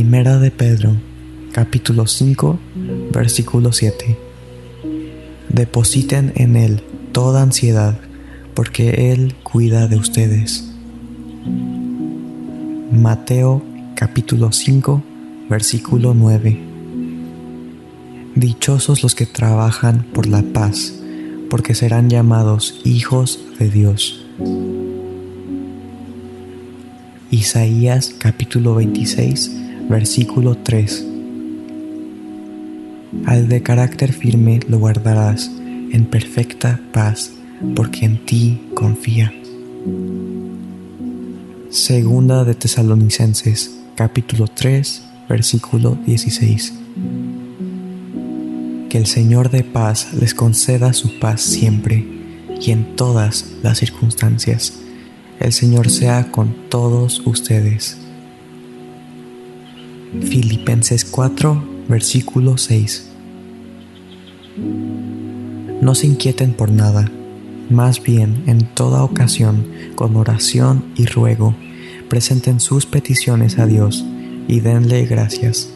Primera de Pedro, capítulo 5, versículo 7. Depositen en Él toda ansiedad, porque Él cuida de ustedes. Mateo capítulo 5, versículo 9. Dichosos los que trabajan por la paz, porque serán llamados hijos de Dios. Isaías capítulo 26, versículo 3. Al de carácter firme lo guardarás en perfecta paz, porque en ti confía. Segunda de Tesalonicenses capítulo 3, versículo 16. Que el Señor de paz les conceda su paz siempre y en todas las circunstancias. El Señor sea con todos ustedes. Filipenses 4, versículo 6. No se inquieten por nada, más bien en toda ocasión, con oración y ruego, presenten sus peticiones a Dios y denle gracias.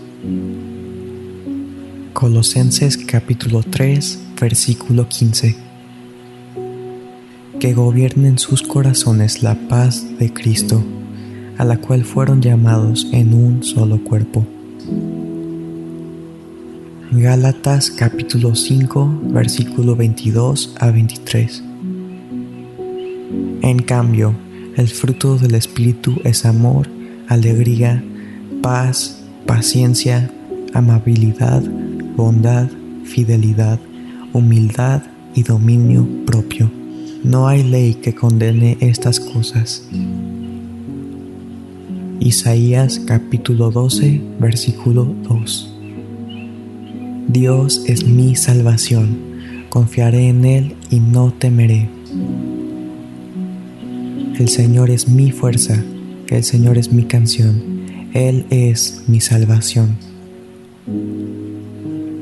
Colosenses capítulo 3, versículo 15. Que gobiernen sus corazones la paz de Cristo, a la cual fueron llamados en un solo cuerpo. Gálatas capítulo 5, versículo 22 a 23. En cambio, el fruto del Espíritu es amor, alegría, paz, paciencia, amabilidad, bondad, fidelidad, humildad y dominio propio. No hay ley que condene estas cosas. Isaías capítulo 12, versículo 2. Dios es mi salvación, confiaré en Él y no temeré. El Señor es mi fuerza, el Señor es mi canción, Él es mi salvación.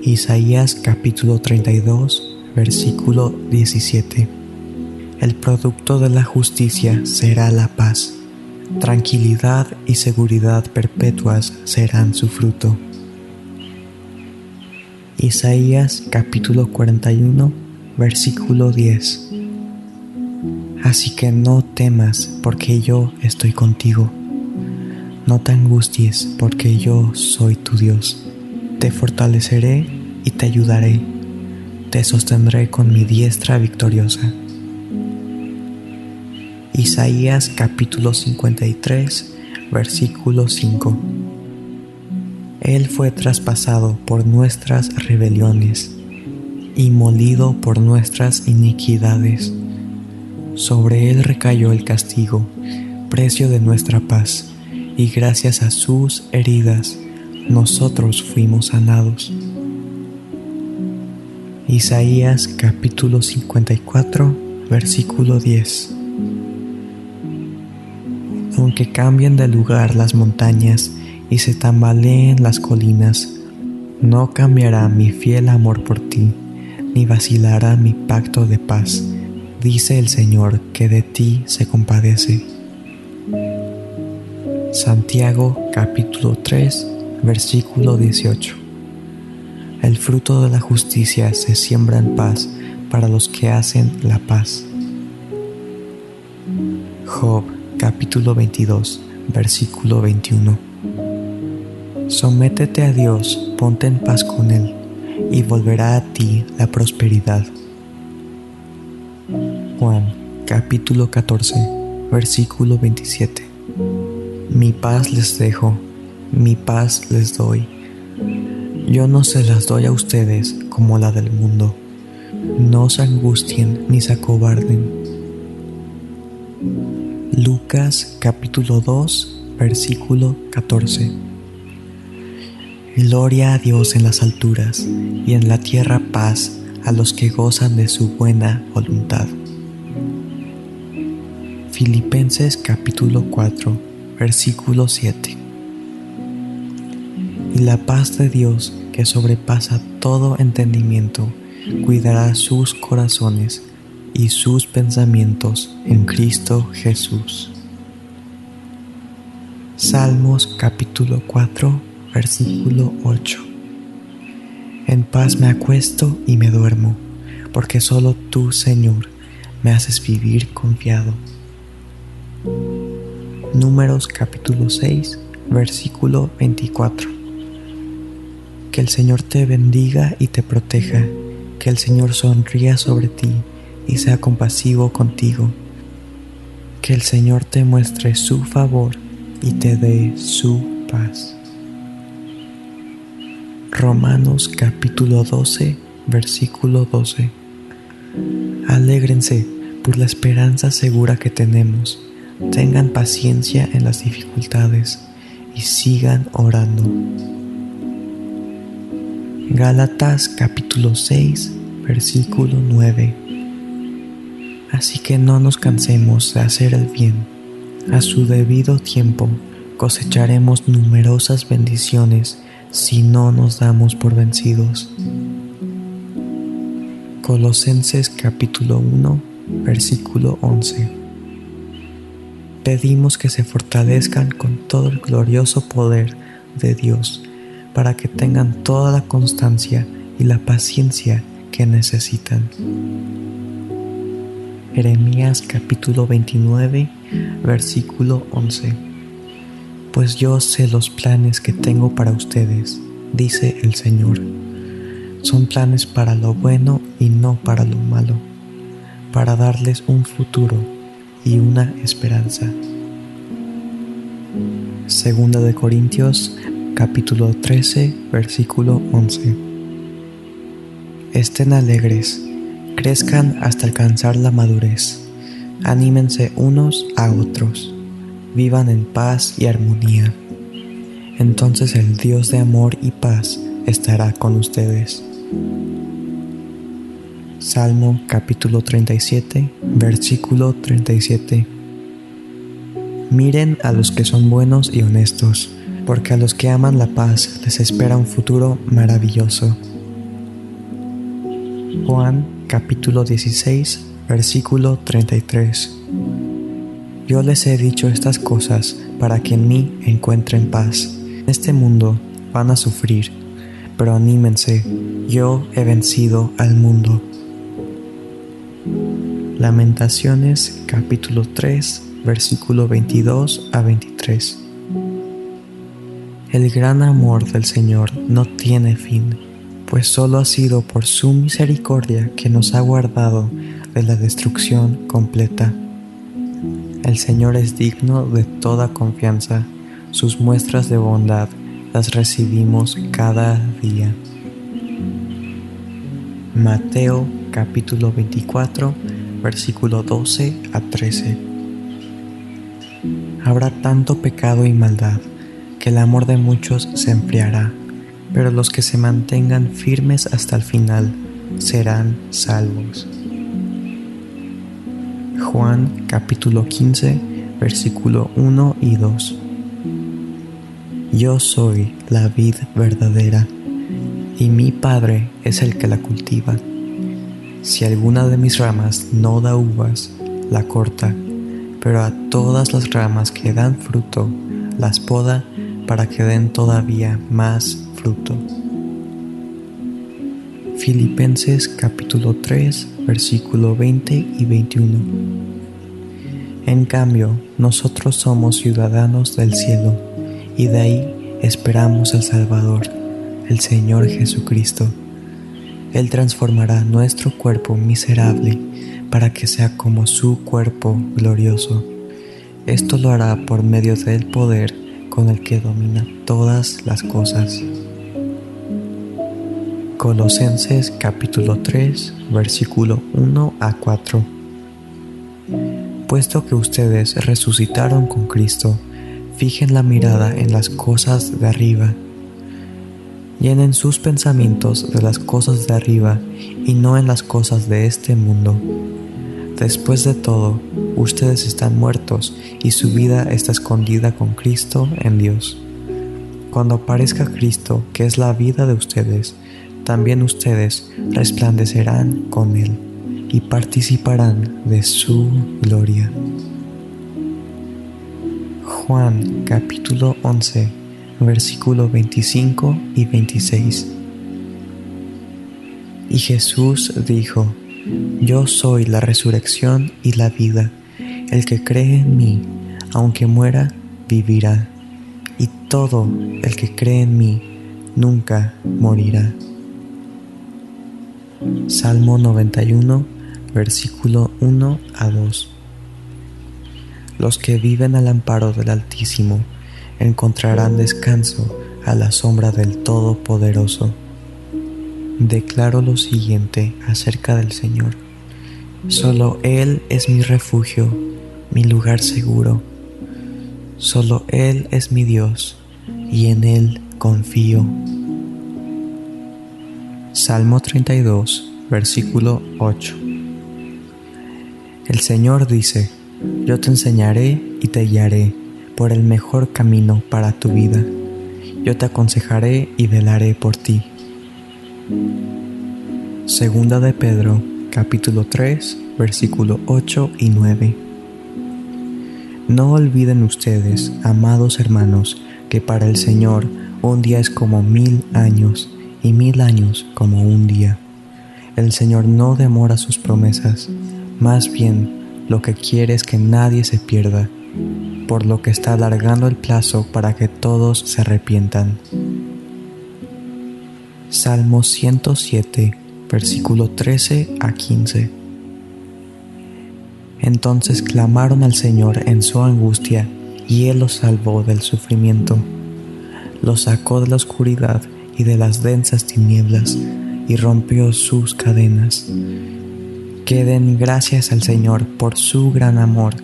Isaías capítulo 32, versículo 17. El producto de la justicia será la paz, tranquilidad y seguridad perpetuas serán su fruto. Isaías capítulo 41, versículo 10. Así que no temas porque yo estoy contigo. No te angusties porque yo soy tu Dios. Te fortaleceré y te ayudaré. Te sostendré con mi diestra victoriosa. Isaías capítulo 53, versículo 5. Él fue traspasado por nuestras rebeliones y molido por nuestras iniquidades sobre él recayó el castigo, precio de nuestra paz, y gracias a sus heridas nosotros fuimos sanados. Isaías capítulo 54, versículo 10. Aunque cambien de lugar las montañas y se tambaleen las colinas, no cambiará mi fiel amor por ti, ni vacilará mi pacto de paz dice el Señor que de ti se compadece. Santiago capítulo 3 versículo 18. El fruto de la justicia se siembra en paz para los que hacen la paz. Job capítulo 22 versículo 21. Sométete a Dios, ponte en paz con Él, y volverá a ti la prosperidad. Juan capítulo 14 versículo 27 Mi paz les dejo, mi paz les doy. Yo no se las doy a ustedes como la del mundo. No se angustien ni se acobarden. Lucas capítulo 2 versículo 14 Gloria a Dios en las alturas y en la tierra paz a los que gozan de su buena voluntad. Filipenses capítulo 4, versículo 7. Y la paz de Dios, que sobrepasa todo entendimiento, cuidará sus corazones y sus pensamientos en Cristo Jesús. Salmos capítulo 4, versículo 8. En paz me acuesto y me duermo, porque solo tú, Señor, me haces vivir confiado. Números capítulo 6, versículo 24. Que el Señor te bendiga y te proteja, que el Señor sonría sobre ti y sea compasivo contigo, que el Señor te muestre su favor y te dé su paz. Romanos capítulo 12, versículo 12. Alégrense por la esperanza segura que tenemos. Tengan paciencia en las dificultades y sigan orando. Gálatas capítulo 6, versículo 9. Así que no nos cansemos de hacer el bien. A su debido tiempo cosecharemos numerosas bendiciones si no nos damos por vencidos. Colosenses capítulo 1, versículo 11. Pedimos que se fortalezcan con todo el glorioso poder de Dios para que tengan toda la constancia y la paciencia que necesitan. Jeremías capítulo 29, versículo 11. Pues yo sé los planes que tengo para ustedes, dice el Señor son planes para lo bueno y no para lo malo, para darles un futuro y una esperanza. Segunda de Corintios capítulo 13 versículo 11. Estén alegres, crezcan hasta alcanzar la madurez, anímense unos a otros, vivan en paz y armonía. Entonces el Dios de amor y paz estará con ustedes. Salmo capítulo 37, versículo 37. Miren a los que son buenos y honestos, porque a los que aman la paz les espera un futuro maravilloso. Juan capítulo 16, versículo 33. Yo les he dicho estas cosas para que en mí encuentren paz. En este mundo van a sufrir pero anímense, yo he vencido al mundo. Lamentaciones capítulo 3 versículo 22 a 23. El gran amor del Señor no tiene fin, pues solo ha sido por su misericordia que nos ha guardado de la destrucción completa. El Señor es digno de toda confianza, sus muestras de bondad las recibimos cada día. Mateo capítulo 24, versículo 12 a 13. Habrá tanto pecado y maldad que el amor de muchos se enfriará, pero los que se mantengan firmes hasta el final serán salvos. Juan capítulo 15, versículo 1 y 2. Yo soy la vid verdadera, y mi Padre es el que la cultiva. Si alguna de mis ramas no da uvas, la corta, pero a todas las ramas que dan fruto, las poda para que den todavía más fruto. Filipenses capítulo 3, versículo 20 y 21. En cambio, nosotros somos ciudadanos del cielo y de ahí esperamos al Salvador, el Señor Jesucristo. Él transformará nuestro cuerpo miserable para que sea como su cuerpo glorioso. Esto lo hará por medio del poder con el que domina todas las cosas. Colosenses capítulo 3, versículo 1 a 4. Puesto que ustedes resucitaron con Cristo, fijen la mirada en las cosas de arriba. Llenen sus pensamientos de las cosas de arriba y no en las cosas de este mundo. Después de todo, ustedes están muertos y su vida está escondida con Cristo en Dios. Cuando aparezca Cristo, que es la vida de ustedes, también ustedes resplandecerán con Él y participarán de su gloria. Juan capítulo 11 versículo 25 y 26. Y Jesús dijo, Yo soy la resurrección y la vida. El que cree en mí, aunque muera, vivirá. Y todo el que cree en mí, nunca morirá. Salmo 91, versículo 1 a 2. Los que viven al amparo del Altísimo encontrarán descanso a la sombra del Todopoderoso. Declaro lo siguiente acerca del Señor. Solo Él es mi refugio, mi lugar seguro. Solo Él es mi Dios, y en Él confío. Salmo 32, versículo 8. El Señor dice, yo te enseñaré y te guiaré por el mejor camino para tu vida. Yo te aconsejaré y velaré por ti. Segunda de Pedro, capítulo 3, versículo 8 y 9. No olviden ustedes, amados hermanos, que para el Señor un día es como mil años y mil años como un día. El Señor no demora sus promesas, más bien lo que quiere es que nadie se pierda, por lo que está alargando el plazo para que todos se arrepientan. Salmo 107, versículo 13 a 15. Entonces clamaron al Señor en su angustia, y Él los salvó del sufrimiento. Los sacó de la oscuridad y de las densas tinieblas, y rompió sus cadenas. Que den gracias al Señor por su gran amor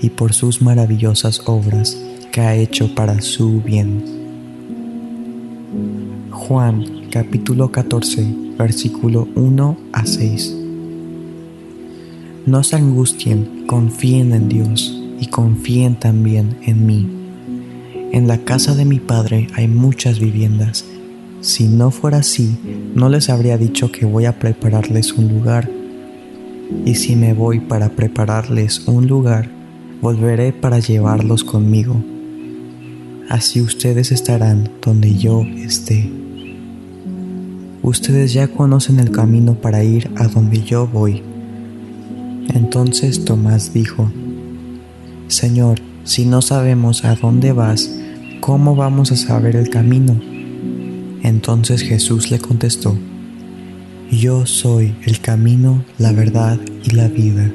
y por sus maravillosas obras que ha hecho para su bien. Juan capítulo 14 versículo 1 a 6 No se angustien, confíen en Dios y confíen también en mí. En la casa de mi Padre hay muchas viviendas. Si no fuera así, no les habría dicho que voy a prepararles un lugar y si me voy para prepararles un lugar, volveré para llevarlos conmigo. Así ustedes estarán donde yo esté. Ustedes ya conocen el camino para ir a donde yo voy. Entonces Tomás dijo, Señor, si no sabemos a dónde vas, ¿cómo vamos a saber el camino? Entonces Jesús le contestó, yo soy el camino, la verdad y la vida.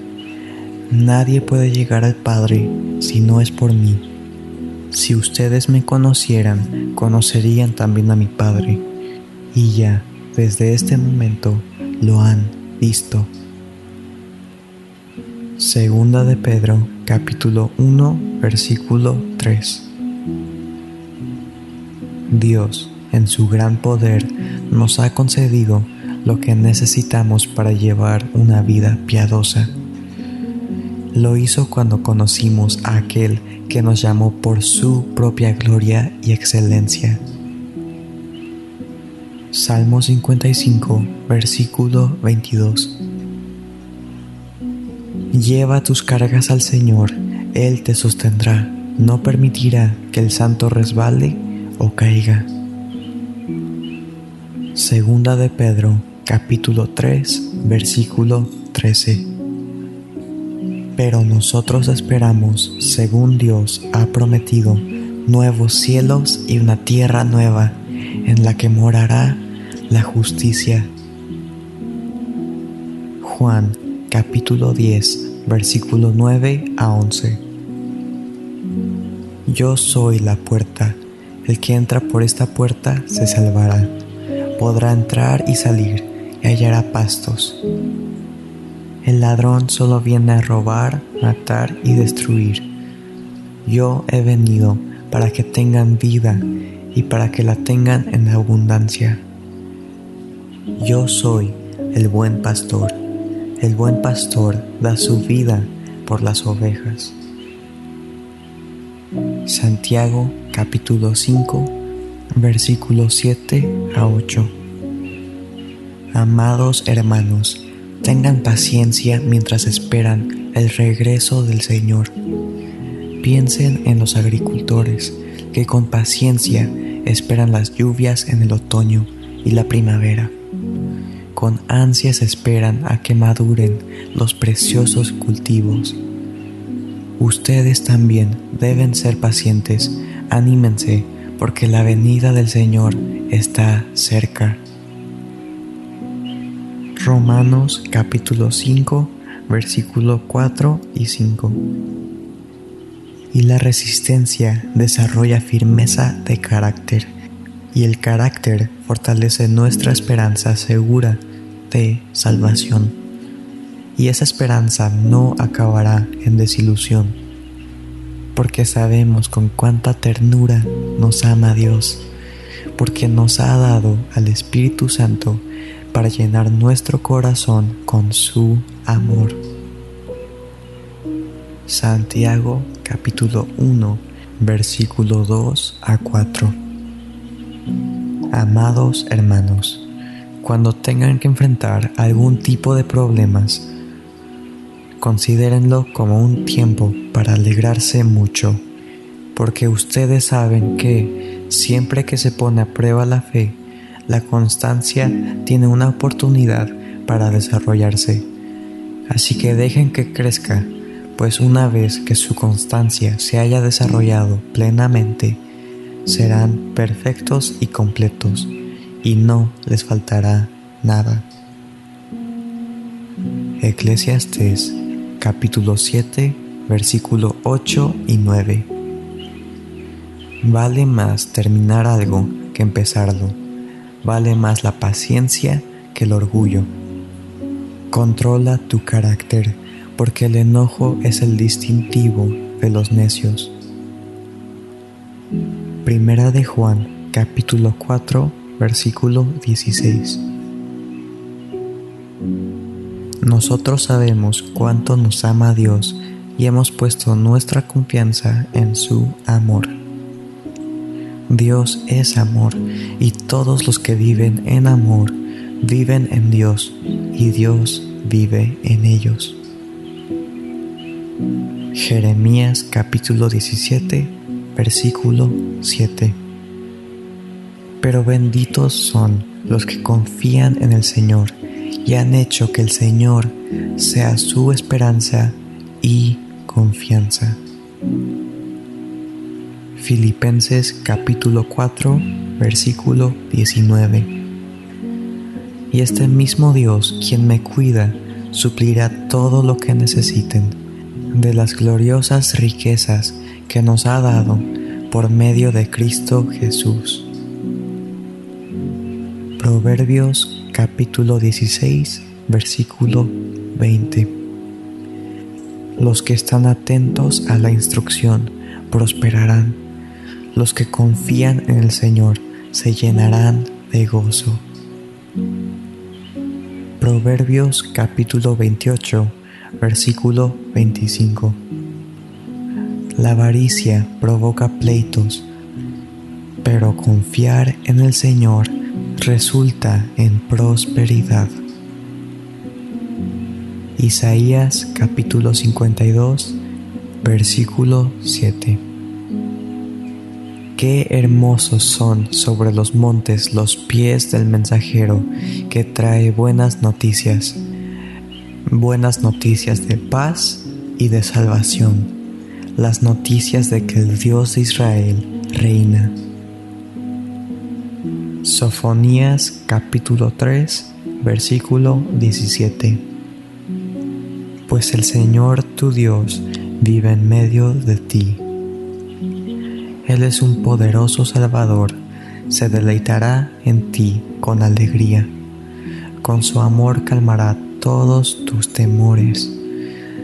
Nadie puede llegar al Padre si no es por mí. Si ustedes me conocieran, conocerían también a mi Padre. Y ya, desde este momento, lo han visto. Segunda de Pedro, capítulo 1, versículo 3. Dios, en su gran poder, nos ha concedido lo que necesitamos para llevar una vida piadosa. Lo hizo cuando conocimos a aquel que nos llamó por su propia gloria y excelencia. Salmo 55, versículo 22. Lleva tus cargas al Señor, Él te sostendrá, no permitirá que el santo resbale o caiga. Segunda de Pedro capítulo 3, versículo 13. Pero nosotros esperamos, según Dios ha prometido, nuevos cielos y una tierra nueva en la que morará la justicia. Juan capítulo 10, versículo 9 a 11. Yo soy la puerta, el que entra por esta puerta se salvará, podrá entrar y salir y hallará pastos. El ladrón solo viene a robar, matar y destruir. Yo he venido para que tengan vida y para que la tengan en abundancia. Yo soy el buen pastor. El buen pastor da su vida por las ovejas. Santiago capítulo 5 versículos 7 a 8. Amados hermanos, tengan paciencia mientras esperan el regreso del Señor. Piensen en los agricultores, que con paciencia esperan las lluvias en el otoño y la primavera. Con ansias esperan a que maduren los preciosos cultivos. Ustedes también deben ser pacientes, anímense, porque la venida del Señor está cerca. Romanos capítulo 5, versículo 4 y 5. Y la resistencia desarrolla firmeza de carácter, y el carácter fortalece nuestra esperanza segura de salvación. Y esa esperanza no acabará en desilusión, porque sabemos con cuánta ternura nos ama Dios, porque nos ha dado al Espíritu Santo para llenar nuestro corazón con su amor. Santiago capítulo 1 versículo 2 a 4 Amados hermanos, cuando tengan que enfrentar algún tipo de problemas, considérenlo como un tiempo para alegrarse mucho, porque ustedes saben que siempre que se pone a prueba la fe, la constancia tiene una oportunidad para desarrollarse. Así que dejen que crezca, pues una vez que su constancia se haya desarrollado plenamente, serán perfectos y completos, y no les faltará nada. Eclesiastes capítulo 7 versículo 8 y 9 Vale más terminar algo que empezarlo vale más la paciencia que el orgullo. Controla tu carácter, porque el enojo es el distintivo de los necios. Primera de Juan, capítulo 4, versículo 16. Nosotros sabemos cuánto nos ama Dios y hemos puesto nuestra confianza en su amor. Dios es amor y todos los que viven en amor viven en Dios y Dios vive en ellos. Jeremías capítulo 17 versículo 7 Pero benditos son los que confían en el Señor y han hecho que el Señor sea su esperanza y confianza. Filipenses capítulo 4, versículo 19. Y este mismo Dios, quien me cuida, suplirá todo lo que necesiten de las gloriosas riquezas que nos ha dado por medio de Cristo Jesús. Proverbios capítulo 16, versículo 20. Los que están atentos a la instrucción prosperarán los que confían en el Señor se llenarán de gozo. Proverbios capítulo 28, versículo 25. La avaricia provoca pleitos, pero confiar en el Señor resulta en prosperidad. Isaías capítulo 52, versículo 7. Qué hermosos son sobre los montes los pies del mensajero que trae buenas noticias, buenas noticias de paz y de salvación, las noticias de que el Dios de Israel reina. Sofonías capítulo 3 versículo 17 Pues el Señor tu Dios vive en medio de ti él es un poderoso Salvador, se deleitará en ti con alegría. Con su amor calmará todos tus temores.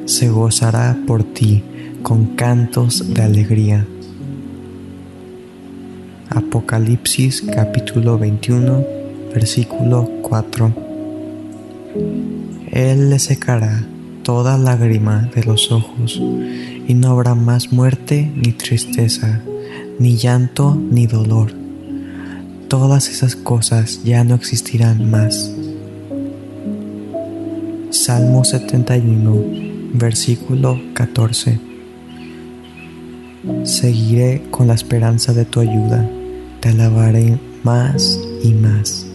Se gozará por ti con cantos de alegría. Apocalipsis capítulo 21, versículo 4. Él le secará toda lágrima de los ojos, y no habrá más muerte ni tristeza ni llanto, ni dolor. Todas esas cosas ya no existirán más. Salmo 71, versículo 14. Seguiré con la esperanza de tu ayuda, te alabaré más y más.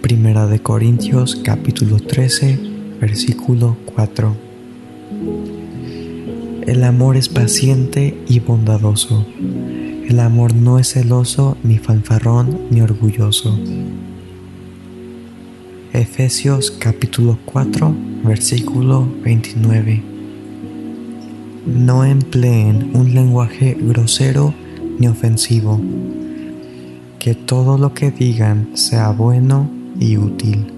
Primera de Corintios capítulo 13, versículo 4. El amor es paciente y bondadoso. El amor no es celoso, ni fanfarrón, ni orgulloso. Efesios capítulo 4, versículo 29. No empleen un lenguaje grosero ni ofensivo. Que todo lo que digan sea bueno y útil,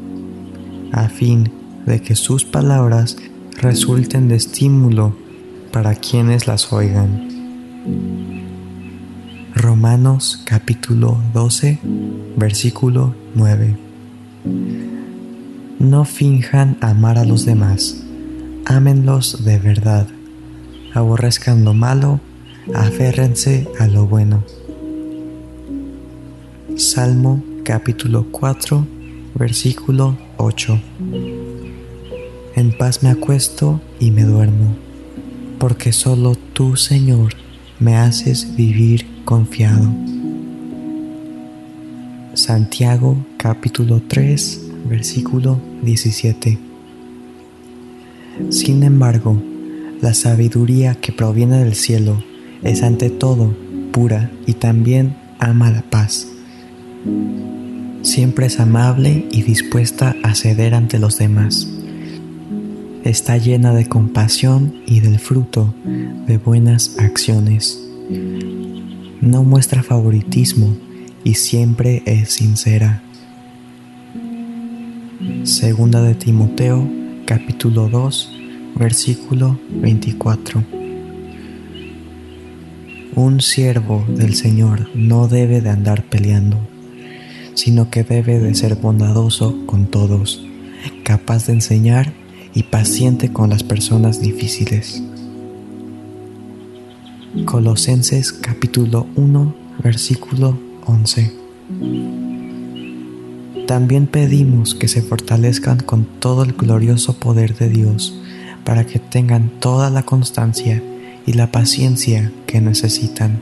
a fin de que sus palabras resulten de estímulo para quienes las oigan. Romanos capítulo 12, versículo 9. No finjan amar a los demás, ámenlos de verdad, aborrezcan lo malo, aférrense a lo bueno. Salmo capítulo 4, versículo 8. En paz me acuesto y me duermo porque solo tú, Señor, me haces vivir confiado. Santiago capítulo 3 versículo 17. Sin embargo, la sabiduría que proviene del cielo es ante todo pura y también ama la paz. Siempre es amable y dispuesta a ceder ante los demás está llena de compasión y del fruto de buenas acciones. No muestra favoritismo y siempre es sincera. Segunda de Timoteo, capítulo 2, versículo 24. Un siervo del Señor no debe de andar peleando, sino que debe de ser bondadoso con todos, capaz de enseñar y paciente con las personas difíciles. Colosenses capítulo 1 versículo 11. También pedimos que se fortalezcan con todo el glorioso poder de Dios para que tengan toda la constancia y la paciencia que necesitan.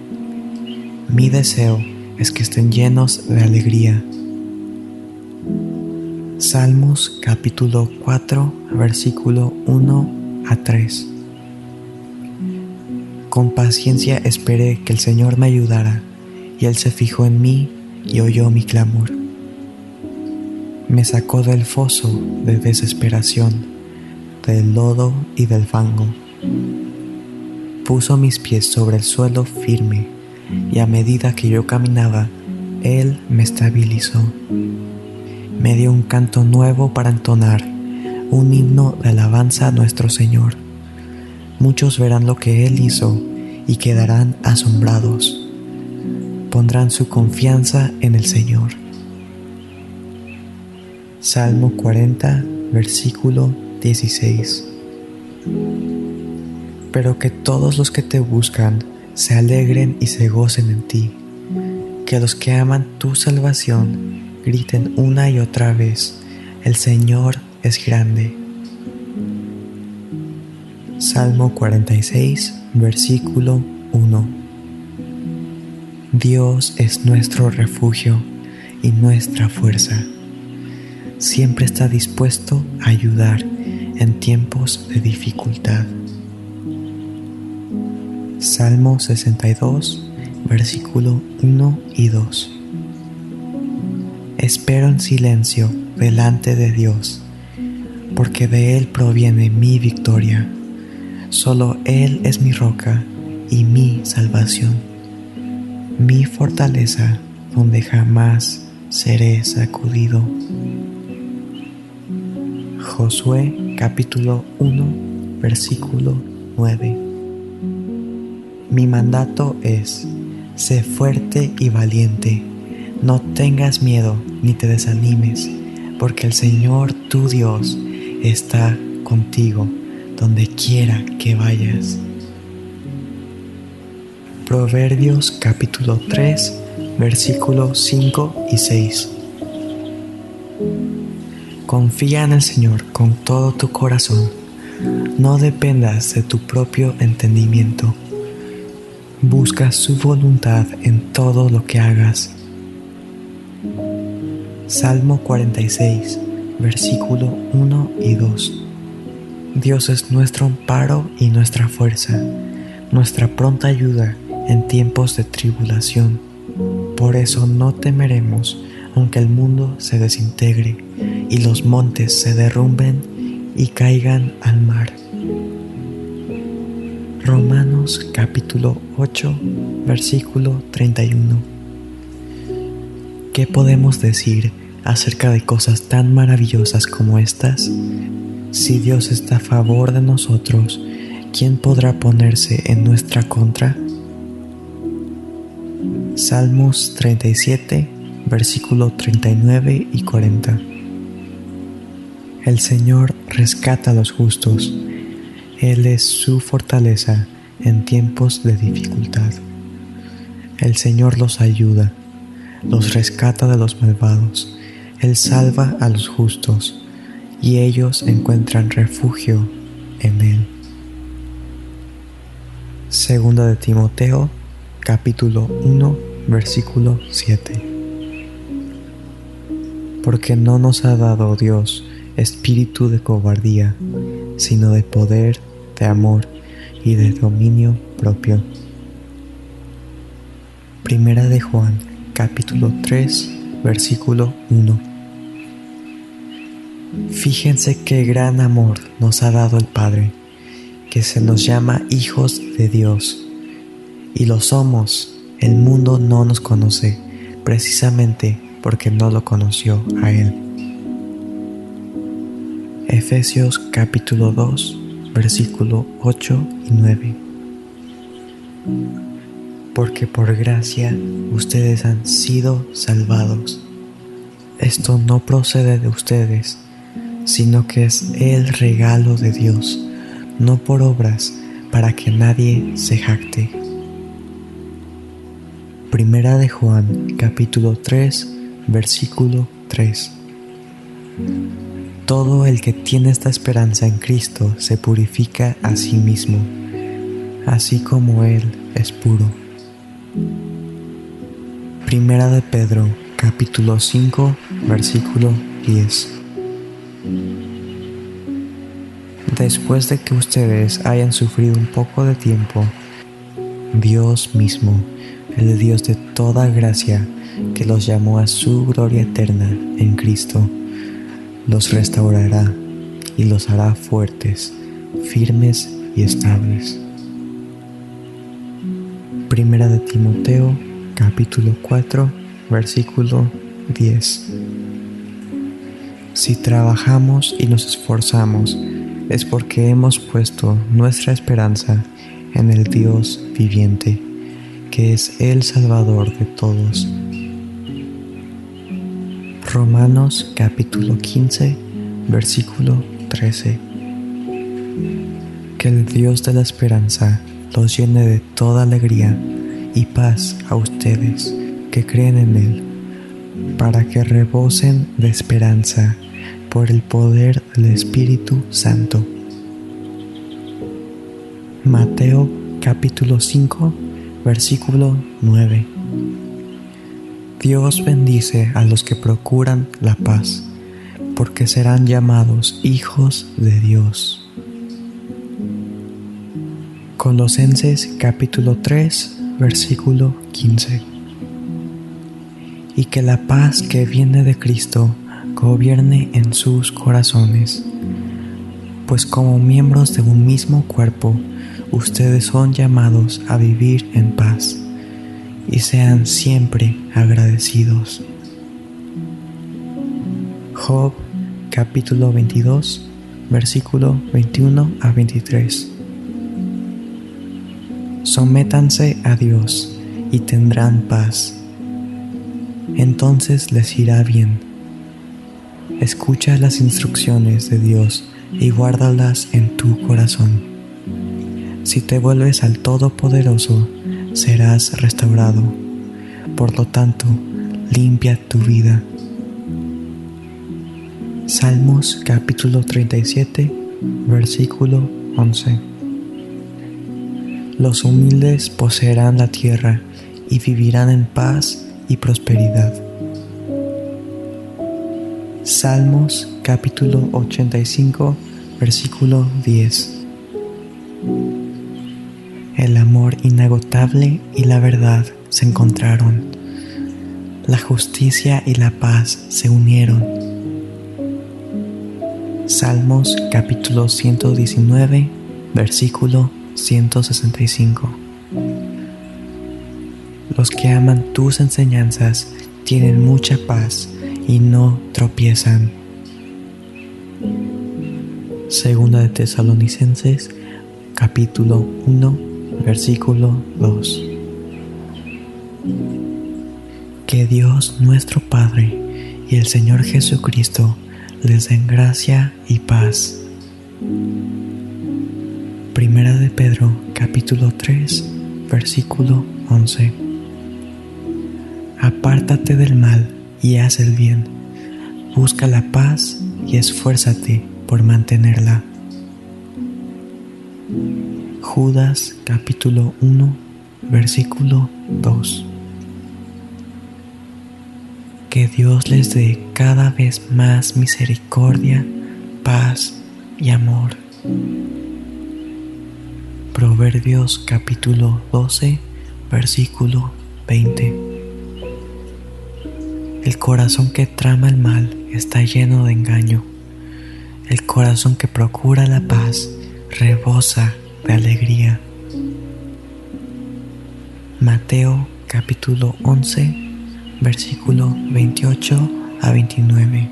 Mi deseo es que estén llenos de alegría Salmos capítulo 4, versículo 1 a 3. Con paciencia esperé que el Señor me ayudara, y Él se fijó en mí y oyó mi clamor. Me sacó del foso de desesperación, del lodo y del fango. Puso mis pies sobre el suelo firme, y a medida que yo caminaba, Él me estabilizó me dio un canto nuevo para entonar, un himno de alabanza a nuestro Señor. Muchos verán lo que Él hizo y quedarán asombrados. Pondrán su confianza en el Señor. Salmo 40, versículo 16. Pero que todos los que te buscan se alegren y se gocen en ti, que los que aman tu salvación griten una y otra vez, el Señor es grande. Salmo 46, versículo 1. Dios es nuestro refugio y nuestra fuerza. Siempre está dispuesto a ayudar en tiempos de dificultad. Salmo 62, versículo 1 y 2. Espero en silencio delante de Dios, porque de Él proviene mi victoria. Solo Él es mi roca y mi salvación, mi fortaleza donde jamás seré sacudido. Josué capítulo 1 versículo 9 Mi mandato es, sé fuerte y valiente no tengas miedo ni te desanimes, porque el Señor tu Dios está contigo donde quiera que vayas. Proverbios capítulo 3, versículos 5 y 6. Confía en el Señor con todo tu corazón, No dependas de tu propio entendimiento. Busca su voluntad en todo lo que hagas. Salmo 46, versículo 1 y 2. Dios es nuestro amparo y nuestra fuerza, nuestra pronta ayuda en tiempos de tribulación. Por eso no temeremos aunque el mundo se desintegre y los montes se derrumben y caigan al mar. Romanos capítulo 8, versículo 31. ¿Qué podemos decir acerca de cosas tan maravillosas como estas? Si Dios está a favor de nosotros, ¿quién podrá ponerse en nuestra contra? Salmos 37, versículo 39 y 40. El Señor rescata a los justos, Él es su fortaleza en tiempos de dificultad. El Señor los ayuda, los rescata de los malvados, Él salva a los justos, y ellos encuentran refugio en Él. Segunda de Timoteo, capítulo 1, versículo 7 porque no nos ha dado Dios espíritu de cobardía, sino de poder, de amor y de dominio propio. Primera de Juan, capítulo 3, versículo 1. Fíjense qué gran amor nos ha dado el Padre, que se nos llama hijos de Dios. Y lo somos, el mundo no nos conoce, precisamente porque no lo conoció a Él. Efesios capítulo 2, versículo 8 y 9. Porque por gracia ustedes han sido salvados. Esto no procede de ustedes, sino que es el regalo de Dios, no por obras, para que nadie se jacte. Primera de Juan, capítulo 3, versículo 3. Todo el que tiene esta esperanza en Cristo se purifica a sí mismo, así como Él es puro. Primera de Pedro, capítulo 5, versículo 10. Después de que ustedes hayan sufrido un poco de tiempo, Dios mismo, el Dios de toda gracia, que los llamó a su gloria eterna en Cristo, los restaurará y los hará fuertes, firmes y estables. Primera de Timoteo, capítulo 4, versículo 10. Si trabajamos y nos esforzamos, es porque hemos puesto nuestra esperanza en el Dios viviente, que es el Salvador de todos Romanos capítulo 15, versículo 13. Que el Dios de la esperanza los llene de toda alegría y paz a ustedes que creen en Él, para que rebosen de esperanza por el poder del Espíritu Santo. Mateo capítulo 5, versículo 9. Dios bendice a los que procuran la paz, porque serán llamados hijos de Dios. Colosenses capítulo 3, versículo 15. Y que la paz que viene de Cristo gobierne en sus corazones, pues como miembros de un mismo cuerpo, ustedes son llamados a vivir en paz y sean siempre agradecidos. Job capítulo 22 versículo 21 a 23. Sométanse a Dios y tendrán paz. Entonces les irá bien. Escucha las instrucciones de Dios y guárdalas en tu corazón. Si te vuelves al Todopoderoso, serás restaurado. Por lo tanto, limpia tu vida. Salmos capítulo 37, versículo 11. Los humildes poseerán la tierra y vivirán en paz y prosperidad. Salmos capítulo 85 versículo 10. El amor inagotable y la verdad se encontraron. La justicia y la paz se unieron. Salmos capítulo 119 versículo 165. Los que aman tus enseñanzas tienen mucha paz y no tropiezan. Segunda de Tesalonicenses capítulo 1 versículo 2. Que Dios nuestro Padre y el Señor Jesucristo les den gracia y paz. Primera de Pedro capítulo 3 versículo 11. Apártate del mal y haz el bien. Busca la paz y esfuérzate por mantenerla. Judas capítulo 1 versículo 2. Que Dios les dé cada vez más misericordia, paz y amor. Proverbios capítulo 12, versículo 20. El corazón que trama el mal está lleno de engaño. El corazón que procura la paz rebosa de alegría. Mateo capítulo 11, versículo 28 a 29.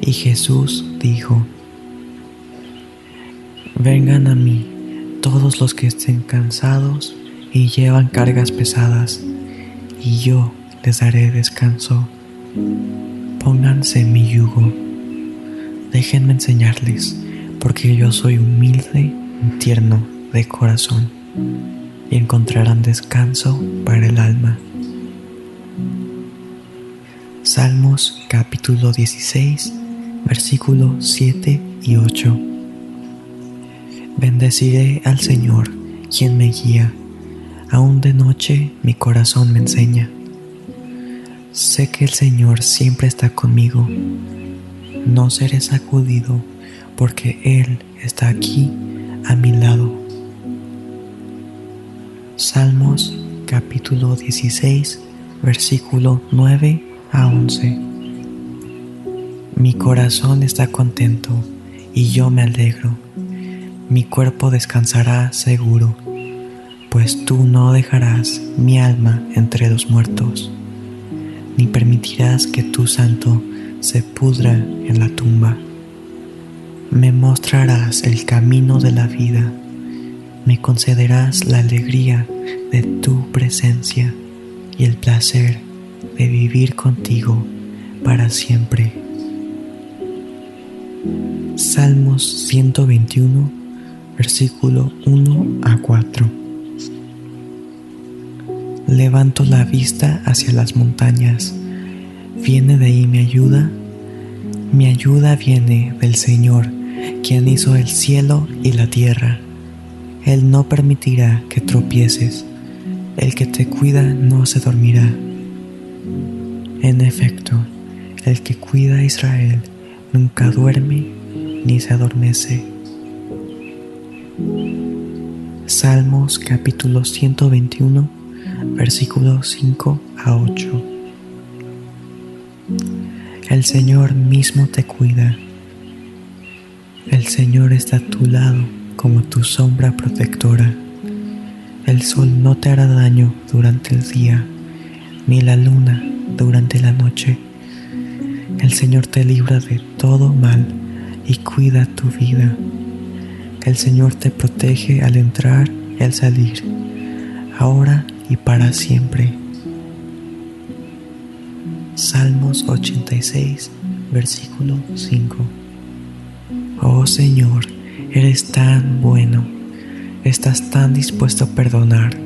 Y Jesús dijo, Vengan a mí todos los que estén cansados y llevan cargas pesadas, y yo les daré descanso. Pónganse mi yugo. Déjenme enseñarles, porque yo soy humilde y tierno de corazón, y encontrarán descanso para el alma. Salmos capítulo 16, versículos 7 y 8. Bendeciré al Señor, quien me guía. Aún de noche mi corazón me enseña. Sé que el Señor siempre está conmigo. No seré sacudido porque Él está aquí a mi lado. Salmos capítulo 16, versículo 9 a 11. Mi corazón está contento y yo me alegro mi cuerpo descansará seguro, pues tú no dejarás mi alma entre los muertos, ni permitirás que tu santo se pudra en la tumba. Me mostrarás el camino de la vida, me concederás la alegría de tu presencia y el placer de vivir contigo para siempre. Salmos 121 versículo 1 a 4. Levanto la vista hacia las montañas. ¿Viene de ahí mi ayuda? Mi ayuda viene del Señor, quien hizo el cielo y la tierra. Él no permitirá que tropieces. El que te cuida no se dormirá. En efecto, el que cuida a Israel nunca duerme ni se adormece. Salmos capítulo 121, versículos 5 a 8. El Señor mismo te cuida. El Señor está a tu lado como tu sombra protectora. El sol no te hará daño durante el día, ni la luna durante la noche. El Señor te libra de todo mal y cuida tu vida. El Señor te protege al entrar y al salir, ahora y para siempre. Salmos 86, versículo 5. Oh Señor, eres tan bueno, estás tan dispuesto a perdonar,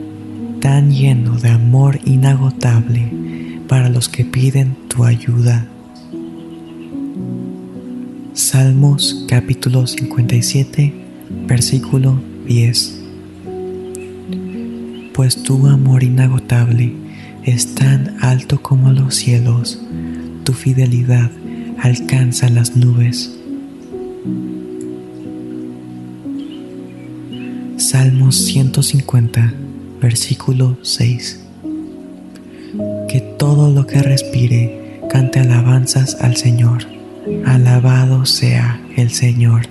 tan lleno de amor inagotable para los que piden tu ayuda. Salmos capítulo 57, versículo 10. Pues tu amor inagotable es tan alto como los cielos, tu fidelidad alcanza las nubes. Salmos 150, versículo 6. Que todo lo que respire cante alabanzas al Señor. Alabado sea el Señor.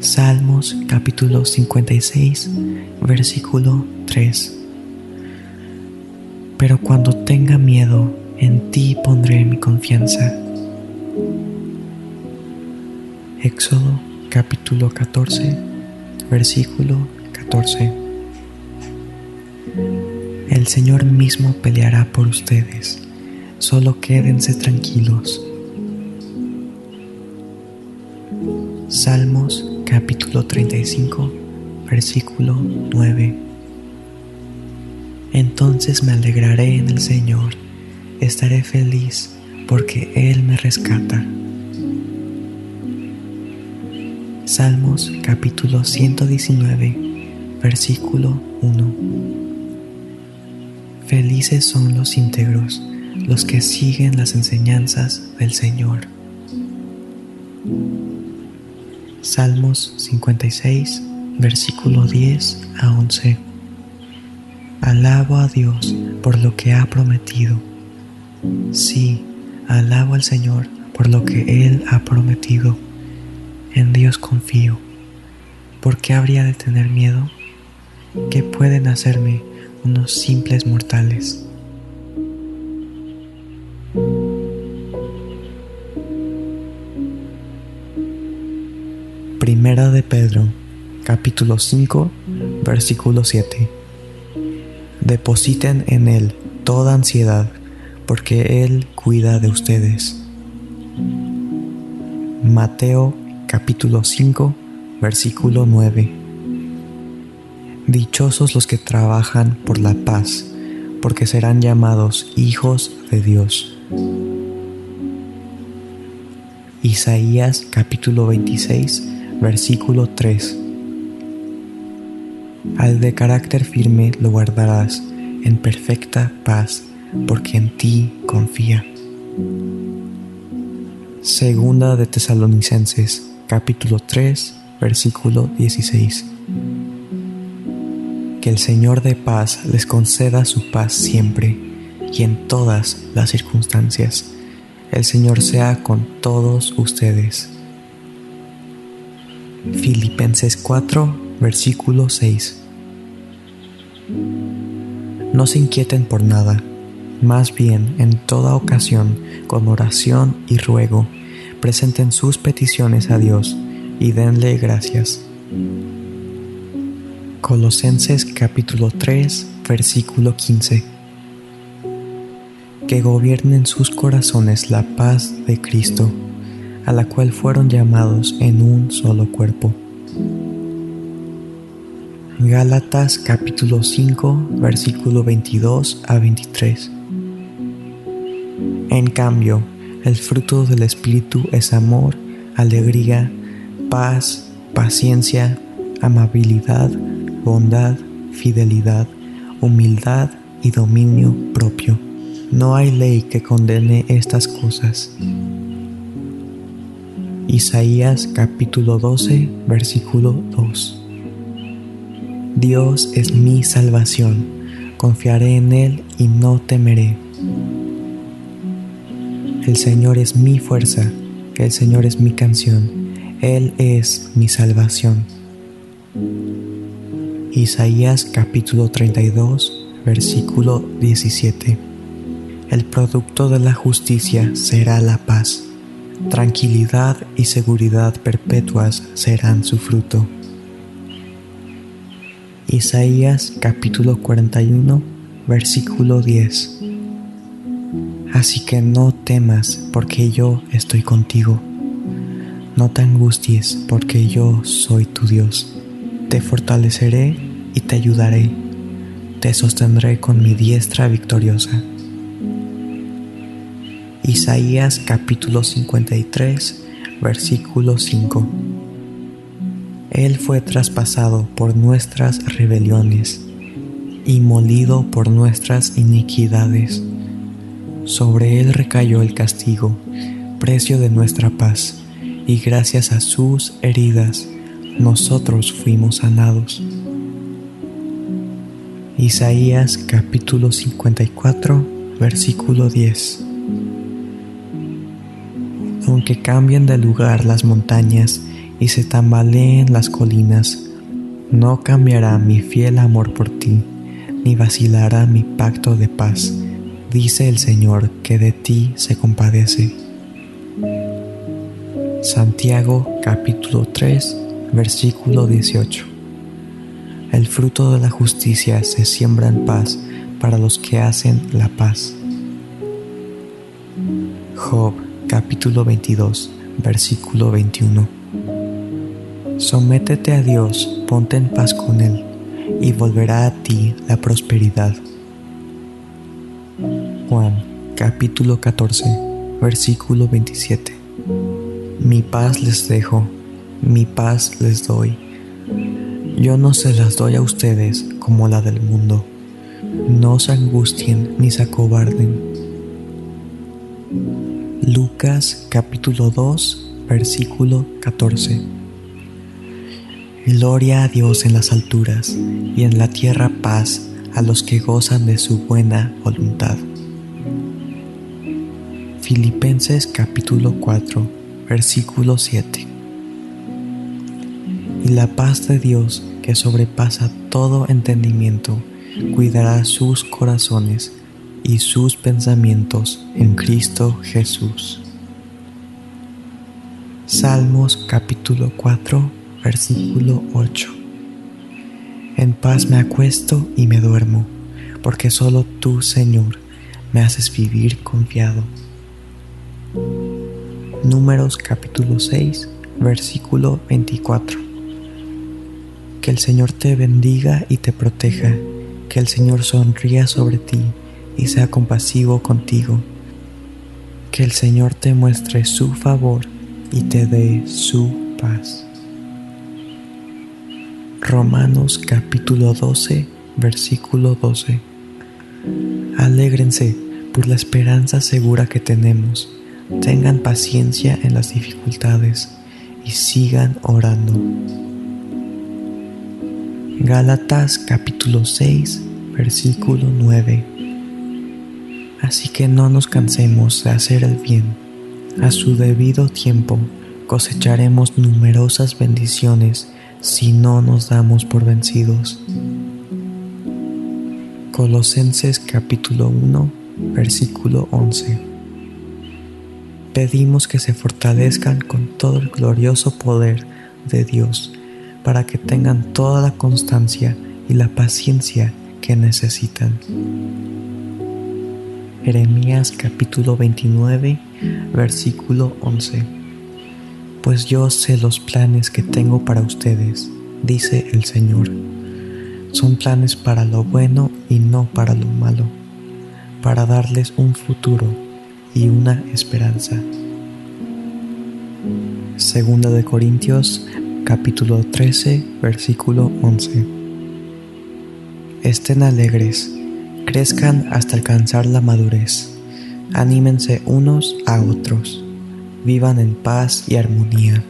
Salmos capítulo 56, versículo 3. Pero cuando tenga miedo, en ti pondré mi confianza. Éxodo capítulo 14, versículo 14. El Señor mismo peleará por ustedes solo quédense tranquilos. Salmos capítulo 35, versículo 9. Entonces me alegraré en el Señor, estaré feliz porque Él me rescata. Salmos capítulo 119, versículo 1. Felices son los íntegros los que siguen las enseñanzas del Señor. Salmos 56, versículo 10 a 11. Alabo a Dios por lo que ha prometido. Sí, alabo al Señor por lo que Él ha prometido. En Dios confío. ¿Por qué habría de tener miedo? ¿Qué pueden hacerme unos simples mortales? Primera de Pedro, capítulo 5, versículo 7. Depositen en Él toda ansiedad, porque Él cuida de ustedes. Mateo, capítulo 5, versículo 9. Dichosos los que trabajan por la paz, porque serán llamados hijos de Dios. Isaías capítulo 26, versículo 3. Al de carácter firme lo guardarás en perfecta paz, porque en ti confía. Segunda de Tesalonicenses, capítulo 3, versículo 16. Que el Señor de paz les conceda su paz siempre y en todas las circunstancias. El Señor sea con todos ustedes. Filipenses 4, versículo 6. No se inquieten por nada, más bien en toda ocasión, con oración y ruego, presenten sus peticiones a Dios y denle gracias. Colosenses capítulo 3, versículo 15. Que gobiernen sus corazones la paz de Cristo a la cual fueron llamados en un solo cuerpo. Gálatas capítulo 5 versículo 22 a 23. En cambio, el fruto del Espíritu es amor, alegría, paz, paciencia, amabilidad, bondad, fidelidad, humildad y dominio propio. No hay ley que condene estas cosas. Isaías capítulo 12, versículo 2. Dios es mi salvación, confiaré en Él y no temeré. El Señor es mi fuerza, el Señor es mi canción, Él es mi salvación. Isaías capítulo 32, versículo 17. El producto de la justicia será la paz tranquilidad y seguridad perpetuas serán su fruto. Isaías capítulo 41, versículo 10. Así que no temas porque yo estoy contigo. No te angusties porque yo soy tu Dios. Te fortaleceré y te ayudaré. Te sostendré con mi diestra victoriosa. Isaías capítulo 53, versículo 5. Él fue traspasado por nuestras rebeliones y molido por nuestras iniquidades. Sobre él recayó el castigo, precio de nuestra paz, y gracias a sus heridas nosotros fuimos sanados. Isaías capítulo 54, versículo 10. Aunque cambien de lugar las montañas y se tambaleen las colinas, no cambiará mi fiel amor por ti, ni vacilará mi pacto de paz, dice el Señor que de ti se compadece. Santiago capítulo 3, versículo 18. El fruto de la justicia se siembra en paz para los que hacen la paz. Job capítulo 22 versículo 21. Sométete a Dios, ponte en paz con Él, y volverá a ti la prosperidad. Capítulo 14 versículo 27. Mi paz les dejo, mi paz les doy yo no se las doy a ustedes como la del mundo. No se angustien ni se acobarden. Lucas capítulo 2 versículo 14. Gloria a Dios en las alturas y en la tierra paz a los que gozan de su buena voluntad. Filipenses capítulo 4 versículo 7 y la paz de Dios que sobrepasa todo entendimiento cuidará sus corazones y sus pensamientos en Cristo Jesús. Salmos capítulo 4 versículo 8 En paz me acuesto y me duermo, porque solo tú, Señor, me haces vivir confiado. Números capítulo 6 versículo 24 que el Señor te bendiga y te proteja, que el Señor sonría sobre ti y sea compasivo contigo, que el Señor te muestre su favor y te dé su paz. Romanos capítulo 12, versículo 12. Alégrense por la esperanza segura que tenemos, tengan paciencia en las dificultades y sigan orando. Gálatas capítulo 6, versículo 9. Así que no nos cansemos de hacer el bien. A su debido tiempo cosecharemos numerosas bendiciones si no nos damos por vencidos. Colosenses capítulo 1, versículo 11. Pedimos que se fortalezcan con todo el glorioso poder de Dios para que tengan toda la constancia y la paciencia que necesitan. Jeremías capítulo 29, versículo 11. Pues yo sé los planes que tengo para ustedes, dice el Señor. Son planes para lo bueno y no para lo malo, para darles un futuro y una esperanza. Segunda de Corintios capítulo 13, versículo 11. Estén alegres, crezcan hasta alcanzar la madurez, anímense unos a otros, vivan en paz y armonía.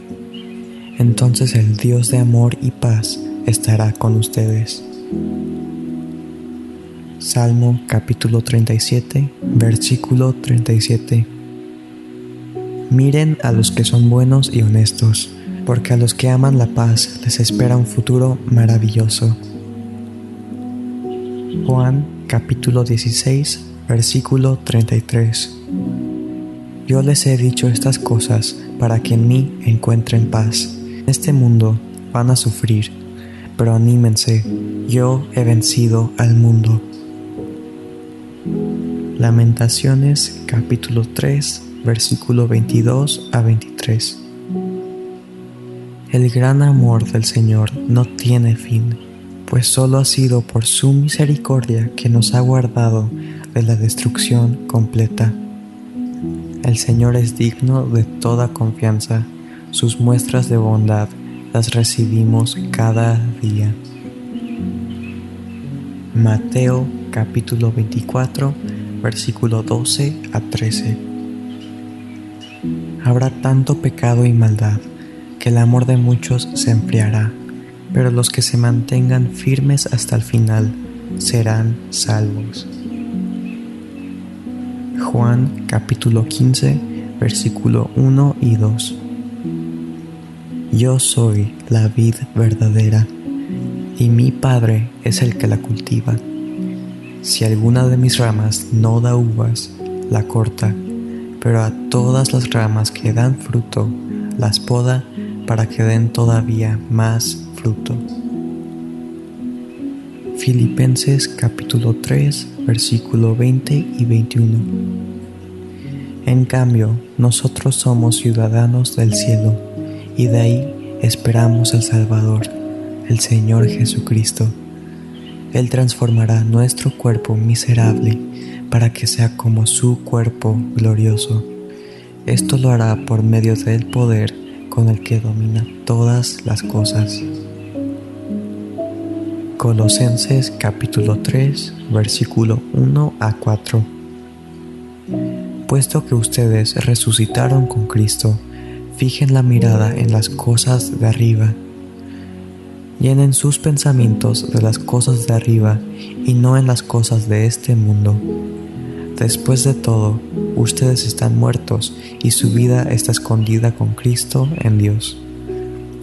Entonces el Dios de amor y paz estará con ustedes. Salmo capítulo 37, versículo 37. Miren a los que son buenos y honestos porque a los que aman la paz les espera un futuro maravilloso. Juan capítulo 16, versículo 33. Yo les he dicho estas cosas para que en mí encuentren paz. En este mundo van a sufrir, pero anímense, yo he vencido al mundo. Lamentaciones capítulo 3, versículo 22 a 23. El gran amor del Señor no tiene fin, pues solo ha sido por su misericordia que nos ha guardado de la destrucción completa. El Señor es digno de toda confianza, sus muestras de bondad las recibimos cada día. Mateo capítulo 24, versículo 12 a 13. Habrá tanto pecado y maldad que el amor de muchos se enfriará, pero los que se mantengan firmes hasta el final serán salvos. Juan capítulo 15, versículo 1 y 2. Yo soy la vid verdadera, y mi Padre es el que la cultiva. Si alguna de mis ramas no da uvas, la corta, pero a todas las ramas que dan fruto, las poda para que den todavía más fruto. Filipenses capítulo 3, versículo 20 y 21. En cambio, nosotros somos ciudadanos del cielo y de ahí esperamos al Salvador, el Señor Jesucristo. Él transformará nuestro cuerpo miserable para que sea como su cuerpo glorioso. Esto lo hará por medio del poder con el que domina todas las cosas. Colosenses capítulo 3, versículo 1 a 4. Puesto que ustedes resucitaron con Cristo, fijen la mirada en las cosas de arriba. Llenen sus pensamientos de las cosas de arriba y no en las cosas de este mundo. Después de todo, ustedes están muertos y su vida está escondida con Cristo en Dios.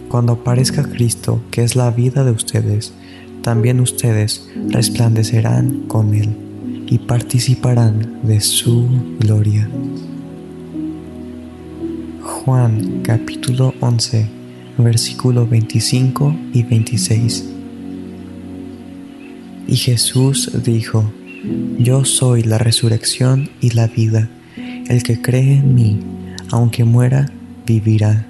Cuando aparezca Cristo, que es la vida de ustedes, también ustedes resplandecerán con Él y participarán de su gloria. Juan capítulo 11, versículo 25 y 26. Y Jesús dijo, Yo soy la resurrección y la vida. El que cree en mí, aunque muera, vivirá.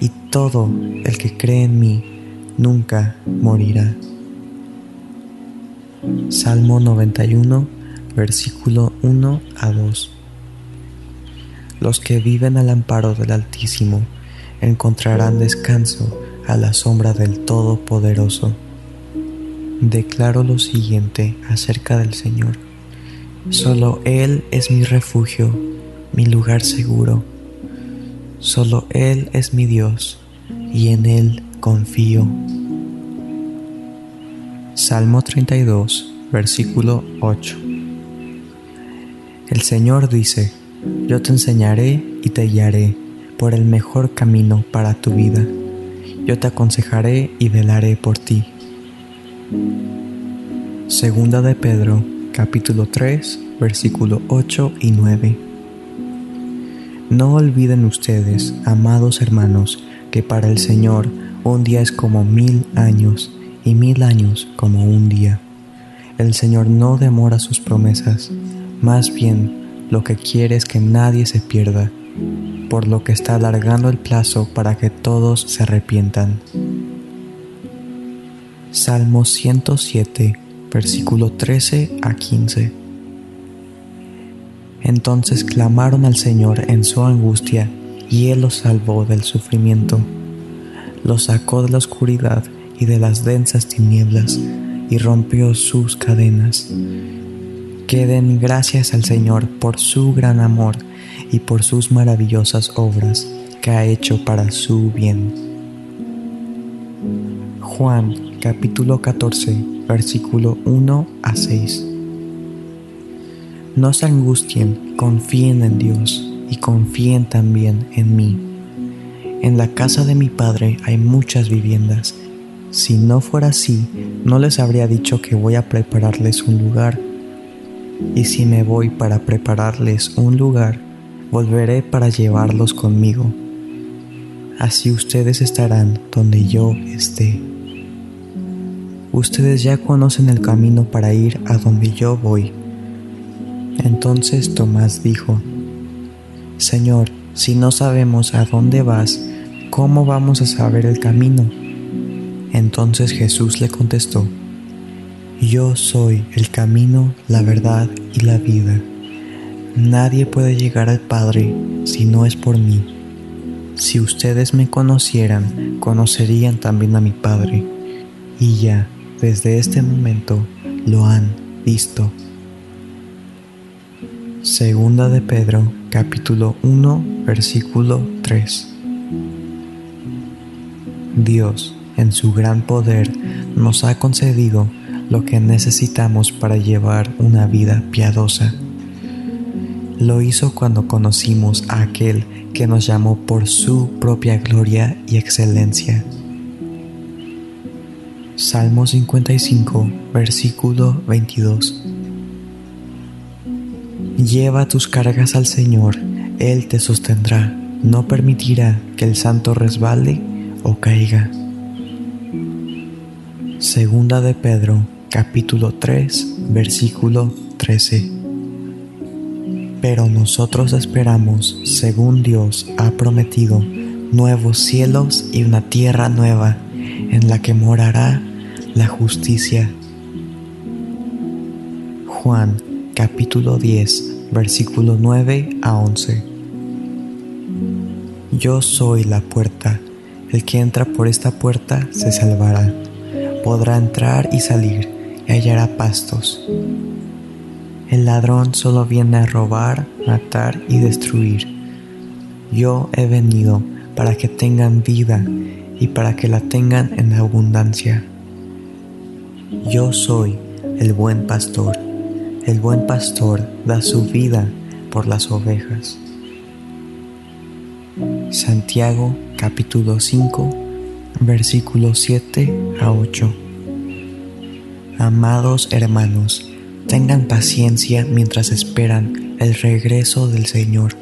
Y todo el que cree en mí, nunca morirá. Salmo 91, versículo 1 a 2. Los que viven al amparo del Altísimo encontrarán descanso a la sombra del Todopoderoso. Declaro lo siguiente acerca del Señor. Solo Él es mi refugio, mi lugar seguro. Solo Él es mi Dios, y en Él confío. Salmo 32, versículo 8. El Señor dice, yo te enseñaré y te guiaré por el mejor camino para tu vida. Yo te aconsejaré y velaré por ti. Segunda de Pedro, capítulo 3, versículo 8 y 9. No olviden ustedes, amados hermanos, que para el Señor un día es como mil años y mil años como un día. El Señor no demora sus promesas, más bien lo que quiere es que nadie se pierda, por lo que está alargando el plazo para que todos se arrepientan. Salmo 107, versículo 13 a 15. Entonces clamaron al Señor en su angustia, y Él los salvó del sufrimiento. Los sacó de la oscuridad y de las densas tinieblas y rompió sus cadenas. Que den gracias al Señor por su gran amor y por sus maravillosas obras que ha hecho para su bien. Juan capítulo 14 versículo 1 a 6. No se angustien, confíen en Dios y confíen también en mí. En la casa de mi Padre hay muchas viviendas si no fuera así, no les habría dicho que voy a prepararles un lugar. Y si me voy para prepararles un lugar, volveré para llevarlos conmigo. Así ustedes estarán donde yo esté. Ustedes ya conocen el camino para ir a donde yo voy. Entonces Tomás dijo, Señor, si no sabemos a dónde vas, ¿cómo vamos a saber el camino? Entonces Jesús le contestó, Yo soy el camino, la verdad y la vida. Nadie puede llegar al Padre si no es por mí. Si ustedes me conocieran, conocerían también a mi Padre, y ya desde este momento lo han visto. Segunda de Pedro, capítulo 1, versículo 3. Dios, en su gran poder, nos ha concedido lo que necesitamos para llevar una vida piadosa. Lo hizo cuando conocimos a aquel que nos llamó por su propia gloria y excelencia. Salmo 55, versículo 22. Lleva tus cargas al Señor, Él te sostendrá, no permitirá que el santo resbale o caiga. Segunda de Pedro, capítulo 3, versículo 13. Pero nosotros esperamos, según Dios ha prometido, nuevos cielos y una tierra nueva, en la que morará la justicia. Juan capítulo 10, versículo 9 a 11. Yo soy la puerta, el que entra por esta puerta se salvará, podrá entrar y salir y hallará pastos. El ladrón solo viene a robar, matar y destruir. Yo he venido para que tengan vida y para que la tengan en abundancia. Yo soy el buen pastor. El buen pastor da su vida por las ovejas. Santiago capítulo 5 versículos 7 a 8. Amados hermanos, tengan paciencia mientras esperan el regreso del Señor.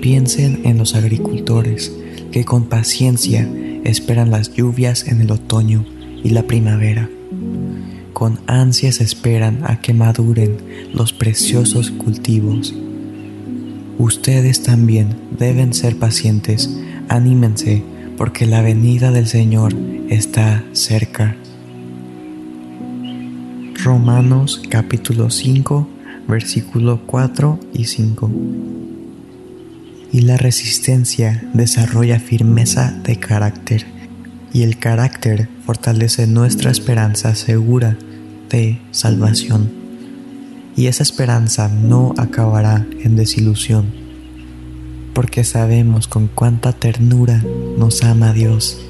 Piensen en los agricultores que con paciencia esperan las lluvias en el otoño y la primavera con ansias esperan a que maduren los preciosos cultivos. Ustedes también deben ser pacientes, anímense, porque la venida del Señor está cerca. Romanos capítulo 5, versículo 4 y 5. Y la resistencia desarrolla firmeza de carácter, y el carácter fortalece nuestra esperanza segura de salvación. Y esa esperanza no acabará en desilusión, porque sabemos con cuánta ternura nos ama Dios,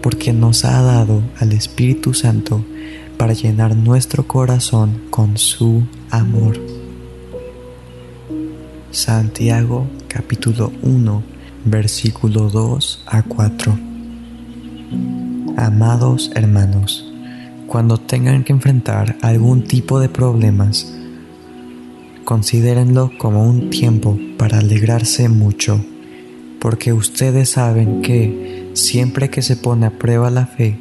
porque nos ha dado al Espíritu Santo para llenar nuestro corazón con su amor. Santiago capítulo 1 versículo 2 a 4 Amados hermanos, cuando tengan que enfrentar algún tipo de problemas, considérenlo como un tiempo para alegrarse mucho, porque ustedes saben que siempre que se pone a prueba la fe,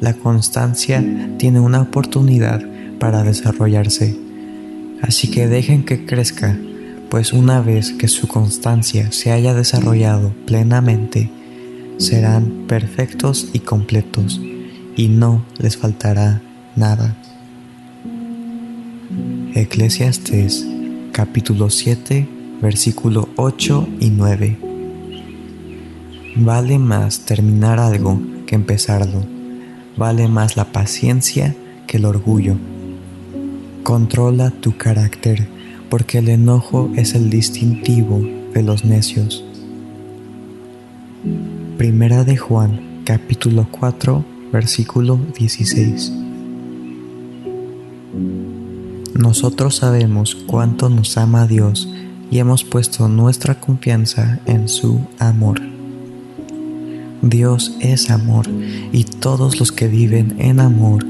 la constancia tiene una oportunidad para desarrollarse. Así que dejen que crezca, pues una vez que su constancia se haya desarrollado plenamente, serán perfectos y completos y no les faltará nada. Eclesiastes capítulo 7 versículo 8 y 9 Vale más terminar algo que empezarlo, vale más la paciencia que el orgullo. Controla tu carácter, porque el enojo es el distintivo de los necios. Primera de Juan, capítulo 4, versículo 16. Nosotros sabemos cuánto nos ama Dios y hemos puesto nuestra confianza en su amor. Dios es amor y todos los que viven en amor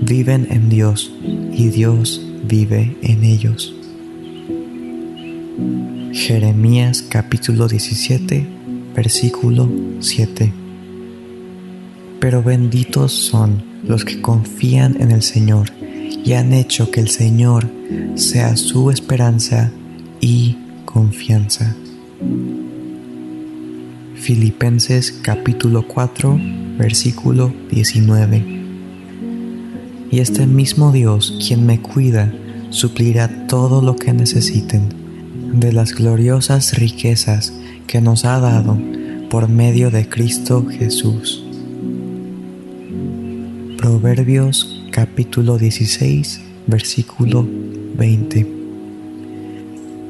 viven en Dios y Dios vive en ellos. Jeremías capítulo 17 versículo 7 pero benditos son los que confían en el Señor y han hecho que el Señor sea su esperanza y confianza. Filipenses capítulo 4 versículo 19. Y este mismo Dios, quien me cuida, suplirá todo lo que necesiten de las gloriosas riquezas que nos ha dado por medio de Cristo Jesús. Proverbios capítulo 16, versículo 20.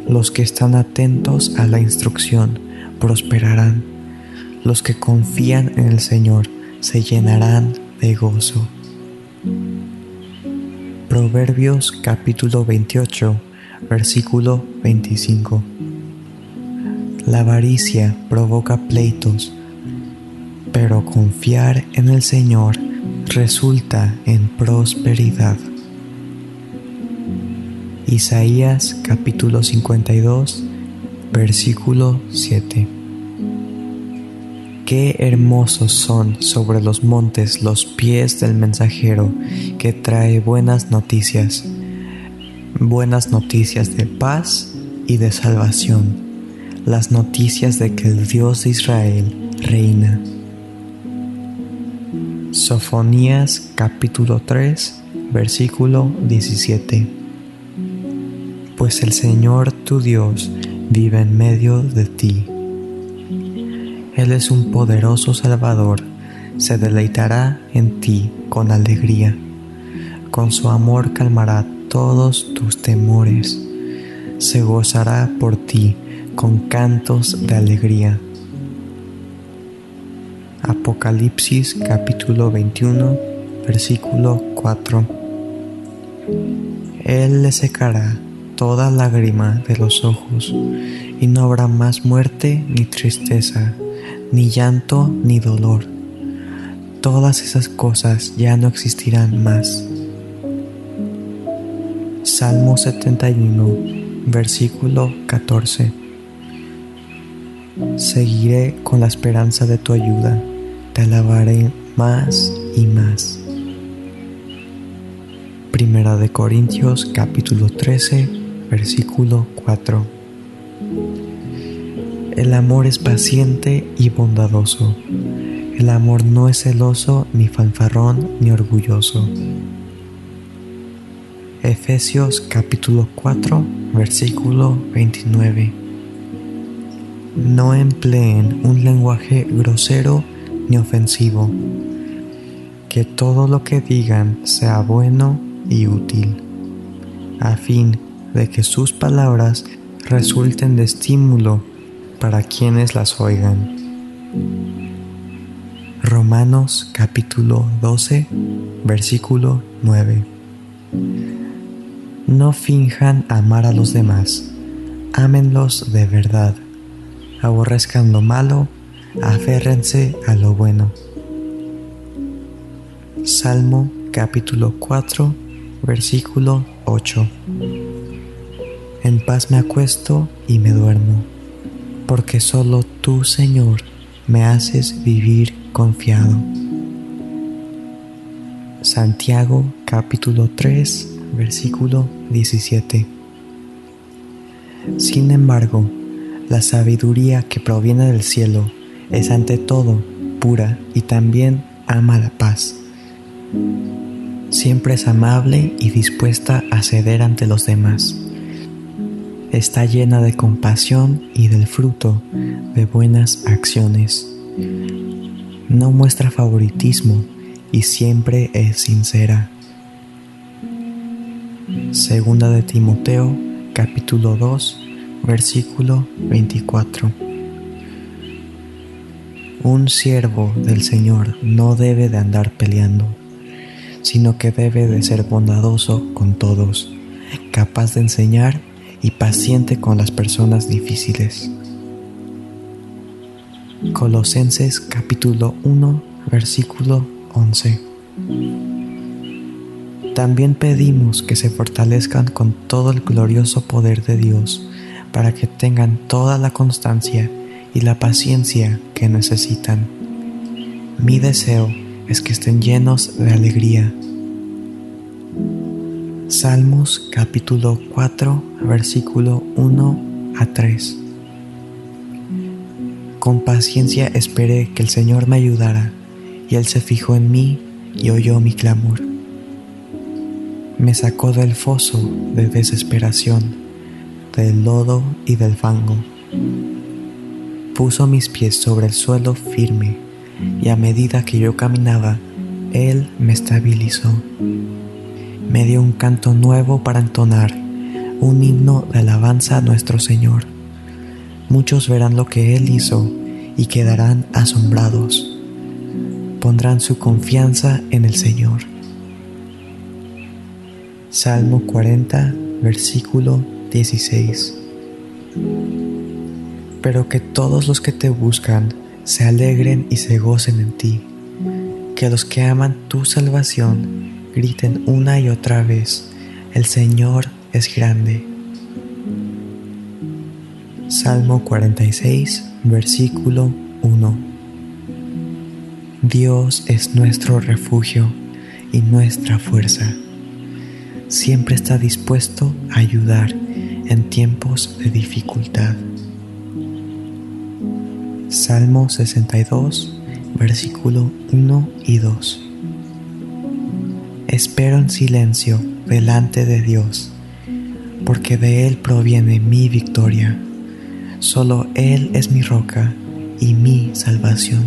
Los que están atentos a la instrucción prosperarán. Los que confían en el Señor se llenarán de gozo. Proverbios capítulo 28, versículo 25. La avaricia provoca pleitos, pero confiar en el Señor resulta en prosperidad. Isaías capítulo 52, versículo 7. Qué hermosos son sobre los montes los pies del mensajero que trae buenas noticias, buenas noticias de paz y de salvación, las noticias de que el Dios de Israel reina. Sofonías capítulo 3, versículo 17. Pues el Señor tu Dios vive en medio de ti él es un poderoso Salvador, se deleitará en ti con alegría. Con su amor calmará todos tus temores. Se gozará por ti con cantos de alegría. Apocalipsis capítulo 21, versículo 4. Él le secará toda lágrima de los ojos, y no habrá más muerte ni tristeza ni llanto, ni dolor. Todas esas cosas ya no existirán más. Salmo 71, versículo 14. Seguiré con la esperanza de tu ayuda, te alabaré más y más. Primera de Corintios capítulo 13, versículo 4. El amor es paciente y bondadoso. El amor no es celoso, ni fanfarrón, ni orgulloso. Efesios capítulo 4, versículo 29. No empleen un lenguaje grosero ni ofensivo. Que todo lo que digan sea bueno y útil, a fin de que sus palabras resulten de estímulo para quienes las oigan. Romanos capítulo 12, versículo 9. No finjan amar a los demás, ámenlos de verdad, aborrezcan lo malo, aférrense a lo bueno. Salmo capítulo 4, versículo 8. En paz me acuesto y me duermo porque solo tú, Señor, me haces vivir confiado. Santiago capítulo 3, versículo 17. Sin embargo, la sabiduría que proviene del cielo es ante todo pura y también ama la paz. Siempre es amable y dispuesta a ceder ante los demás está llena de compasión y del fruto de buenas acciones. No muestra favoritismo y siempre es sincera. Segunda de Timoteo, capítulo 2, versículo 24. Un siervo del Señor no debe de andar peleando, sino que debe de ser bondadoso con todos, capaz de enseñar y paciente con las personas difíciles. Colosenses capítulo 1 versículo 11. También pedimos que se fortalezcan con todo el glorioso poder de Dios para que tengan toda la constancia y la paciencia que necesitan. Mi deseo es que estén llenos de alegría Salmos capítulo 4, versículo 1 a 3. Con paciencia esperé que el Señor me ayudara, y Él se fijó en mí y oyó mi clamor. Me sacó del foso de desesperación, del lodo y del fango. Puso mis pies sobre el suelo firme, y a medida que yo caminaba, Él me estabilizó. Me dio un canto nuevo para entonar, un himno de alabanza a nuestro Señor. Muchos verán lo que Él hizo y quedarán asombrados. Pondrán su confianza en el Señor. Salmo 40, versículo 16. Pero que todos los que te buscan se alegren y se gocen en ti. Que los que aman tu salvación griten una y otra vez, el Señor es grande. Salmo 46, versículo 1. Dios es nuestro refugio y nuestra fuerza. Siempre está dispuesto a ayudar en tiempos de dificultad. Salmo 62, versículo 1 y 2. Espero en silencio delante de Dios, porque de Él proviene mi victoria. Solo Él es mi roca y mi salvación,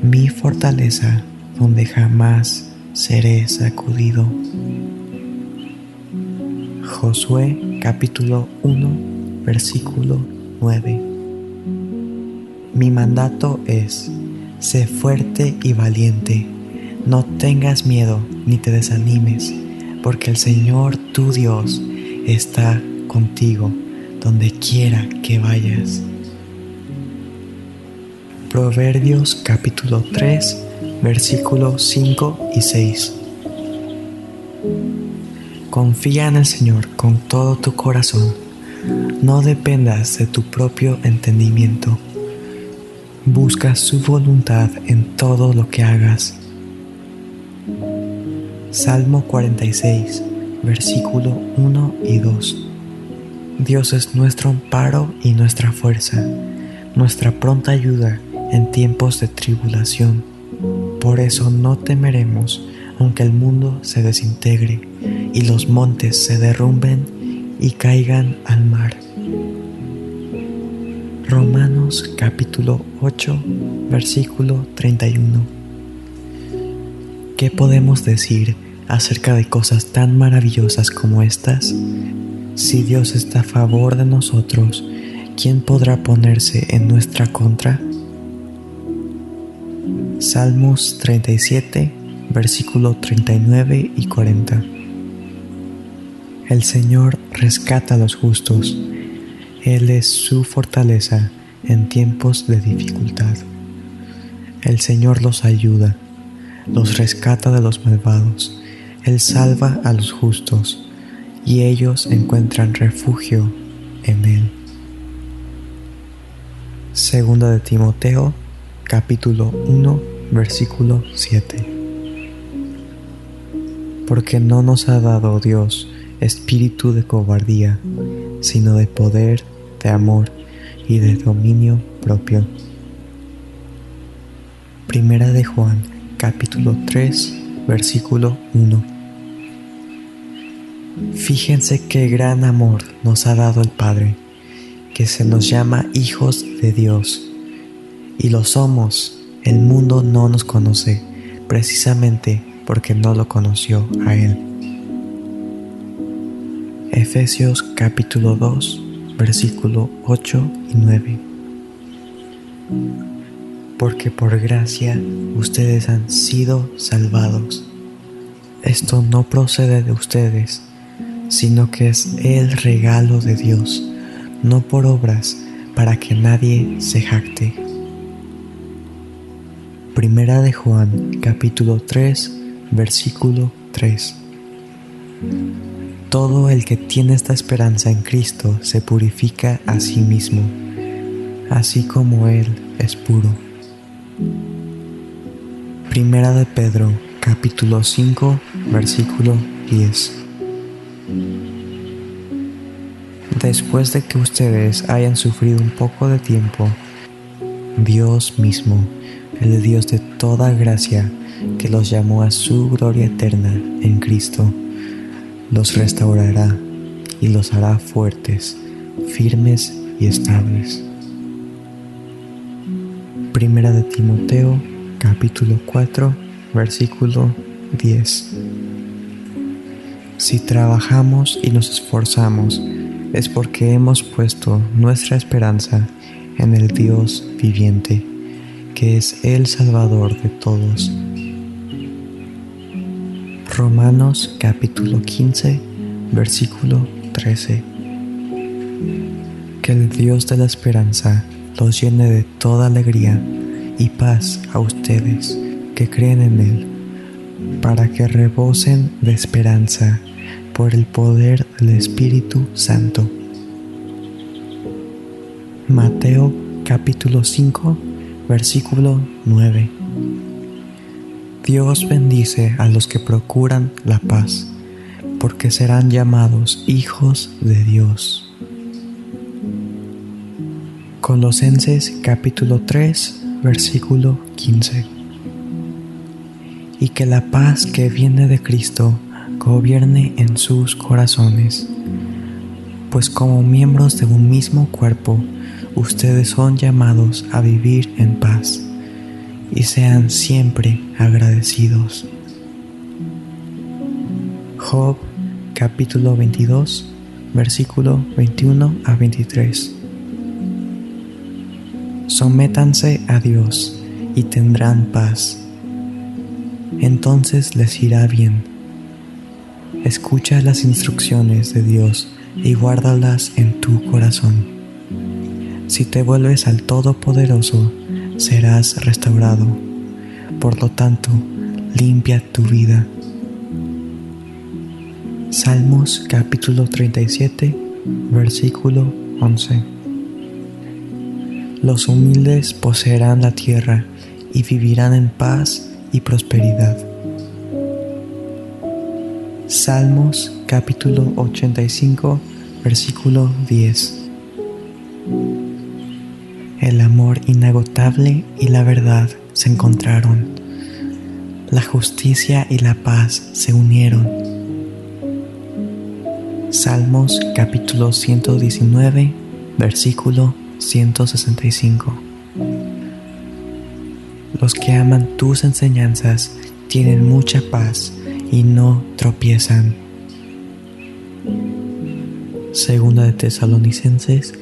mi fortaleza donde jamás seré sacudido. Josué capítulo 1 versículo 9 Mi mandato es, sé fuerte y valiente, no tengas miedo ni te desanimes, porque el Señor tu Dios está contigo donde quiera que vayas. Proverbios capítulo 3 versículos 5 y 6. Confía en el Señor con todo tu corazón. No dependas de tu propio entendimiento. Busca su voluntad en todo lo que hagas. Salmo 46, versículo 1 y 2. Dios es nuestro amparo y nuestra fuerza, nuestra pronta ayuda en tiempos de tribulación. Por eso no temeremos aunque el mundo se desintegre y los montes se derrumben y caigan al mar. Romanos capítulo 8, versículo 31. ¿Qué podemos decir acerca de cosas tan maravillosas como estas? Si Dios está a favor de nosotros, ¿quién podrá ponerse en nuestra contra? Salmos 37, versículo 39 y 40. El Señor rescata a los justos, Él es su fortaleza en tiempos de dificultad. El Señor los ayuda, los rescata de los malvados, Él salva a los justos y ellos encuentran refugio en Él. Segunda de Timoteo, capítulo 1, versículo 7. Porque no nos ha dado Dios espíritu de cobardía, sino de poder, de amor y de dominio propio. Primera de Juan, capítulo 3, versículo 1. Fíjense qué gran amor nos ha dado el Padre, que se nos llama hijos de Dios. Y lo somos, el mundo no nos conoce, precisamente porque no lo conoció a Él. Efesios capítulo 2, versículo 8 y 9. Porque por gracia ustedes han sido salvados. Esto no procede de ustedes, sino que es el regalo de Dios, no por obras, para que nadie se jacte. Primera de Juan, capítulo 3, versículo 3. Todo el que tiene esta esperanza en Cristo se purifica a sí mismo, así como Él es puro. Primera de Pedro, capítulo 5, versículo 10. Después de que ustedes hayan sufrido un poco de tiempo, Dios mismo, el Dios de toda gracia, que los llamó a su gloria eterna en Cristo, los restaurará, y los hará fuertes, firmes y estables. Primera de Timoteo, capítulo 4, versículo 10. Si trabajamos y nos esforzamos, es porque hemos puesto nuestra esperanza en el Dios viviente, que es el Salvador de todos. Romanos capítulo 15, versículo 13. Que el Dios de la esperanza los llene de toda alegría y paz a ustedes que creen en Él, para que rebosen de esperanza por el poder del Espíritu Santo. Mateo capítulo 5, versículo 9. Dios bendice a los que procuran la paz, porque serán llamados hijos de Dios. Colosenses capítulo 3, versículo 15. Y que la paz que viene de Cristo gobierne en sus corazones, pues como miembros de un mismo cuerpo, ustedes son llamados a vivir en paz y sean siempre agradecidos. Job capítulo 22 versículo 21 a 23 Sométanse a Dios y tendrán paz. Entonces les irá bien Escucha las instrucciones de Dios y guárdalas en tu corazón. Si te vuelves al Todopoderoso, serás restaurado. Por lo tanto, limpia tu vida. Salmos capítulo 37, versículo 11. Los humildes poseerán la tierra y vivirán en paz y prosperidad. Salmos capítulo 85, versículo 10. El amor inagotable y la verdad se encontraron. La justicia y la paz se unieron. Salmos capítulo 119, versículo 165. Los que aman tus enseñanzas tienen mucha paz y no tropiezan. Segunda de Tesalonicenses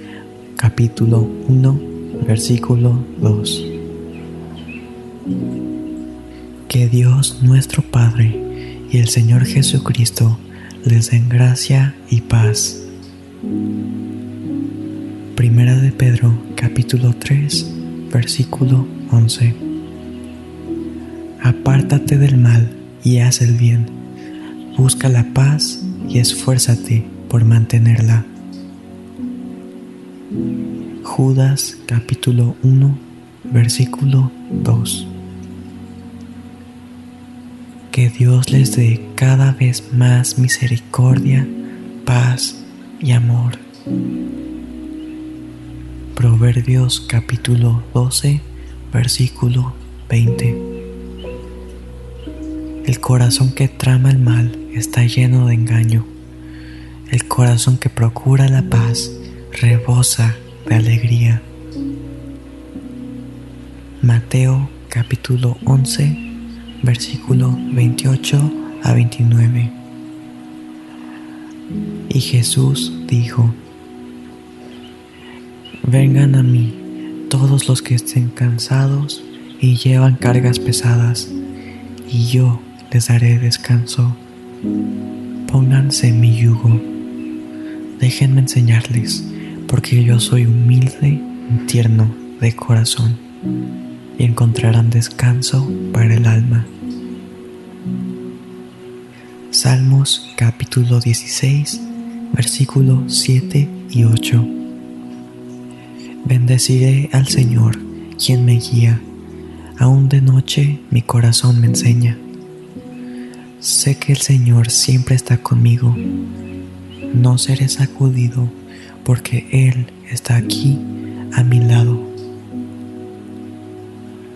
capítulo 1 versículo 2. Que Dios nuestro Padre y el Señor Jesucristo les den gracia y paz. Primera de Pedro capítulo 3 versículo 11. Apártate del mal y haz el bien. Busca la paz y esfuérzate por mantenerla. Judas capítulo 1 versículo 2. Que Dios les dé cada vez más misericordia, paz y amor. Proverbios capítulo 12 versículo 20. El corazón que trama el mal está lleno de engaño. El corazón que procura la paz rebosa de alegría. Mateo capítulo 11, versículo 28 a 29. Y Jesús dijo, Vengan a mí todos los que estén cansados y llevan cargas pesadas, y yo les daré descanso. Pónganse mi yugo. Déjenme enseñarles, porque yo soy humilde y tierno de corazón, y encontrarán descanso para el alma. Salmos capítulo 16, versículos 7 y 8. Bendeciré al Señor, quien me guía. Aún de noche mi corazón me enseña Sé que el Señor siempre está conmigo. No seré sacudido porque Él está aquí a mi lado.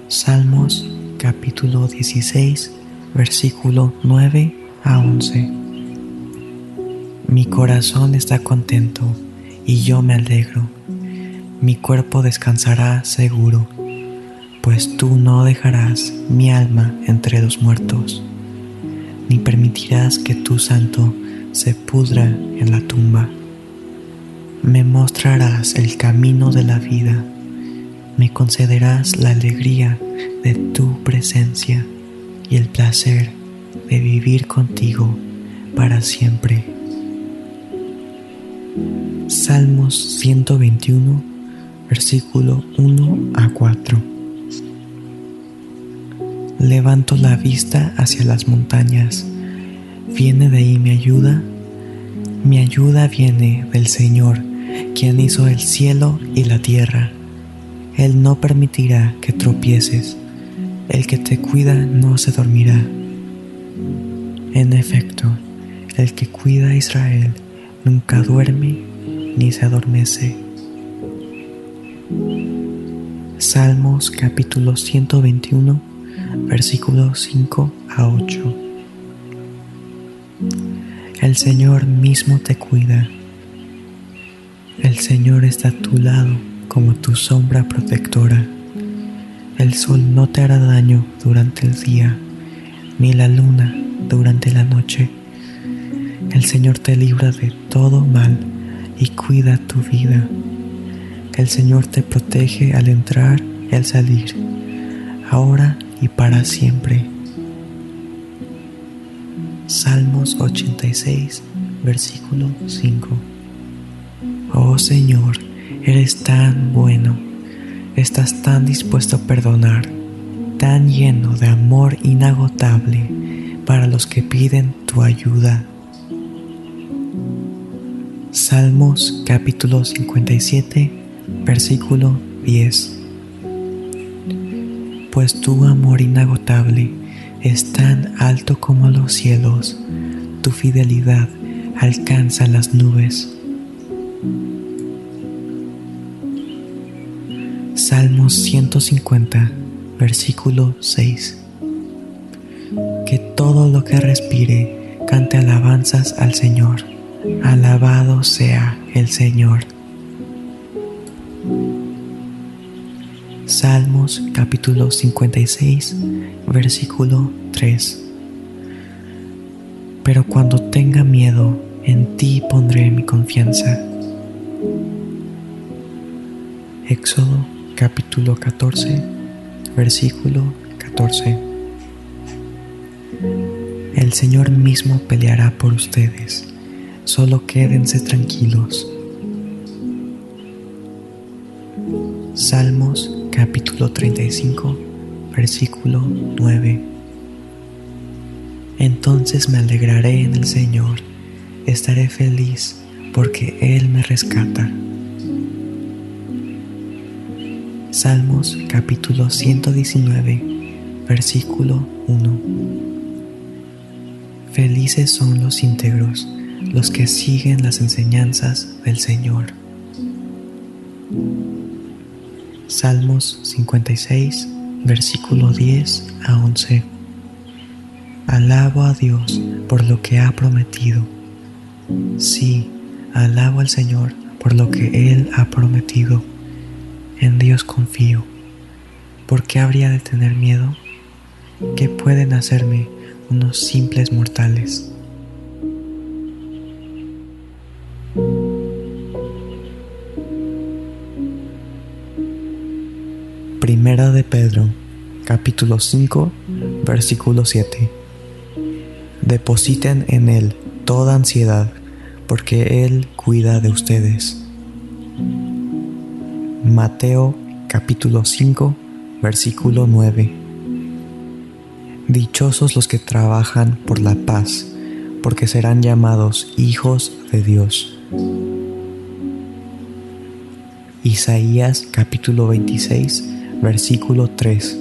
Salmos capítulo 16, versículo 9 a 11. Mi corazón está contento y yo me alegro. Mi cuerpo descansará seguro, pues tú no dejarás mi alma entre los muertos, ni permitirás que tu santo se pudra en la tumba. Me mostrarás el camino de la vida, me concederás la alegría de tu presencia y el placer de vivir contigo para siempre. Salmos 121, versículo 1 a 4. Levanto la vista hacia las montañas. ¿Viene de ahí mi ayuda? Mi ayuda viene del Señor, quien hizo el cielo y la tierra. Él no permitirá que tropieces. El que te cuida no se dormirá. En efecto, el que cuida a Israel nunca duerme ni se adormece. Salmos capítulo 121, versículos 5 a 8. El Señor mismo te cuida. El Señor está a tu lado como tu sombra protectora. El sol no te hará daño durante el día, ni la luna durante la noche. El Señor te libra de todo mal y cuida tu vida. El Señor te protege al entrar y al salir, ahora y para siempre. Salmos 86, versículo 5. Oh Señor, eres tan bueno, estás tan dispuesto a perdonar, tan lleno de amor inagotable para los que piden tu ayuda. Salmos capítulo 57, versículo 10. Pues tu amor inagotable es tan alto como los cielos, tu fidelidad alcanza las nubes. Salmos 150, versículo 6 que todo lo que respire cante alabanzas al Señor. Alabado sea el Señor. Salmos capítulo 56, versículo 3. Pero cuando tenga miedo, en ti pondré mi confianza. Éxodo capítulo 14, versículo 14. El Señor mismo peleará por ustedes, solo quédense tranquilos. Salmos capítulo 35, versículo 9. Entonces me alegraré en el Señor, estaré feliz porque Él me rescata. Salmos capítulo 119, versículo 1. Felices son los íntegros, los que siguen las enseñanzas del Señor. Salmos 56, versículo 10 a 11. Alabo a Dios por lo que ha prometido. Sí, alabo al Señor por lo que Él ha prometido. En Dios confío. ¿Por qué habría de tener miedo? ¿Qué pueden hacerme unos simples mortales. Primera de Pedro, capítulo 5, versículo 7. Depositen en Él toda ansiedad, porque Él cuida de ustedes. Mateo capítulo 5, versículo 9. Dichosos los que trabajan por la paz, porque serán llamados hijos de Dios. Isaías capítulo 26, versículo 3.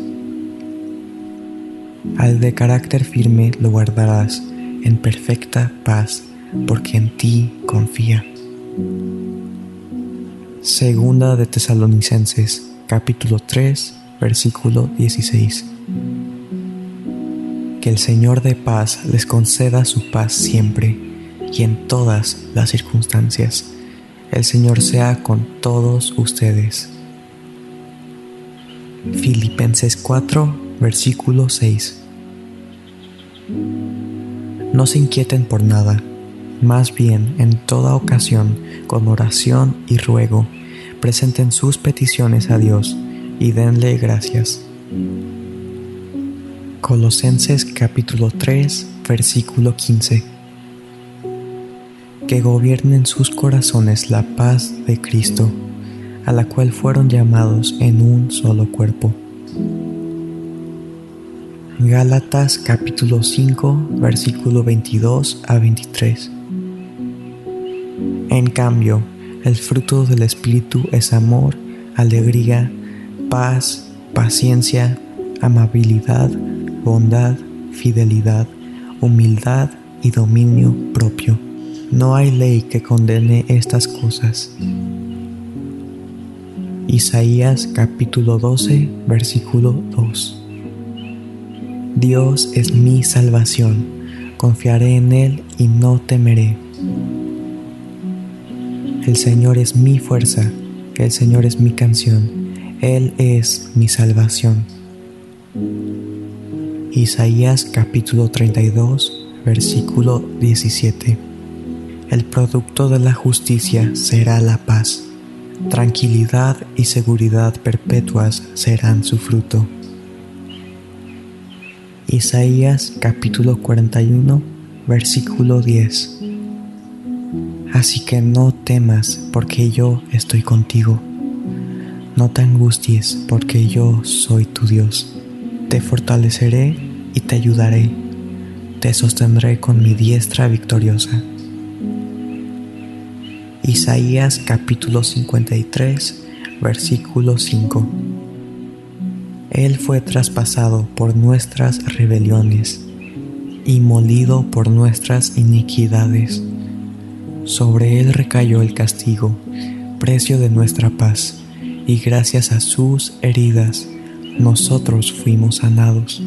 Al de carácter firme lo guardarás en perfecta paz, porque en ti confía. Segunda de Tesalonicenses capítulo 3, versículo 16 que el Señor de paz les conceda su paz siempre y en todas las circunstancias. El Señor sea con todos ustedes. Filipenses 4, versículo 6. No se inquieten por nada, más bien en toda ocasión, con oración y ruego, presenten sus peticiones a Dios y denle gracias. Colosenses capítulo 3, versículo 15. Que gobiernen sus corazones la paz de Cristo, a la cual fueron llamados en un solo cuerpo. Gálatas capítulo 5, versículo 22 a 23. En cambio, el fruto del Espíritu es amor, alegría, paz, paciencia, amabilidad, bondad, fidelidad, humildad y dominio propio. No hay ley que condene estas cosas. Isaías capítulo 12, versículo 2. Dios es mi salvación, confiaré en Él y no temeré. El Señor es mi fuerza, el Señor es mi canción, Él es mi salvación. Isaías capítulo 32, versículo 17. El producto de la justicia será la paz. Tranquilidad y seguridad perpetuas serán su fruto. Isaías capítulo 41, versículo 10. Así que no temas porque yo estoy contigo. No te angusties porque yo soy tu Dios. Te fortaleceré y te ayudaré, te sostendré con mi diestra victoriosa. Isaías capítulo 53, versículo 5. Él fue traspasado por nuestras rebeliones y molido por nuestras iniquidades. Sobre él recayó el castigo, precio de nuestra paz, y gracias a sus heridas nosotros fuimos sanados.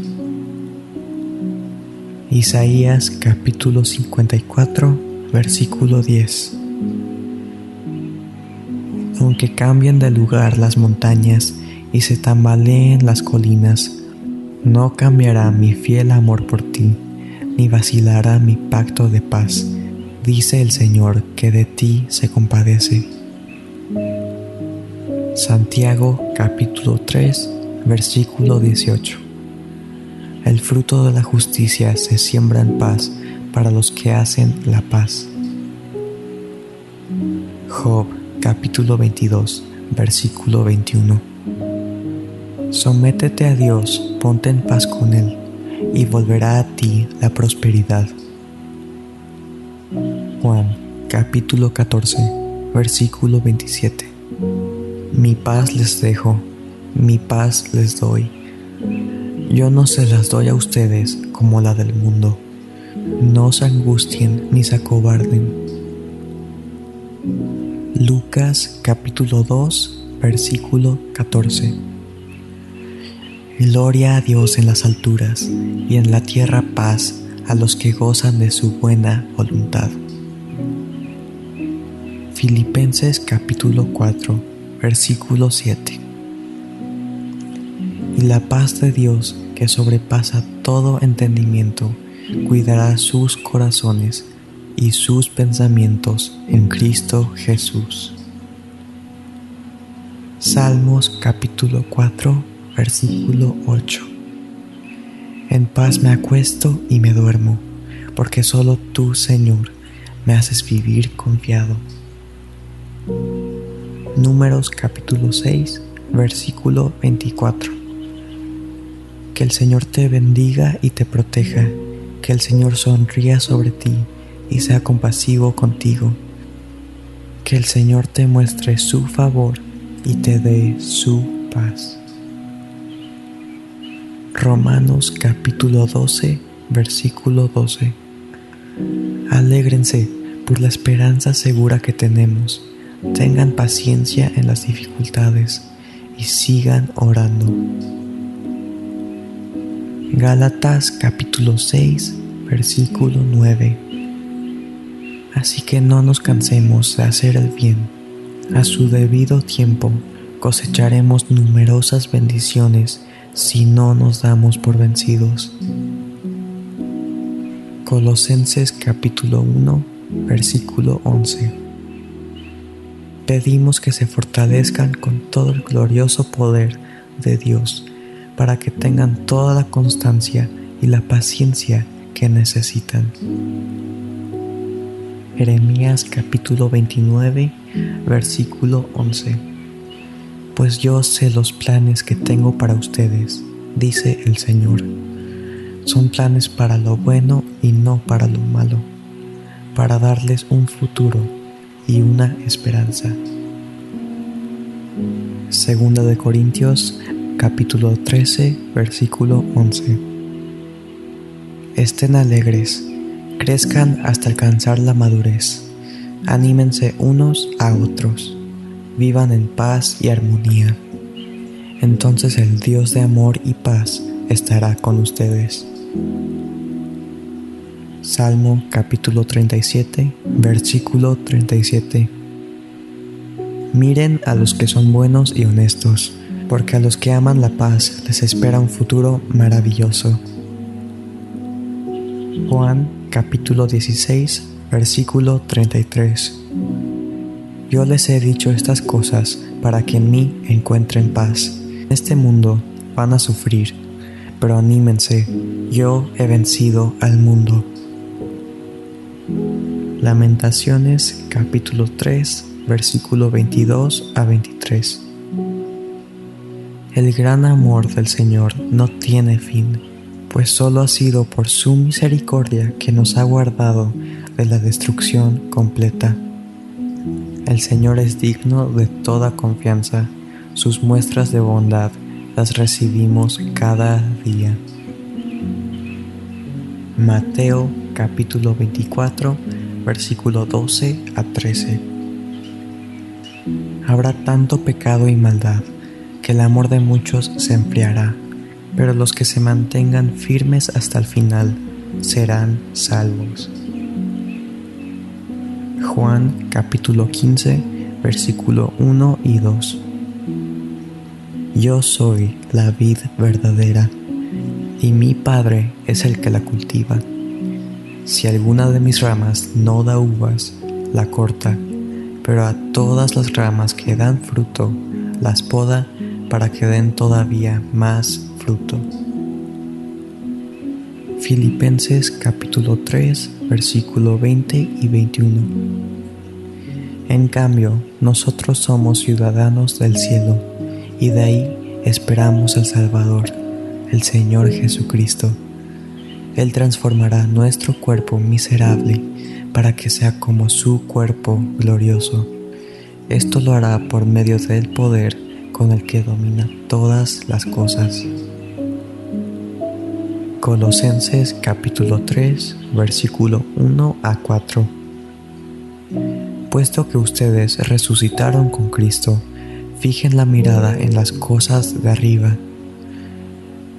Isaías capítulo 54, versículo 10. Aunque cambien de lugar las montañas y se tambaleen las colinas, no cambiará mi fiel amor por ti, ni vacilará mi pacto de paz, dice el Señor que de ti se compadece. Santiago capítulo 3, versículo 18. El fruto de la justicia se siembra en paz para los que hacen la paz. Job capítulo 22 versículo 21. Sométete a Dios, ponte en paz con Él, y volverá a ti la prosperidad. Juan capítulo 14 versículo 27. Mi paz les dejo, mi paz les doy yo no se las doy a ustedes como la del mundo. No se angustien ni se acobarden. Lucas capítulo 2 versículo 14. Gloria a Dios en las alturas y en la tierra paz a los que gozan de su buena voluntad. Filipenses capítulo 4 versículo 7. Y la paz de Dios que sobrepasa todo entendimiento, cuidará sus corazones y sus pensamientos en Cristo Jesús. Salmos capítulo 4, versículo 8. En paz me acuesto y me duermo, porque solo tú, Señor, me haces vivir confiado. Números capítulo 6, versículo 24. Que el Señor te bendiga y te proteja, que el Señor sonría sobre ti y sea compasivo contigo, que el Señor te muestre su favor y te dé su paz. Romanos capítulo 12, versículo 12. Alégrense por la esperanza segura que tenemos, tengan paciencia en las dificultades y sigan orando. Gálatas capítulo 6, versículo 9. Así que no nos cansemos de hacer el bien. A su debido tiempo cosecharemos numerosas bendiciones si no nos damos por vencidos. Colosenses capítulo 1, versículo 11. Pedimos que se fortalezcan con todo el glorioso poder de Dios para que tengan toda la constancia y la paciencia que necesitan. Jeremías capítulo 29, versículo 11. Pues yo sé los planes que tengo para ustedes, dice el Señor. Son planes para lo bueno y no para lo malo, para darles un futuro y una esperanza. Segunda de Corintios capítulo 13, versículo 11. Estén alegres crezcan hasta alcanzar la madurez. Anímense unos a otros. Vivan en paz y armonía. Entonces el Dios de amor y paz estará con ustedes. Salmo capítulo 37, versículo 37. Miren a los que son buenos y honestos, porque a los que aman la paz les espera un futuro maravilloso. Juan capítulo 16, versículo 33. Yo les he dicho estas cosas para que en mí encuentren paz. En este mundo van a sufrir, pero anímense, yo he vencido al mundo. Lamentaciones capítulo 3, versículo 22 a 23. El gran amor del Señor no tiene fin pues solo ha sido por su misericordia que nos ha guardado de la destrucción completa. El Señor es digno de toda confianza, sus muestras de bondad las recibimos cada día. Mateo capítulo 24, versículo 12 a 13. Habrá tanto pecado y maldad que el amor de muchos se enfriará pero los que se mantengan firmes hasta el final serán salvos. Juan capítulo 15 versículo 1 y 2 Yo soy la vid verdadera y mi Padre es el que la cultiva. Si alguna de mis ramas no da uvas, la corta, pero a todas las ramas que dan fruto, las poda para que den todavía más fruto. Filipenses capítulo 3 versículo 20 y 21. En cambio, nosotros somos ciudadanos del cielo y de ahí esperamos al Salvador, el Señor Jesucristo. Él transformará nuestro cuerpo miserable para que sea como su cuerpo glorioso. Esto lo hará por medio del poder con el que domina todas las cosas. Colosenses capítulo 3, versículo 1 a 4. Puesto que ustedes resucitaron con Cristo, fijen la mirada en las cosas de arriba.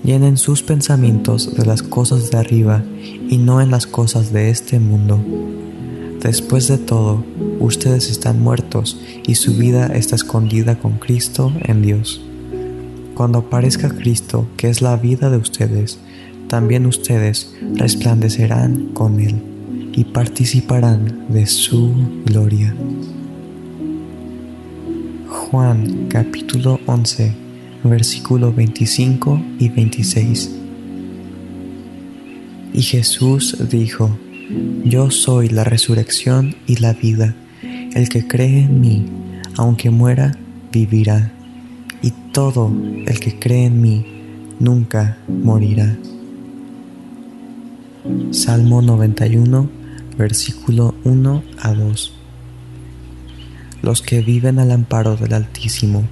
Llenen sus pensamientos de las cosas de arriba y no en las cosas de este mundo. Después de todo, ustedes están muertos y su vida está escondida con Cristo en Dios. Cuando aparezca Cristo, que es la vida de ustedes, también ustedes resplandecerán con Él y participarán de su gloria. Juan capítulo 11, versículo 25 y 26. Y Jesús dijo, Yo soy la resurrección y la vida. El que cree en mí, aunque muera, vivirá. Y todo el que cree en mí, nunca morirá. Salmo 91, versículo 1 a 2. Los que viven al amparo del Altísimo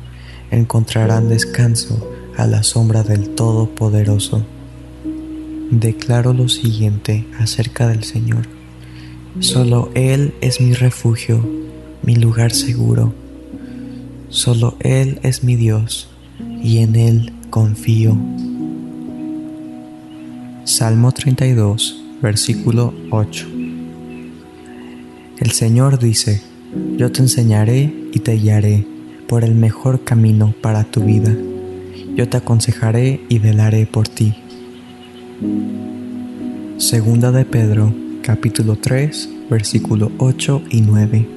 encontrarán descanso a la sombra del Todopoderoso. Declaro lo siguiente acerca del Señor. Solo Él es mi refugio, mi lugar seguro. Solo Él es mi Dios, y en Él confío. Salmo 32, versículo 8. El Señor dice, yo te enseñaré y te guiaré por el mejor camino para tu vida. Yo te aconsejaré y velaré por ti. Segunda de Pedro, capítulo 3, versículo 8 y 9.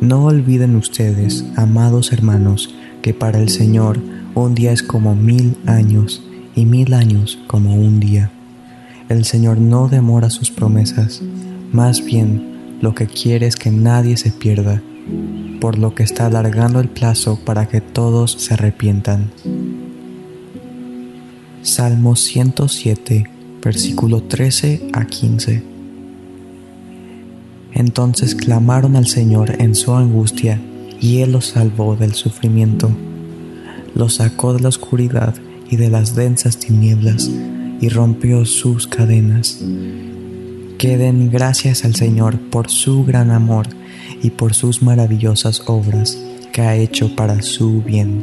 No olviden ustedes, amados hermanos, que para el Señor un día es como mil años y mil años como un día. El Señor no demora sus promesas, más bien lo que quiere es que nadie se pierda, por lo que está alargando el plazo para que todos se arrepientan. Salmo 107, versículo 13 a 15. Entonces clamaron al Señor en su angustia, y Él los salvó del sufrimiento. Los sacó de la oscuridad y de las densas tinieblas, y rompió sus cadenas. Queden gracias al Señor por su gran amor y por sus maravillosas obras que ha hecho para su bien.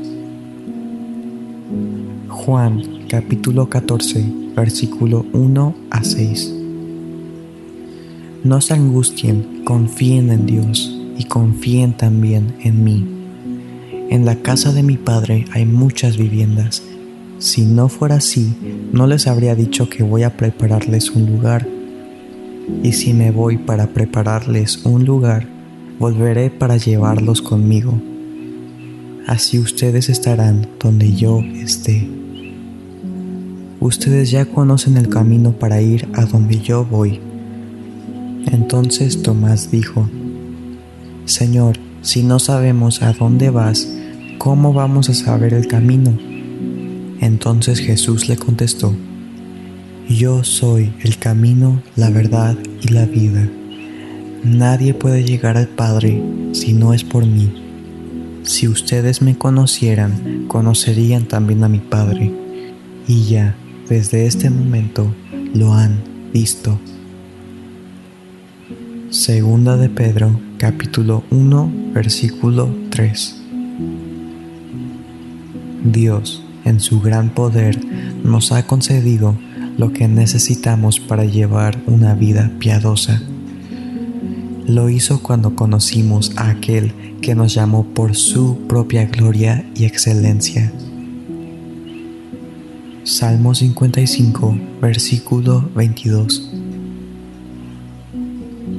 Juan capítulo 14 versículo 1 a 6 No se angustien, confíen en Dios y confíen también en mí. En la casa de mi Padre hay muchas viviendas. Si no fuera así, no les habría dicho que voy a prepararles un lugar. Y si me voy para prepararles un lugar, volveré para llevarlos conmigo. Así ustedes estarán donde yo esté. Ustedes ya conocen el camino para ir a donde yo voy. Entonces Tomás dijo, Señor, si no sabemos a dónde vas, ¿cómo vamos a saber el camino? Entonces Jesús le contestó, Yo soy el camino, la verdad y la vida. Nadie puede llegar al Padre si no es por mí. Si ustedes me conocieran, conocerían también a mi Padre. Y ya, desde este momento, lo han visto. Segunda de Pedro, capítulo 1, versículo 3. Dios, en su gran poder, nos ha concedido lo que necesitamos para llevar una vida piadosa lo hizo cuando conocimos a aquel que nos llamó por su propia gloria y excelencia. Salmo 55, versículo 22.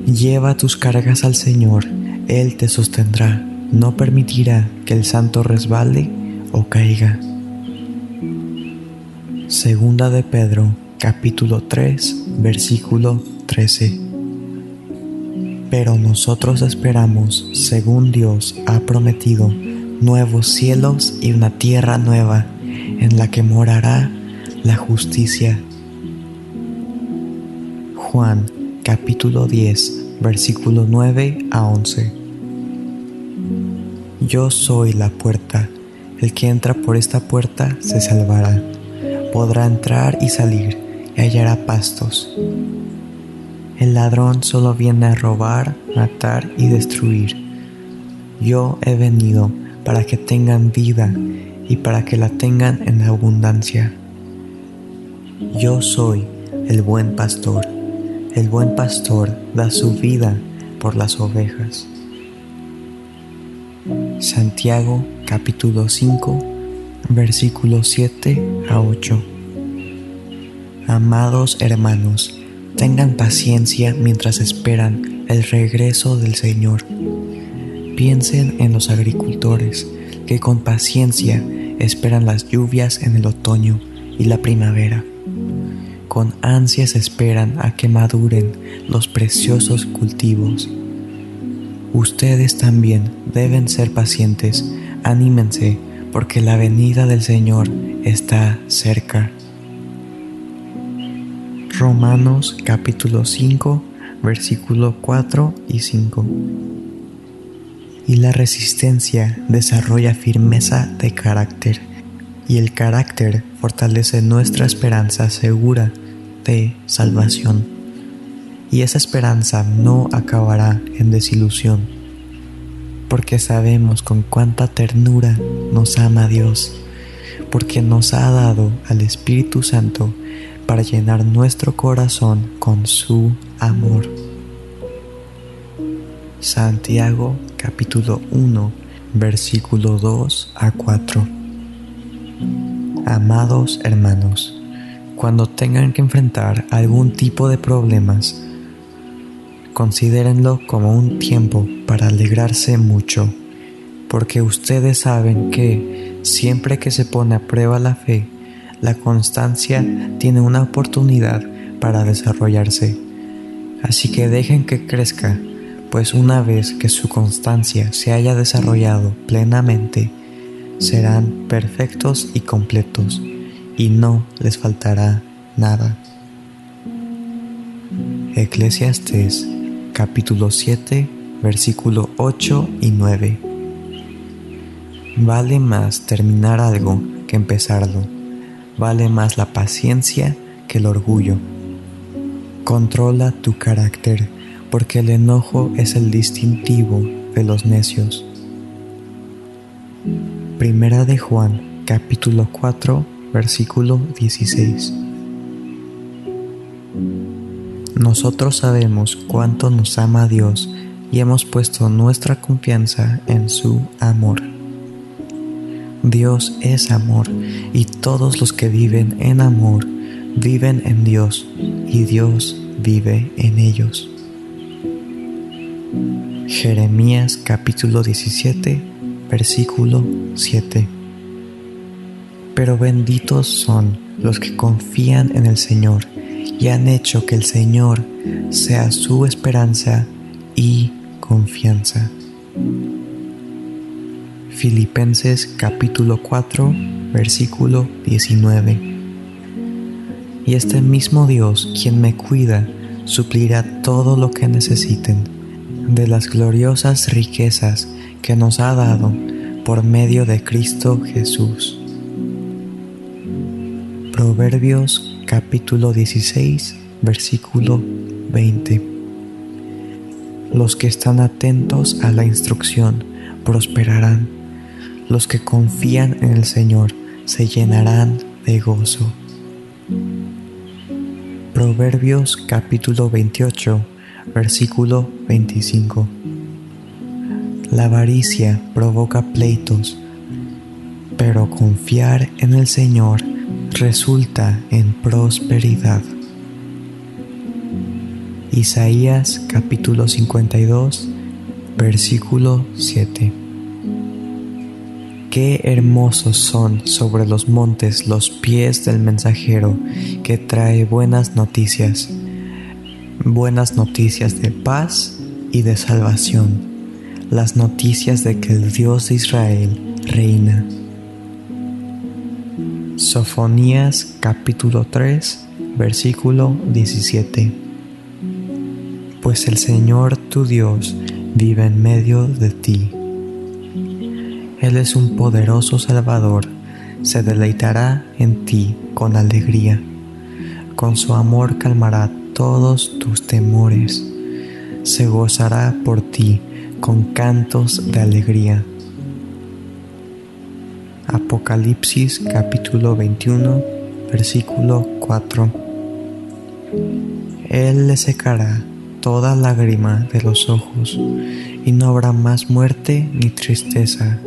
Lleva tus cargas al Señor, Él te sostendrá, no permitirá que el santo resbale o caiga. Segunda de Pedro, capítulo 3, versículo 13 pero nosotros esperamos, según Dios ha prometido, nuevos cielos y una tierra nueva en la que morará la justicia. Juan capítulo 10 versículo 9 a 11 Yo soy la puerta, el que entra por esta puerta se salvará, podrá entrar y salir y hallará pastos. El ladrón solo viene a robar, matar y destruir. Yo he venido para que tengan vida y para que la tengan en abundancia. Yo soy el buen pastor. El buen pastor da su vida por las ovejas. Santiago capítulo 5 versículos 7 a 8. Amados hermanos, Tengan paciencia mientras esperan el regreso del Señor. Piensen en los agricultores que con paciencia esperan las lluvias en el otoño y la primavera. Con ansias esperan a que maduren los preciosos cultivos. Ustedes también deben ser pacientes, anímense, porque la venida del Señor está cerca. Romanos capítulo 5, versículo 4 y 5. Y la resistencia desarrolla firmeza de carácter, y el carácter fortalece nuestra esperanza segura de salvación. Y esa esperanza no acabará en desilusión, porque sabemos con cuánta ternura nos ama Dios, porque nos ha dado al Espíritu Santo para llenar nuestro corazón con su amor. Santiago capítulo 1 versículo 2 a 4. Amados hermanos, cuando tengan que enfrentar algún tipo de problemas, considérenlo como un tiempo para alegrarse mucho, porque ustedes saben que siempre que se pone a prueba la fe, la constancia tiene una oportunidad para desarrollarse. Así que dejen que crezca, pues una vez que su constancia se haya desarrollado plenamente, serán perfectos y completos, y no les faltará nada. Eclesiastes capítulo 7 versículo 8 y 9 Vale más terminar algo que empezarlo, vale más la paciencia que el orgullo. Controla tu carácter, porque el enojo es el distintivo de los necios. Primera de Juan, capítulo 4, versículo 16. Nosotros sabemos cuánto nos ama Dios y hemos puesto nuestra confianza en su amor. Dios es amor y todos los que viven en amor viven en Dios y Dios vive en ellos. Jeremías capítulo 17 versículo 7 Pero benditos son los que confían en el Señor y han hecho que el Señor sea su esperanza y confianza. Filipenses capítulo 4 versículo 19 Y este mismo Dios quien me cuida suplirá todo lo que necesiten de las gloriosas riquezas que nos ha dado por medio de Cristo Jesús. Proverbios capítulo 16, versículo 20. Los que están atentos a la instrucción prosperarán. Los que confían en el Señor se llenarán de gozo. Proverbios capítulo 28, versículo 25. La avaricia provoca pleitos, pero confiar en el Señor resulta en prosperidad. Isaías capítulo 52, versículo 7. Qué hermosos son sobre los montes los pies del mensajero que trae buenas noticias, buenas noticias de paz y de salvación, las noticias de que el Dios de Israel reina. Sofonías capítulo 3 versículo 17 Pues el Señor tu Dios vive en medio de ti. Él es un poderoso Salvador, se deleitará en ti con alegría. Con su amor calmará todos tus temores. Se gozará por ti con cantos de alegría. Apocalipsis capítulo 21 versículo 4 Él le secará toda lágrima de los ojos y no habrá más muerte ni tristeza,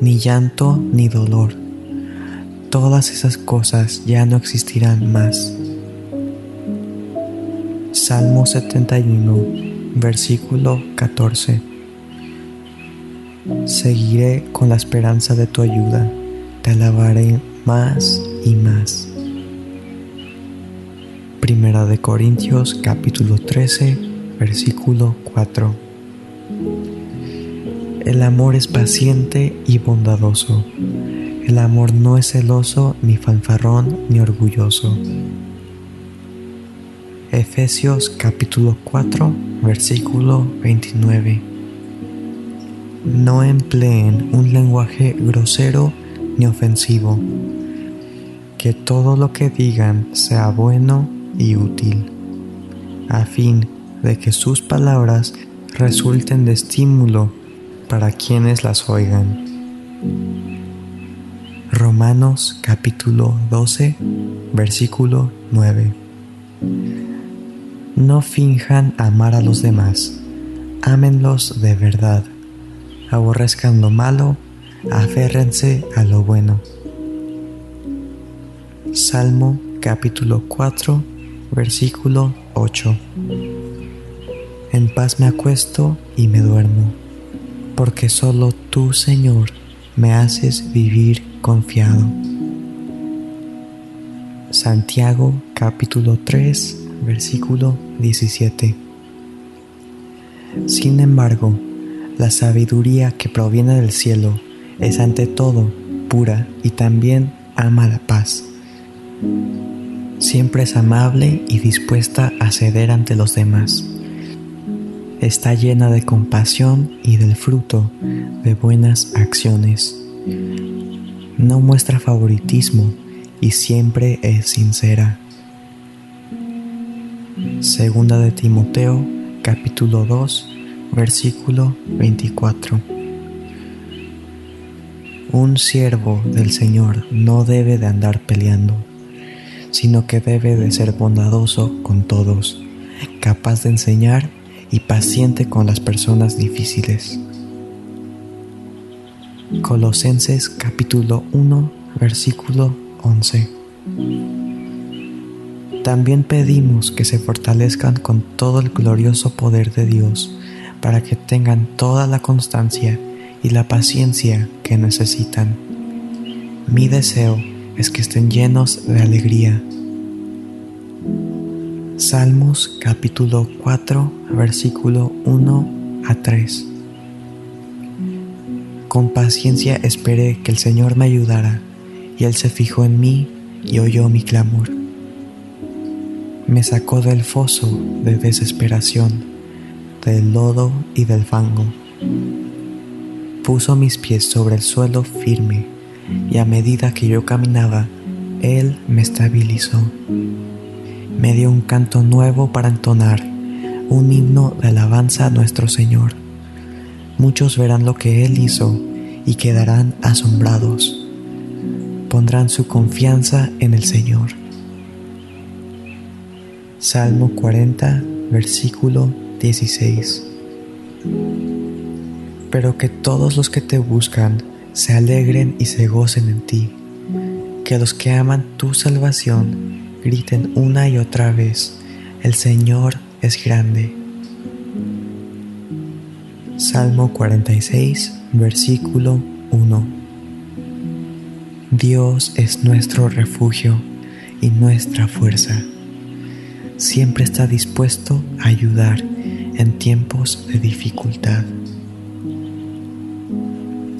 ni llanto ni dolor. Todas esas cosas ya no existirán más. Salmo 71 versículo 14 Seguiré con la esperanza de tu ayuda te alabaré más y más. Primera de Corintios capítulo 13 versículo 4. El amor es paciente y bondadoso. El amor no es celoso, ni fanfarrón, ni orgulloso. Efesios capítulo 4 versículo 29. No empleen un lenguaje grosero ni ofensivo. Que todo lo que digan sea bueno y útil, a fin de que sus palabras resulten de estímulo para quienes las oigan. Romanos capítulo 12, versículo 9. No finjan amar a los demás, ámenlos de verdad, aborrezcan lo malo, aférrense a lo bueno. Salmo capítulo 4, versículo 8. En paz me acuesto y me duermo, porque solo tú, Señor, me haces vivir confiado. Santiago capítulo 3, versículo 17. Sin embargo, la sabiduría que proviene del cielo es ante todo pura y también ama la paz. Siempre es amable y dispuesta a ceder ante los demás. Está llena de compasión y del fruto de buenas acciones. No muestra favoritismo y siempre es sincera. Segunda de Timoteo capítulo 2 versículo 24. Un siervo del Señor no debe de andar peleando, sino que debe de ser bondadoso con todos, capaz de enseñar y paciente con las personas difíciles. Colosenses capítulo 1 versículo 11. También pedimos que se fortalezcan con todo el glorioso poder de Dios para que tengan toda la constancia y la paciencia que necesitan. Mi deseo es que estén llenos de alegría. Salmos capítulo 4 versículo 1 a 3. Con paciencia esperé que el Señor me ayudara, y Él se fijó en mí y oyó mi clamor. Me sacó del foso de desesperación del lodo y del fango. Puso mis pies sobre el suelo firme y a medida que yo caminaba, Él me estabilizó. Me dio un canto nuevo para entonar, un himno de alabanza a nuestro Señor. Muchos verán lo que Él hizo y quedarán asombrados. Pondrán su confianza en el Señor. Salmo 40, versículo 16. Pero que todos los que te buscan se alegren y se gocen en ti, que los que aman tu salvación griten una y otra vez, el Señor es grande. Salmo 46, versículo 1. Dios es nuestro refugio y nuestra fuerza. Siempre está dispuesto a ayudar en tiempos de dificultad.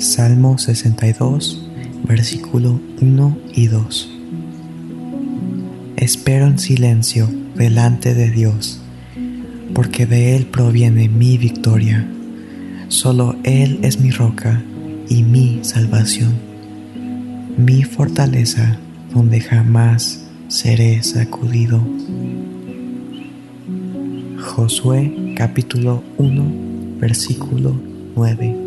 Salmo 62, versículo 1 y 2. Espero en silencio delante de Dios, porque de Él proviene mi victoria. Solo Él es mi roca y mi salvación, mi fortaleza donde jamás seré sacudido. Josué capítulo 1 versículo 9.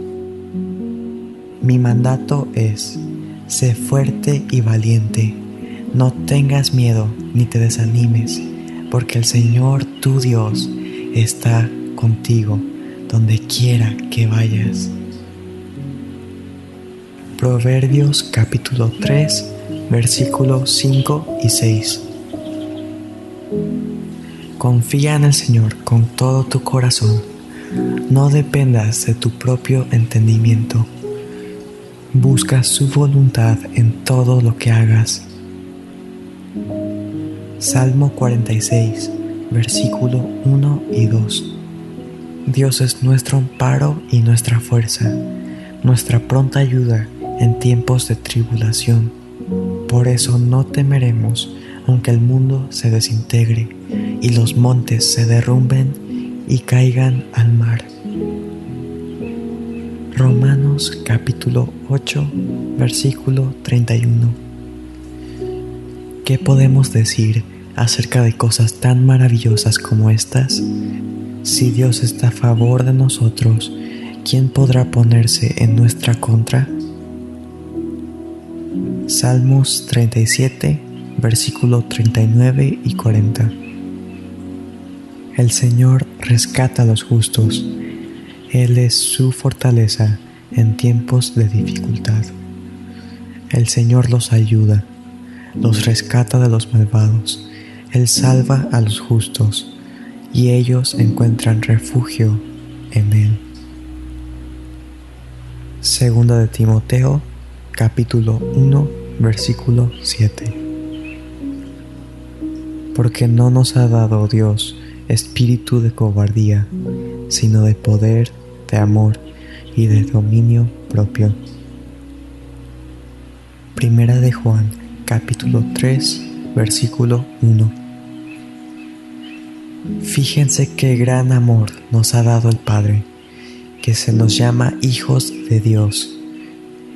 Mi mandato es, sé fuerte y valiente, no tengas miedo ni te desanimes, porque el Señor tu Dios está contigo donde quiera que vayas. Proverbios capítulo 3 versículos 5 y 6. Confía en el Señor con todo tu corazón. No dependas de tu propio entendimiento. Busca su voluntad en todo lo que hagas. Salmo 46, versículo 1 y 2. Dios es nuestro amparo y nuestra fuerza, nuestra pronta ayuda en tiempos de tribulación. Por eso no temeremos aunque el mundo se desintegre y los montes se derrumben y caigan al mar. Romanos capítulo 8, versículo 31. ¿Qué podemos decir acerca de cosas tan maravillosas como estas? Si Dios está a favor de nosotros, ¿quién podrá ponerse en nuestra contra? Salmos 37, versículo 39 y 40. El Señor rescata a los justos, Él es su fortaleza en tiempos de dificultad. El Señor los ayuda, los rescata de los malvados, Él salva a los justos, y ellos encuentran refugio en Él. Segunda de Timoteo, capítulo 1, versículo 7. Porque no nos ha dado Dios espíritu de cobardía, sino de poder, de amor y de dominio propio. Primera de Juan, capítulo 3, versículo 1. Fíjense qué gran amor nos ha dado el Padre, que se nos llama hijos de Dios.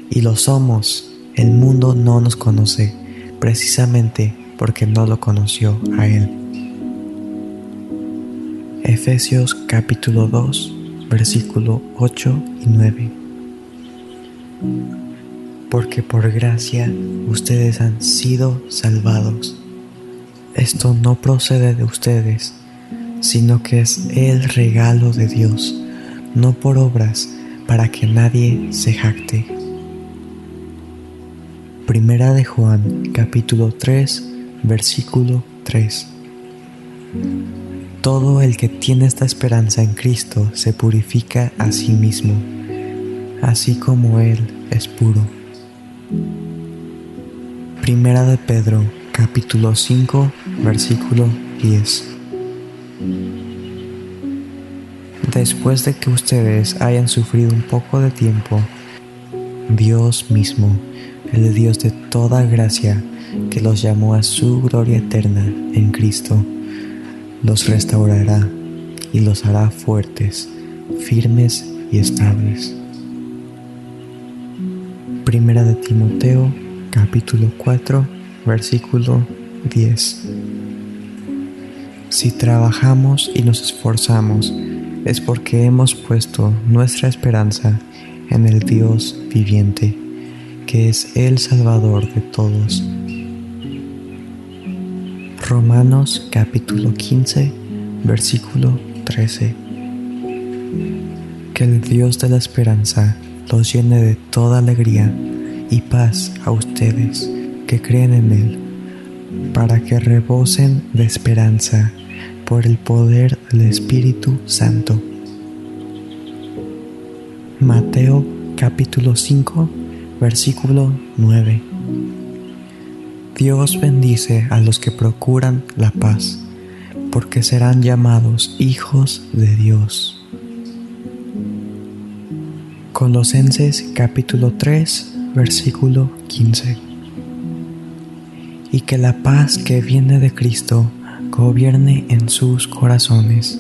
Y lo somos, el mundo no nos conoce, precisamente porque no lo conoció a Él. Efesios capítulo 2, versículo 8 y 9 porque por gracia ustedes han sido salvados. Esto no procede de ustedes, sino que es el regalo de Dios, no por obras, para que nadie se jacte. Primera de Juan, capítulo 3, versículo 3. Todo el que tiene esta esperanza en Cristo se purifica a sí mismo, así como Él es puro. Primera de Pedro, capítulo 5, versículo 10. Después de que ustedes hayan sufrido un poco de tiempo, Dios mismo, el Dios de toda gracia, que los llamó a su gloria eterna en Cristo, los restaurará y los hará fuertes, firmes y estables. Primera de Timoteo capítulo 4, versículo 10. Si trabajamos y nos esforzamos, es porque hemos puesto nuestra esperanza en el Dios viviente, que es el Salvador de todos. Romanos capítulo 15, versículo 13. Que el Dios de la esperanza los llene de toda alegría y paz a ustedes que creen en Él, para que rebosen de esperanza por el poder del Espíritu Santo. Mateo capítulo 5 versículo 9 Dios bendice a los que procuran la paz, porque serán llamados hijos de Dios. Colosenses capítulo 3, versículo 15. Y que la paz que viene de Cristo gobierne en sus corazones,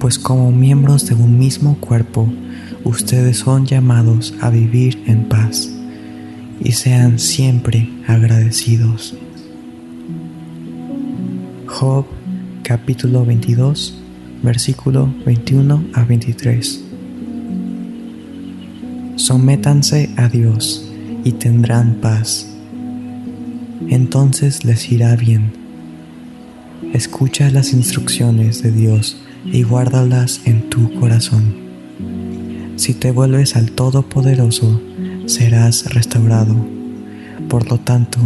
pues como miembros de un mismo cuerpo, ustedes son llamados a vivir en paz y sean siempre agradecidos. Job capítulo 22, versículo 21 a 23. Sométanse a Dios y tendrán paz. Entonces les irá bien. Escucha las instrucciones de Dios y guárdalas en tu corazón. Si te vuelves al Todopoderoso, serás restaurado. Por lo tanto,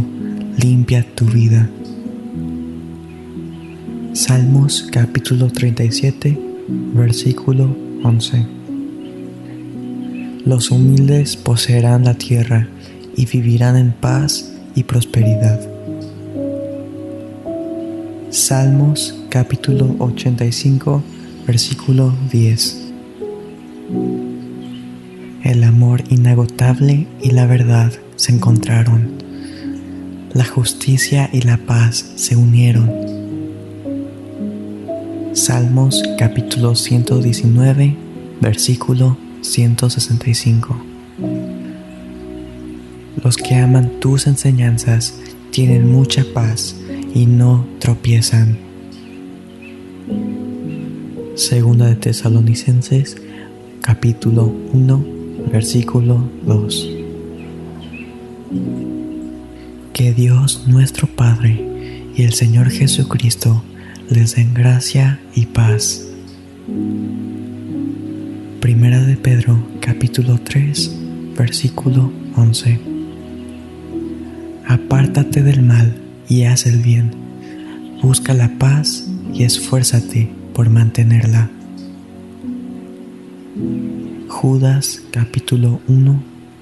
limpia tu vida. Salmos capítulo 37, versículo 11. Los humildes poseerán la tierra y vivirán en paz y prosperidad. Salmos capítulo 85 versículo 10. Y la verdad se encontraron. La justicia y la paz se unieron. Salmos capítulo 119 versículo 165 Los que aman tus enseñanzas tienen mucha paz y no tropiezan. Segunda de Tesalonicenses, capítulo 1, versículo 2. Que Dios nuestro Padre y el Señor Jesucristo les den gracia y paz. Primera de Pedro capítulo 3 versículo 11. Apártate del mal y haz el bien. Busca la paz y esfuérzate por mantenerla. Judas capítulo 1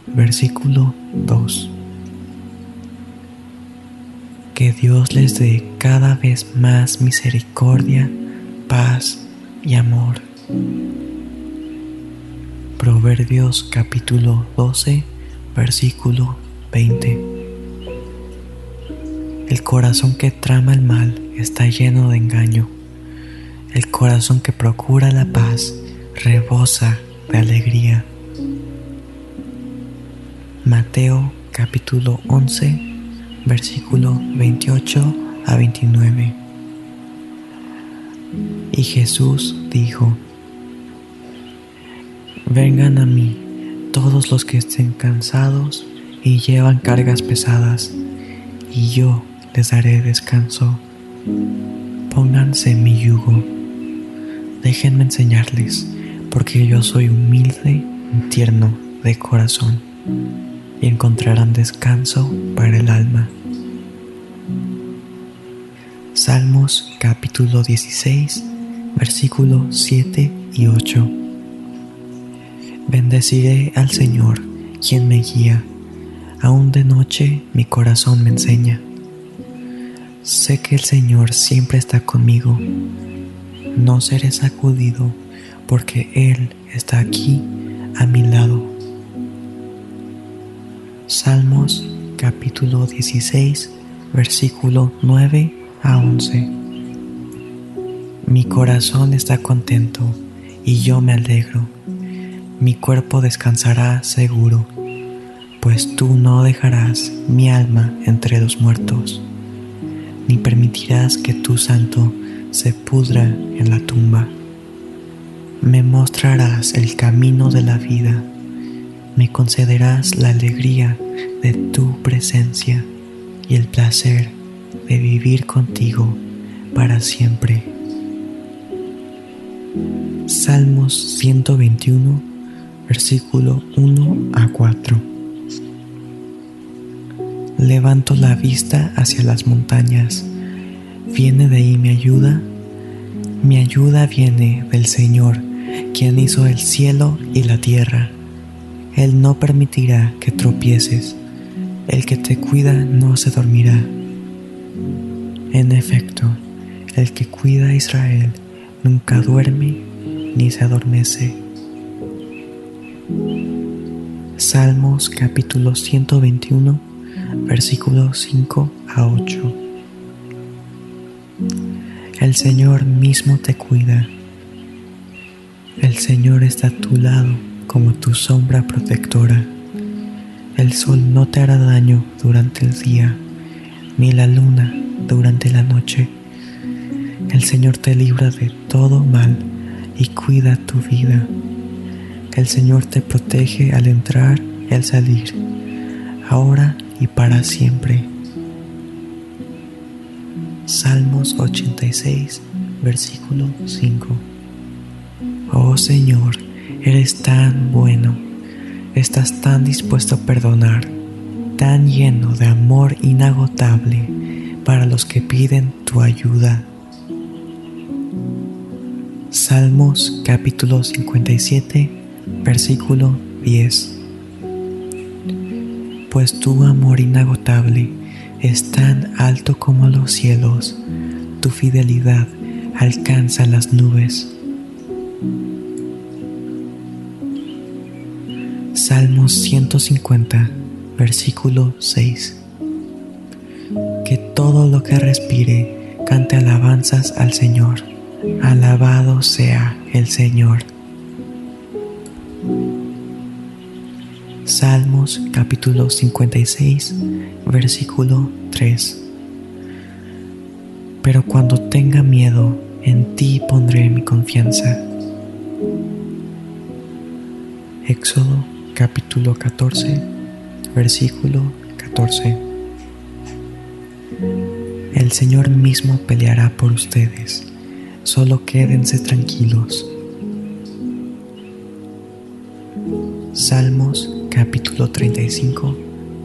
versículo 2. Que Dios les dé cada vez más misericordia, paz y amor. Proverbios capítulo 12 versículo 20. El corazón que trama el mal está lleno de engaño. El corazón que procura la paz rebosa de alegría. Mateo capítulo 11, versículo 28 a 29. Y Jesús dijo, Vengan a mí todos los que estén cansados y llevan cargas pesadas, y yo les daré descanso. Pónganse mi yugo. Déjenme enseñarles, porque yo soy humilde y tierno de corazón y encontrarán descanso para el alma. Salmos capítulo 16, versículos 7 y 8. Bendeciré al Señor, quien me guía. Aún de noche mi corazón me enseña. Sé que el Señor siempre está conmigo. No seré sacudido porque Él está aquí a mi lado. Salmos capítulo 16, versículo 9 a 11. Mi corazón está contento y yo me alegro. Mi cuerpo descansará seguro, pues tú no dejarás mi alma entre los muertos, ni permitirás que tu santo se pudra en la tumba. Me mostrarás el camino de la vida me concederás la alegría de tu presencia y el placer de vivir contigo para siempre. Salmos 121, versículo 1 a 4. Levanto la vista hacia las montañas. ¿Viene de ahí mi ayuda? Mi ayuda viene del Señor, quien hizo el cielo y la tierra. Él no permitirá que tropieces, el que te cuida no se dormirá. En efecto, el que cuida a Israel nunca duerme ni se adormece. Salmos capítulo 121, versículos 5 a 8. El Señor mismo te cuida. El Señor está a tu lado como tu sombra protectora. El sol no te hará daño durante el día, ni la luna durante la noche. El Señor te libra de todo mal y cuida tu vida. El Señor te protege al entrar y al salir, ahora y para siempre. Salmos 86, versículo 5. Oh Señor, Eres tan bueno, estás tan dispuesto a perdonar, tan lleno de amor inagotable para los que piden tu ayuda. Salmos capítulo 57, versículo 10. Pues tu amor inagotable es tan alto como los cielos, tu fidelidad alcanza las nubes. Salmos 150, versículo 6. Que todo lo que respire cante alabanzas al Señor. Alabado sea el Señor. Salmos capítulo 56, versículo 3. Pero cuando tenga miedo, en ti pondré mi confianza. Éxodo capítulo 14, versículo 14. El Señor mismo peleará por ustedes, solo quédense tranquilos. Salmos capítulo 35,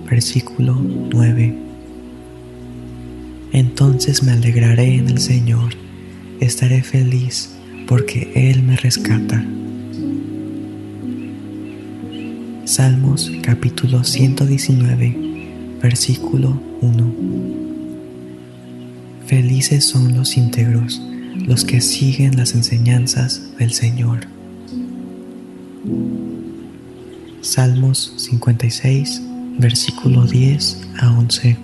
versículo 9. Entonces me alegraré en el Señor, estaré feliz porque Él me rescata. Salmos capítulo 119, versículo 1. Felices son los íntegros, los que siguen las enseñanzas del Señor. Salmos 56, versículo 10 a 11.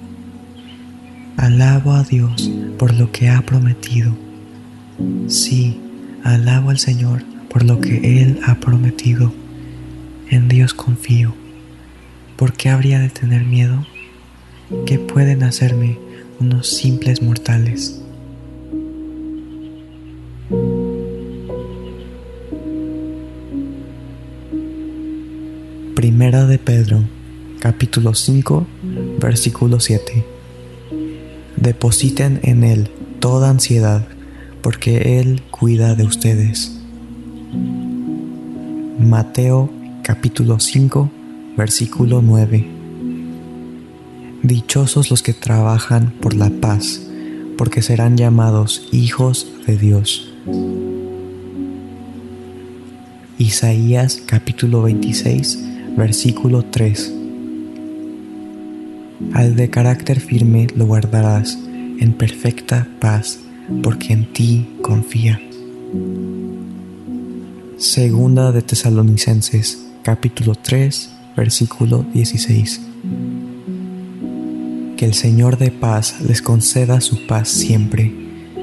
Alabo a Dios por lo que ha prometido. Sí, alabo al Señor por lo que Él ha prometido. En Dios confío. ¿Por qué habría de tener miedo? ¿Qué pueden hacerme unos simples mortales? Primera de Pedro, capítulo 5, versículo 7. Depositen en Él toda ansiedad, porque Él cuida de ustedes. Mateo capítulo 5, versículo 9. Dichosos los que trabajan por la paz, porque serán llamados hijos de Dios. Isaías capítulo 26, versículo 3. Al de carácter firme lo guardarás en perfecta paz, porque en ti confía. Segunda de Tesalonicenses, capítulo 3, versículo 16. Que el Señor de paz les conceda su paz siempre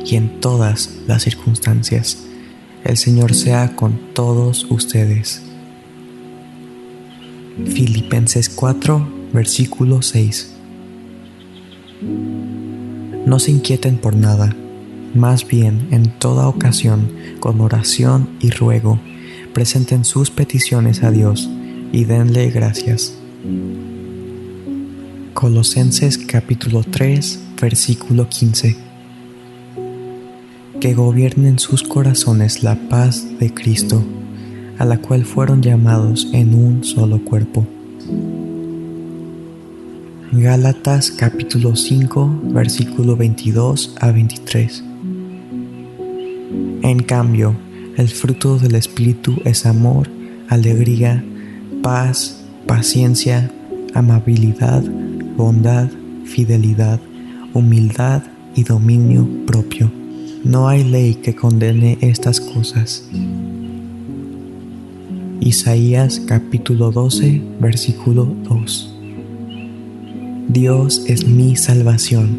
y en todas las circunstancias. El Señor sea con todos ustedes. Filipenses 4, versículo 6. No se inquieten por nada, más bien en toda ocasión, con oración y ruego, presenten sus peticiones a Dios y denle gracias. Colosenses capítulo 3, versículo 15. Que gobiernen sus corazones la paz de Cristo a la cual fueron llamados en un solo cuerpo. Gálatas capítulo 5 versículo 22 a 23. En cambio, el fruto del Espíritu es amor, alegría, paz, paciencia, amabilidad, bondad, fidelidad, humildad y dominio propio. No hay ley que condene estas cosas. Isaías capítulo 12, versículo 2. Dios es mi salvación,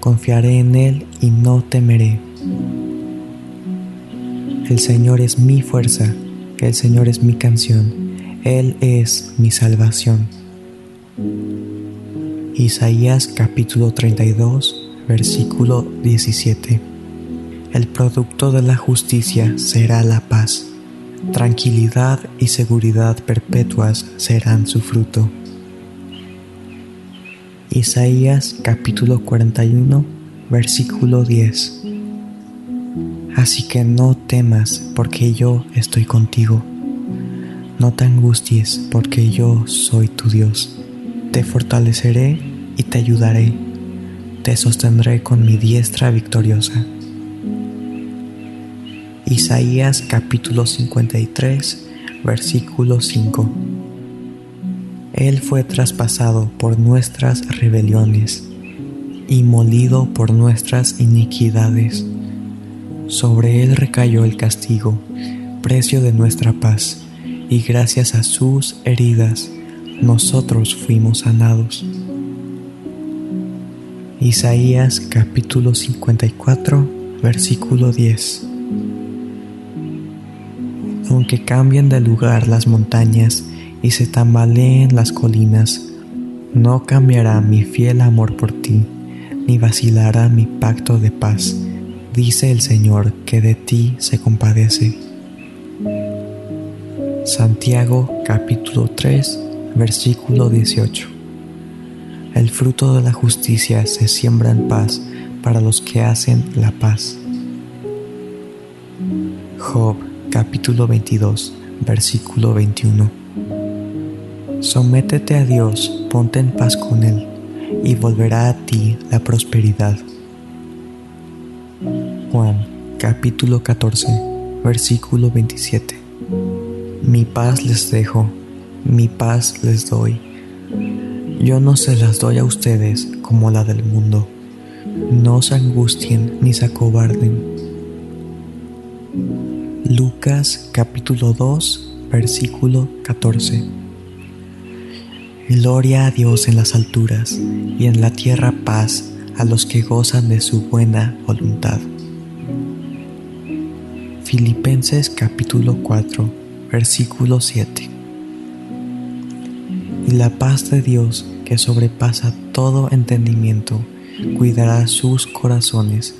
confiaré en Él y no temeré. El Señor es mi fuerza, el Señor es mi canción, Él es mi salvación. Isaías capítulo 32, versículo 17. El producto de la justicia será la paz tranquilidad y seguridad perpetuas serán su fruto. Isaías capítulo 41, versículo 10. Así que no temas porque yo estoy contigo. No te angusties porque yo soy tu Dios. Te fortaleceré y te ayudaré. Te sostendré con mi diestra victoriosa. Isaías capítulo 53, versículo 5. Él fue traspasado por nuestras rebeliones y molido por nuestras iniquidades. Sobre él recayó el castigo, precio de nuestra paz, y gracias a sus heridas nosotros fuimos sanados. Isaías capítulo 54, versículo 10 aunque cambien de lugar las montañas y se tambaleen las colinas, no cambiará mi fiel amor por ti, ni vacilará mi pacto de paz, dice el Señor que de ti se compadece. Santiago capítulo 3 versículo 18 El fruto de la justicia se siembra en paz para los que hacen la paz. Job capítulo 22, versículo 21. Sométete a Dios, ponte en paz con Él, y volverá a ti la prosperidad. Juan capítulo 14, versículo 27. Mi paz les dejo, mi paz les doy. Yo no se las doy a ustedes como la del mundo. No se angustien ni se acobarden. Lucas capítulo 2, versículo 14. Gloria a Dios en las alturas y en la tierra paz a los que gozan de su buena voluntad. Filipenses capítulo 4, versículo 7. Y la paz de Dios, que sobrepasa todo entendimiento, cuidará sus corazones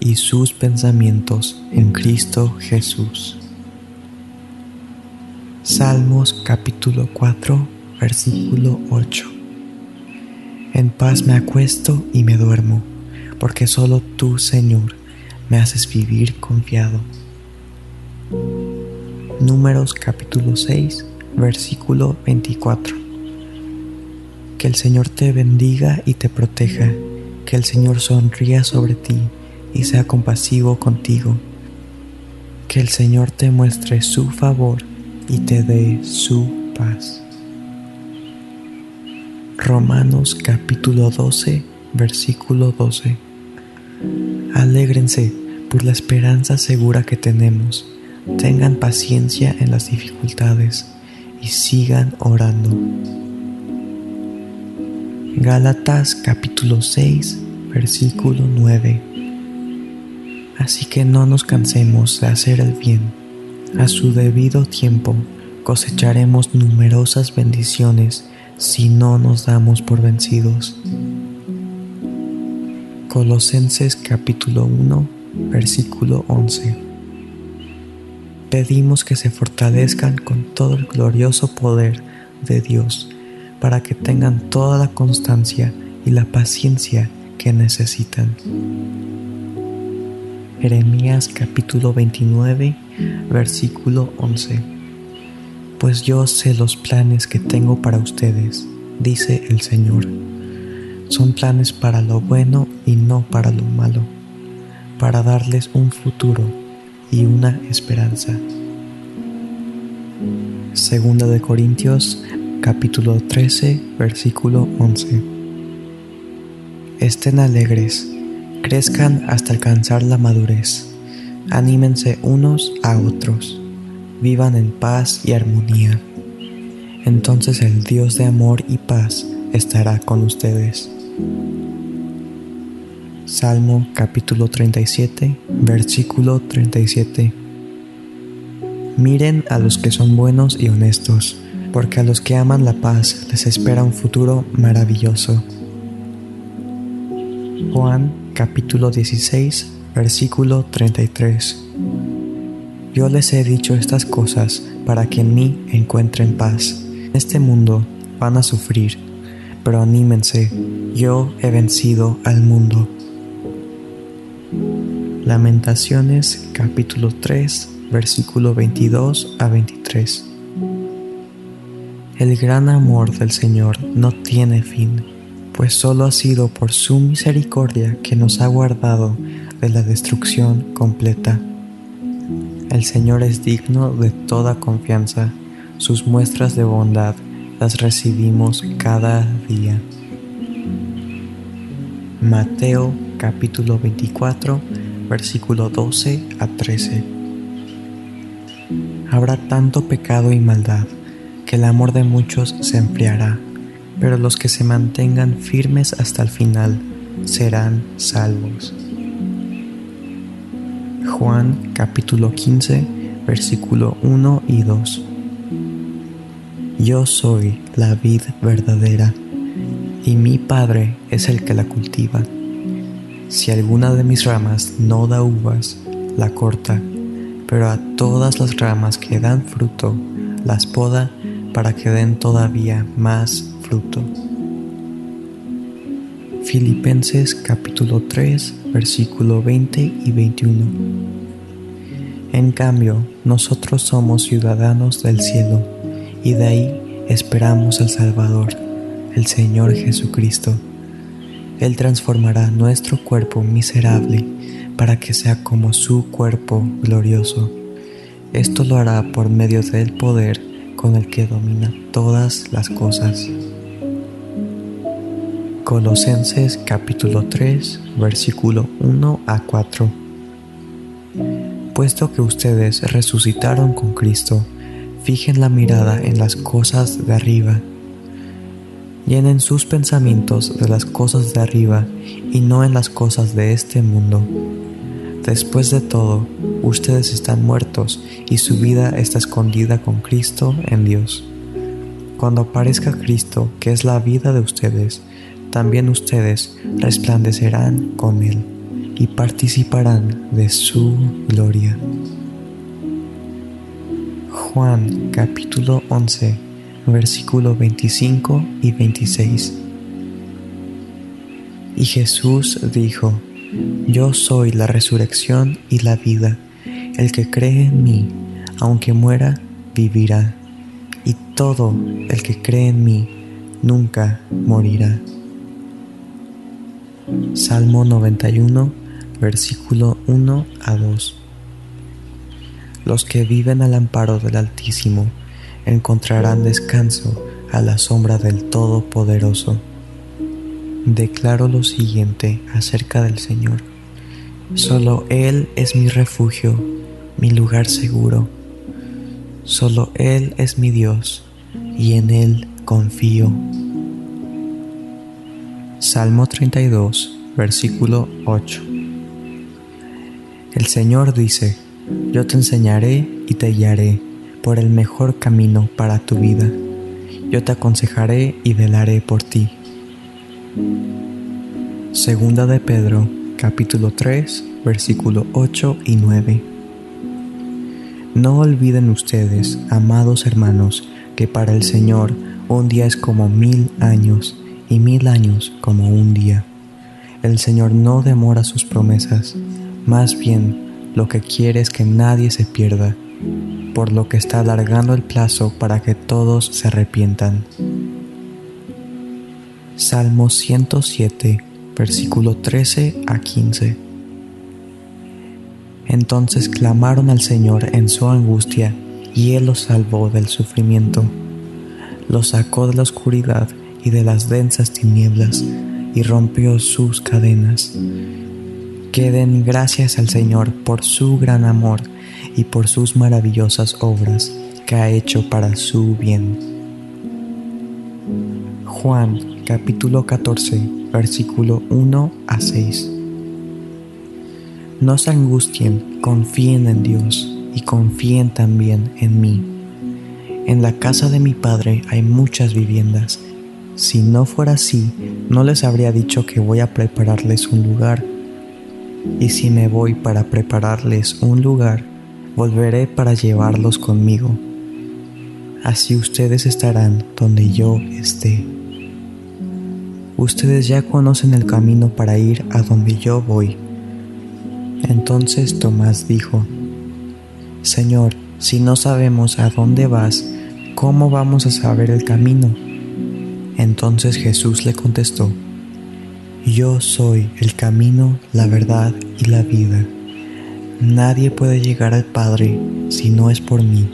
y sus pensamientos en Cristo Jesús. Salmos capítulo 4, versículo 8. En paz me acuesto y me duermo, porque solo tú, Señor, me haces vivir confiado. Números capítulo 6, versículo 24. Que el Señor te bendiga y te proteja, que el Señor sonría sobre ti y sea compasivo contigo, que el Señor te muestre su favor y te dé su paz. Romanos capítulo 12, versículo 12. Alégrense por la esperanza segura que tenemos. Tengan paciencia en las dificultades y sigan orando. Gálatas capítulo 6, versículo 9. Así que no nos cansemos de hacer el bien. A su debido tiempo cosecharemos numerosas bendiciones si no nos damos por vencidos. Colosenses capítulo 1, versículo 11. Pedimos que se fortalezcan con todo el glorioso poder de Dios para que tengan toda la constancia y la paciencia que necesitan. Jeremías capítulo 29, versículo 11 pues yo sé los planes que tengo para ustedes, dice el Señor. Son planes para lo bueno y no para lo malo, para darles un futuro y una esperanza. Segunda de Corintios capítulo 13 versículo 11. Estén alegres, crezcan hasta alcanzar la madurez, anímense unos a otros vivan en paz y armonía. Entonces el Dios de amor y paz estará con ustedes. Salmo capítulo 37, versículo 37. Miren a los que son buenos y honestos, porque a los que aman la paz les espera un futuro maravilloso. Juan capítulo 16, versículo 33. Yo les he dicho estas cosas para que en mí encuentren paz. En este mundo van a sufrir, pero anímense, yo he vencido al mundo. Lamentaciones capítulo 3 versículo 22 a 23. El gran amor del Señor no tiene fin, pues solo ha sido por su misericordia que nos ha guardado de la destrucción completa. El Señor es digno de toda confianza, sus muestras de bondad las recibimos cada día. Mateo capítulo 24, versículo 12 a 13. Habrá tanto pecado y maldad que el amor de muchos se enfriará, pero los que se mantengan firmes hasta el final serán salvos. Juan capítulo 15, versículo 1 y 2. Yo soy la vid verdadera, y mi Padre es el que la cultiva. Si alguna de mis ramas no da uvas, la corta, pero a todas las ramas que dan fruto, las poda para que den todavía más fruto. Filipenses capítulo 3, versículo 20 y 21. En cambio, nosotros somos ciudadanos del cielo, y de ahí esperamos al Salvador, el Señor Jesucristo. Él transformará nuestro cuerpo miserable para que sea como su cuerpo glorioso. Esto lo hará por medio del poder con el que domina todas las cosas. Colosenses capítulo 3, versículo 1 a 4. Puesto que ustedes resucitaron con Cristo, fijen la mirada en las cosas de arriba. Llenen sus pensamientos de las cosas de arriba y no en las cosas de este mundo. Después de todo, ustedes están muertos y su vida está escondida con Cristo en Dios. Cuando aparezca Cristo, que es la vida de ustedes, también ustedes resplandecerán con Él y participarán de su gloria. Juan capítulo 11, versículo 25 y 26. Y Jesús dijo, Yo soy la resurrección y la vida. El que cree en mí, aunque muera, vivirá. Y todo el que cree en mí, nunca morirá. Salmo 91, versículo 1 a 2. Los que viven al amparo del Altísimo encontrarán descanso a la sombra del Todopoderoso. Declaro lo siguiente acerca del Señor. Solo Él es mi refugio, mi lugar seguro. Solo Él es mi Dios, y en Él confío. Salmo 32, versículo 8. El Señor dice, yo te enseñaré y te guiaré por el mejor camino para tu vida. Yo te aconsejaré y velaré por ti. Segunda de Pedro, capítulo 3, versículo 8 y 9. No olviden ustedes, amados hermanos, que para el Señor un día es como mil años y mil años como un día. El Señor no demora sus promesas, más bien lo que quiere es que nadie se pierda, por lo que está alargando el plazo para que todos se arrepientan. Salmo 107, versículo 13 a 15. Entonces clamaron al Señor en su angustia, y Él los salvó del sufrimiento. Los sacó de la oscuridad y de las densas tinieblas y rompió sus cadenas. Que den gracias al Señor por su gran amor y por sus maravillosas obras que ha hecho para su bien. Juan capítulo 14 versículo 1 a 6 No se angustien, confíen en Dios y confíen también en mí. En la casa de mi Padre hay muchas viviendas si no fuera así, no les habría dicho que voy a prepararles un lugar. Y si me voy para prepararles un lugar, volveré para llevarlos conmigo. Así ustedes estarán donde yo esté. Ustedes ya conocen el camino para ir a donde yo voy. Entonces Tomás dijo, Señor, si no sabemos a dónde vas, ¿cómo vamos a saber el camino? Entonces Jesús le contestó, Yo soy el camino, la verdad y la vida. Nadie puede llegar al Padre si no es por mí.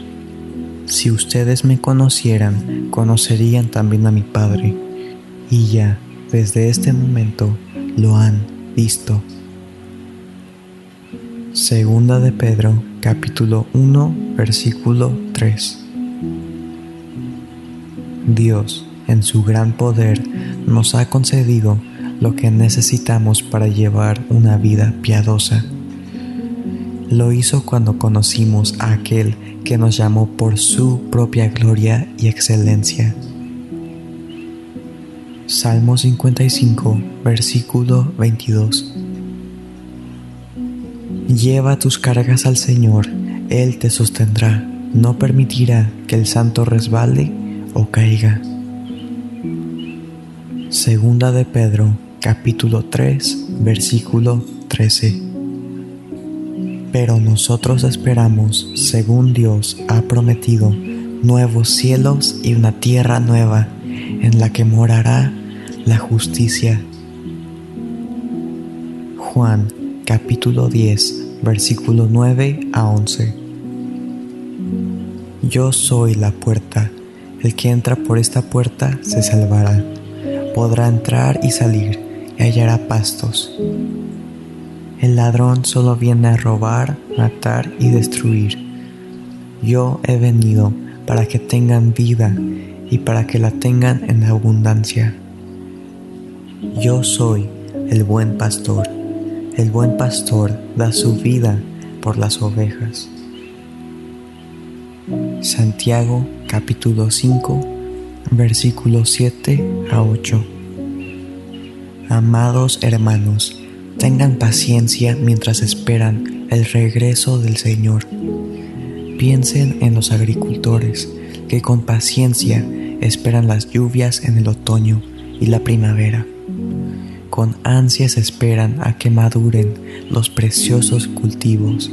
Si ustedes me conocieran, conocerían también a mi Padre, y ya desde este momento lo han visto. Segunda de Pedro, capítulo 1, versículo 3. Dios en su gran poder, nos ha concedido lo que necesitamos para llevar una vida piadosa. Lo hizo cuando conocimos a aquel que nos llamó por su propia gloria y excelencia. Salmo 55, versículo 22. Lleva tus cargas al Señor, Él te sostendrá, no permitirá que el santo resbale o caiga. Segunda de Pedro, capítulo 3, versículo 13. Pero nosotros esperamos, según Dios ha prometido, nuevos cielos y una tierra nueva en la que morará la justicia. Juan capítulo 10 versículo 9 a 11 Yo soy la puerta, el que entra por esta puerta se salvará, podrá entrar y salir y hallará pastos. El ladrón solo viene a robar, matar y destruir. Yo he venido para que tengan vida y para que la tengan en abundancia. Yo soy el buen pastor. El buen pastor da su vida por las ovejas. Santiago capítulo 5 versículos 7 a 8. Amados hermanos, Tengan paciencia mientras esperan el regreso del Señor. Piensen en los agricultores que con paciencia esperan las lluvias en el otoño y la primavera. Con ansias esperan a que maduren los preciosos cultivos.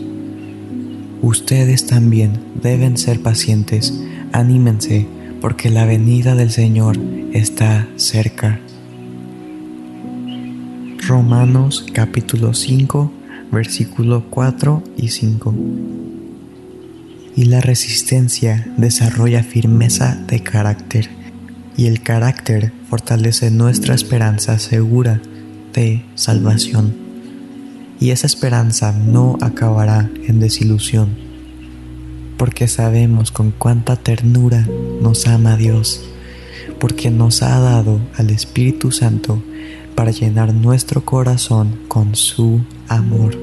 Ustedes también deben ser pacientes, anímense, porque la venida del Señor está cerca. Romanos capítulo 5, versículo 4 y 5. Y la resistencia desarrolla firmeza de carácter, y el carácter fortalece nuestra esperanza segura de salvación. Y esa esperanza no acabará en desilusión, porque sabemos con cuánta ternura nos ama Dios, porque nos ha dado al Espíritu Santo para llenar nuestro corazón con su amor.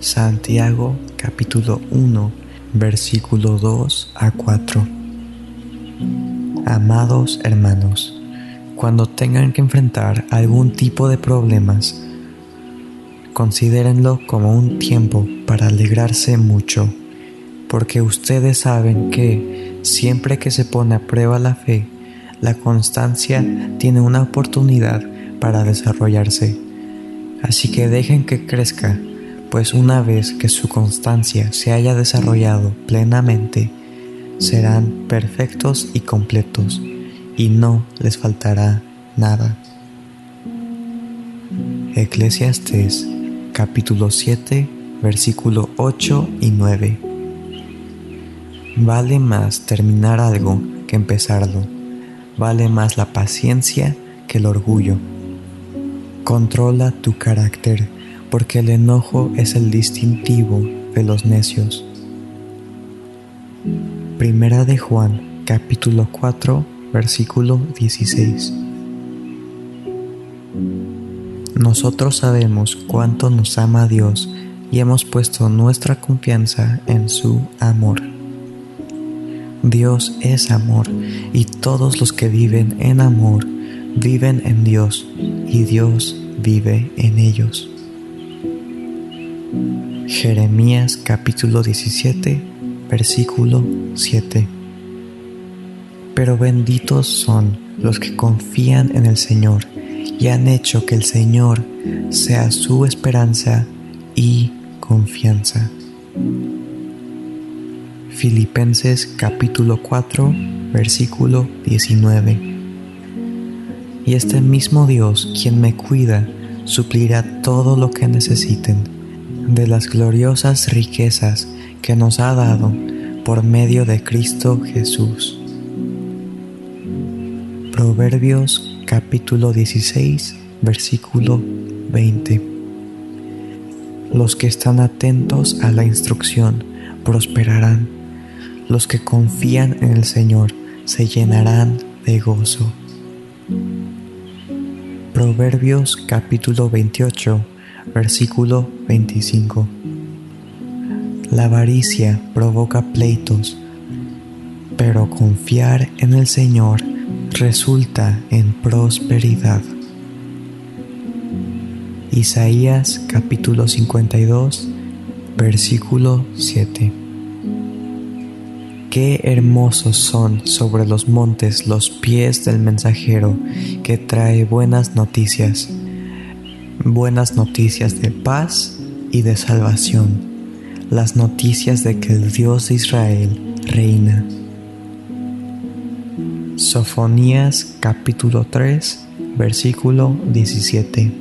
Santiago capítulo 1 versículo 2 a 4 Amados hermanos, cuando tengan que enfrentar algún tipo de problemas, considérenlo como un tiempo para alegrarse mucho, porque ustedes saben que siempre que se pone a prueba la fe, la constancia tiene una oportunidad para desarrollarse. Así que dejen que crezca, pues una vez que su constancia se haya desarrollado plenamente, serán perfectos y completos, y no les faltará nada. Eclesiastes capítulo 7 versículo 8 y 9 Vale más terminar algo que empezarlo vale más la paciencia que el orgullo. Controla tu carácter, porque el enojo es el distintivo de los necios. Primera de Juan, capítulo 4, versículo 16. Nosotros sabemos cuánto nos ama Dios y hemos puesto nuestra confianza en su amor. Dios es amor y todos los que viven en amor viven en Dios y Dios vive en ellos. Jeremías capítulo 17 versículo 7 Pero benditos son los que confían en el Señor y han hecho que el Señor sea su esperanza y confianza. Filipenses capítulo 4, versículo 19. Y este mismo Dios, quien me cuida, suplirá todo lo que necesiten de las gloriosas riquezas que nos ha dado por medio de Cristo Jesús. Proverbios capítulo 16, versículo 20. Los que están atentos a la instrucción prosperarán los que confían en el Señor se llenarán de gozo. Proverbios capítulo 28, versículo 25. La avaricia provoca pleitos, pero confiar en el Señor resulta en prosperidad. Isaías capítulo 52, versículo 7. Qué hermosos son sobre los montes los pies del mensajero que trae buenas noticias, buenas noticias de paz y de salvación, las noticias de que el Dios de Israel reina. Sofonías capítulo 3 versículo 17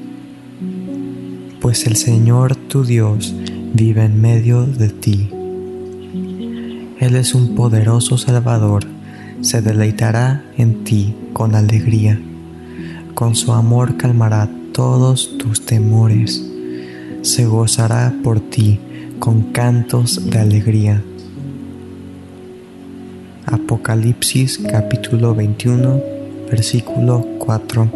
Pues el Señor tu Dios vive en medio de ti. Él es un poderoso Salvador, se deleitará en ti con alegría. Con su amor calmará todos tus temores, se gozará por ti con cantos de alegría Apocalipsis capítulo 21, versículo 4.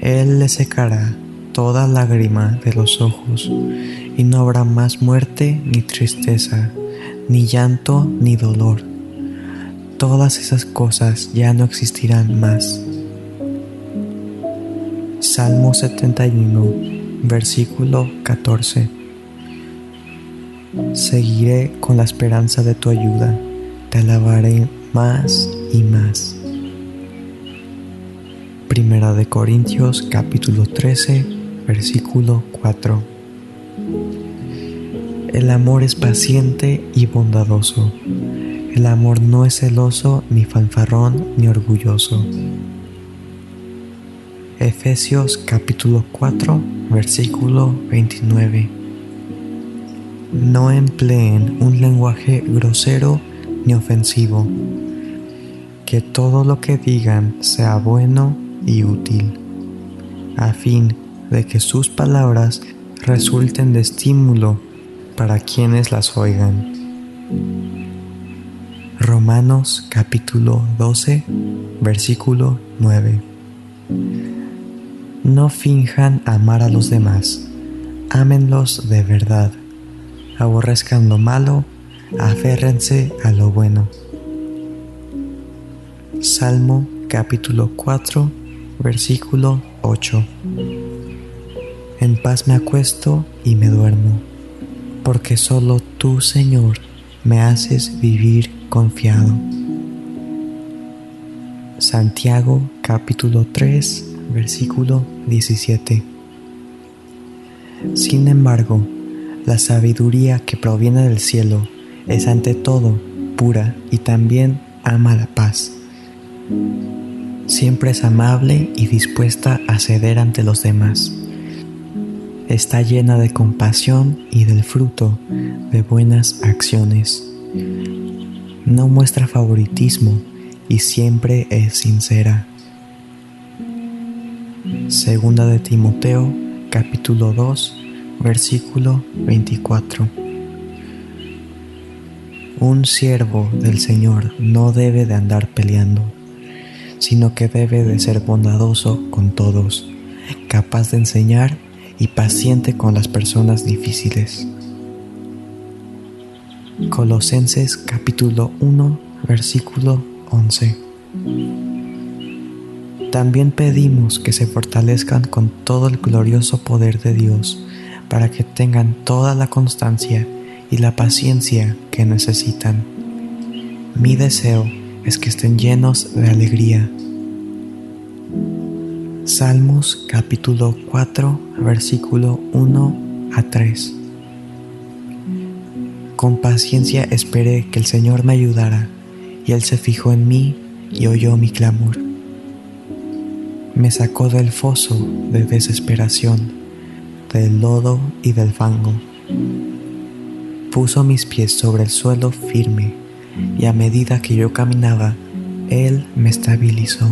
Él le secará toda lágrima de los ojos, y no habrá más muerte ni tristeza, ni llanto ni dolor. Todas esas cosas ya no existirán más. Salmo 71, versículo 14. Seguiré con la esperanza de tu ayuda te alabaré más y más. Primera de Corintios capítulo 13, versículo 4. El amor es paciente y bondadoso. El amor no es celoso, ni fanfarrón, ni orgulloso. Efesios capítulo 4, versículo 29. No empleen un lenguaje grosero ni ofensivo. Que todo lo que digan sea bueno y útil, a fin de que sus palabras resulten de estímulo para quienes las oigan. Romanos capítulo 12, versículo 9. No finjan amar a los demás, ámenlos de verdad, aborrezcan lo malo aférrense a lo bueno. Salmo capítulo 4, versículo 8. En paz me acuesto y me duermo, porque solo tú, Señor, me haces vivir confiado. Santiago capítulo 3, versículo 17. Sin embargo, la sabiduría que proviene del cielo es ante todo pura y también ama la paz. Siempre es amable y dispuesta a ceder ante los demás. Está llena de compasión y del fruto de buenas acciones. No muestra favoritismo y siempre es sincera. Segunda de Timoteo, capítulo 2, versículo 24. Un siervo del Señor no debe de andar peleando, sino que debe de ser bondadoso con todos, capaz de enseñar y paciente con las personas difíciles. Colosenses capítulo 1 versículo 11. También pedimos que se fortalezcan con todo el glorioso poder de Dios, para que tengan toda la constancia y la paciencia que necesitan. Mi deseo es que estén llenos de alegría. Salmos capítulo 4 versículo 1 a 3. Con paciencia esperé que el Señor me ayudara, y Él se fijó en mí y oyó mi clamor. Me sacó del foso de desesperación, del lodo y del fango puso mis pies sobre el suelo firme y a medida que yo caminaba, Él me estabilizó.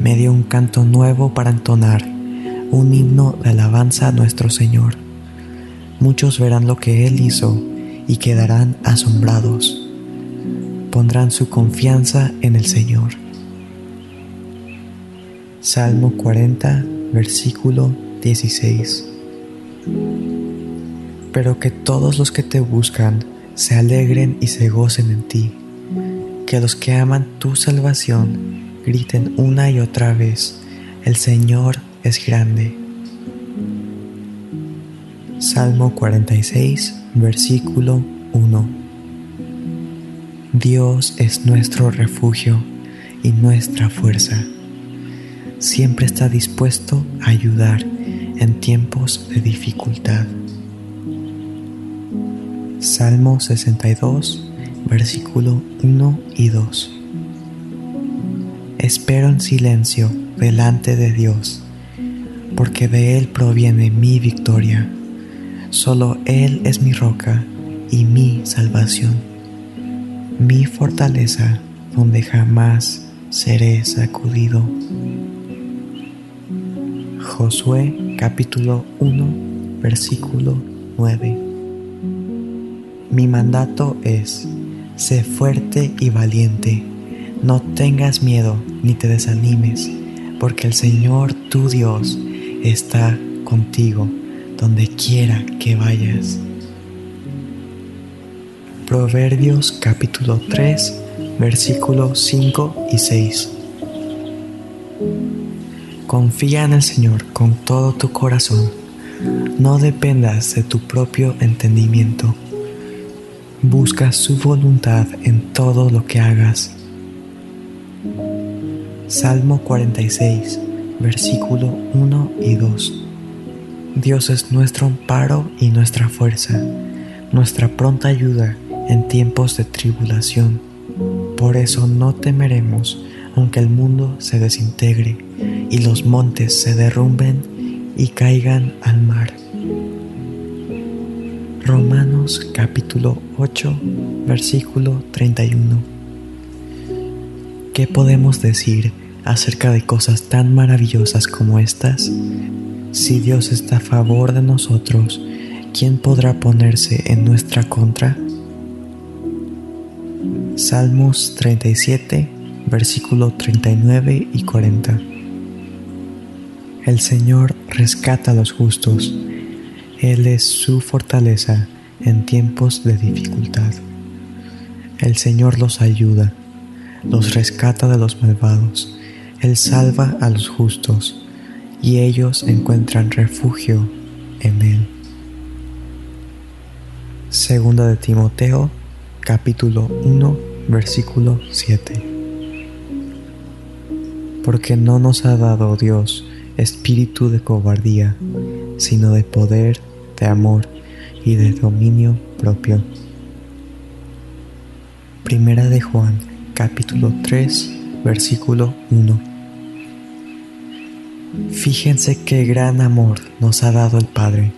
Me dio un canto nuevo para entonar, un himno de alabanza a nuestro Señor. Muchos verán lo que Él hizo y quedarán asombrados. Pondrán su confianza en el Señor. Salmo 40, versículo 16 pero que todos los que te buscan se alegren y se gocen en ti, que los que aman tu salvación griten una y otra vez, el Señor es grande. Salmo 46, versículo 1. Dios es nuestro refugio y nuestra fuerza. Siempre está dispuesto a ayudar en tiempos de dificultad. Salmo 62, versículo 1 y 2. Espero en silencio delante de Dios, porque de Él proviene mi victoria. Solo Él es mi roca y mi salvación, mi fortaleza donde jamás seré sacudido. Josué capítulo 1 versículo 9 Mi mandato es, sé fuerte y valiente, no tengas miedo ni te desanimes, porque el Señor tu Dios está contigo donde quiera que vayas. Proverbios capítulo 3 versículos 5 y 6. Confía en el Señor con todo tu corazón. No dependas de tu propio entendimiento. Busca su voluntad en todo lo que hagas. Salmo 46, versículo 1 y 2. Dios es nuestro amparo y nuestra fuerza, nuestra pronta ayuda en tiempos de tribulación. Por eso no temeremos, aunque el mundo se desintegre y los montes se derrumben y caigan al mar. Romanos capítulo 8, versículo 31. ¿Qué podemos decir acerca de cosas tan maravillosas como estas? Si Dios está a favor de nosotros, ¿quién podrá ponerse en nuestra contra? Salmos 37, versículo 39 y 40. El Señor rescata a los justos. Él es su fortaleza en tiempos de dificultad. El Señor los ayuda, los rescata de los malvados. Él salva a los justos y ellos encuentran refugio en Él. Segunda de Timoteo, capítulo 1, versículo 7. Porque no nos ha dado Dios espíritu de cobardía, sino de poder, de amor y de dominio propio. Primera de Juan, capítulo 3, versículo 1. Fíjense qué gran amor nos ha dado el Padre,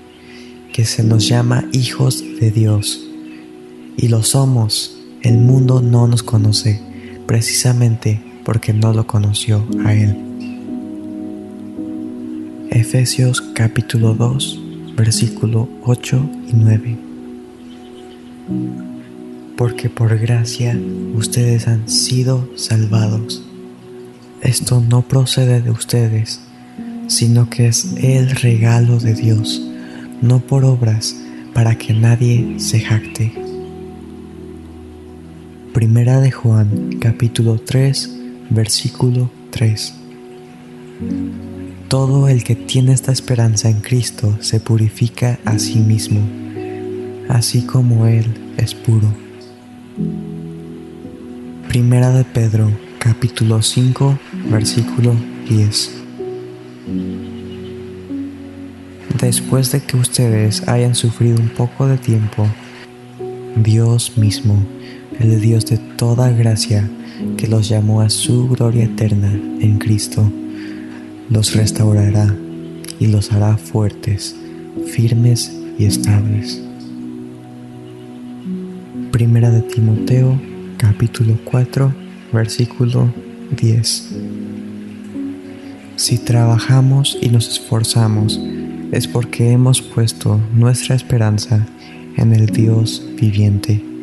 que se nos llama hijos de Dios, y lo somos el mundo no nos conoce precisamente porque no lo conoció a Él. Efesios capítulo 2, versículo 8 y 9. Porque por gracia ustedes han sido salvados. Esto no procede de ustedes, sino que es el regalo de Dios, no por obras, para que nadie se jacte. Primera de Juan, capítulo 3, versículo 3. Todo el que tiene esta esperanza en Cristo se purifica a sí mismo, así como Él es puro. Primera de Pedro, capítulo 5, versículo 10. Después de que ustedes hayan sufrido un poco de tiempo, Dios mismo, el Dios de toda gracia, que los llamó a su gloria eterna en Cristo, los restaurará y los hará fuertes, firmes y estables. Primera de Timoteo, capítulo 4, versículo 10. Si trabajamos y nos esforzamos, es porque hemos puesto nuestra esperanza en el Dios viviente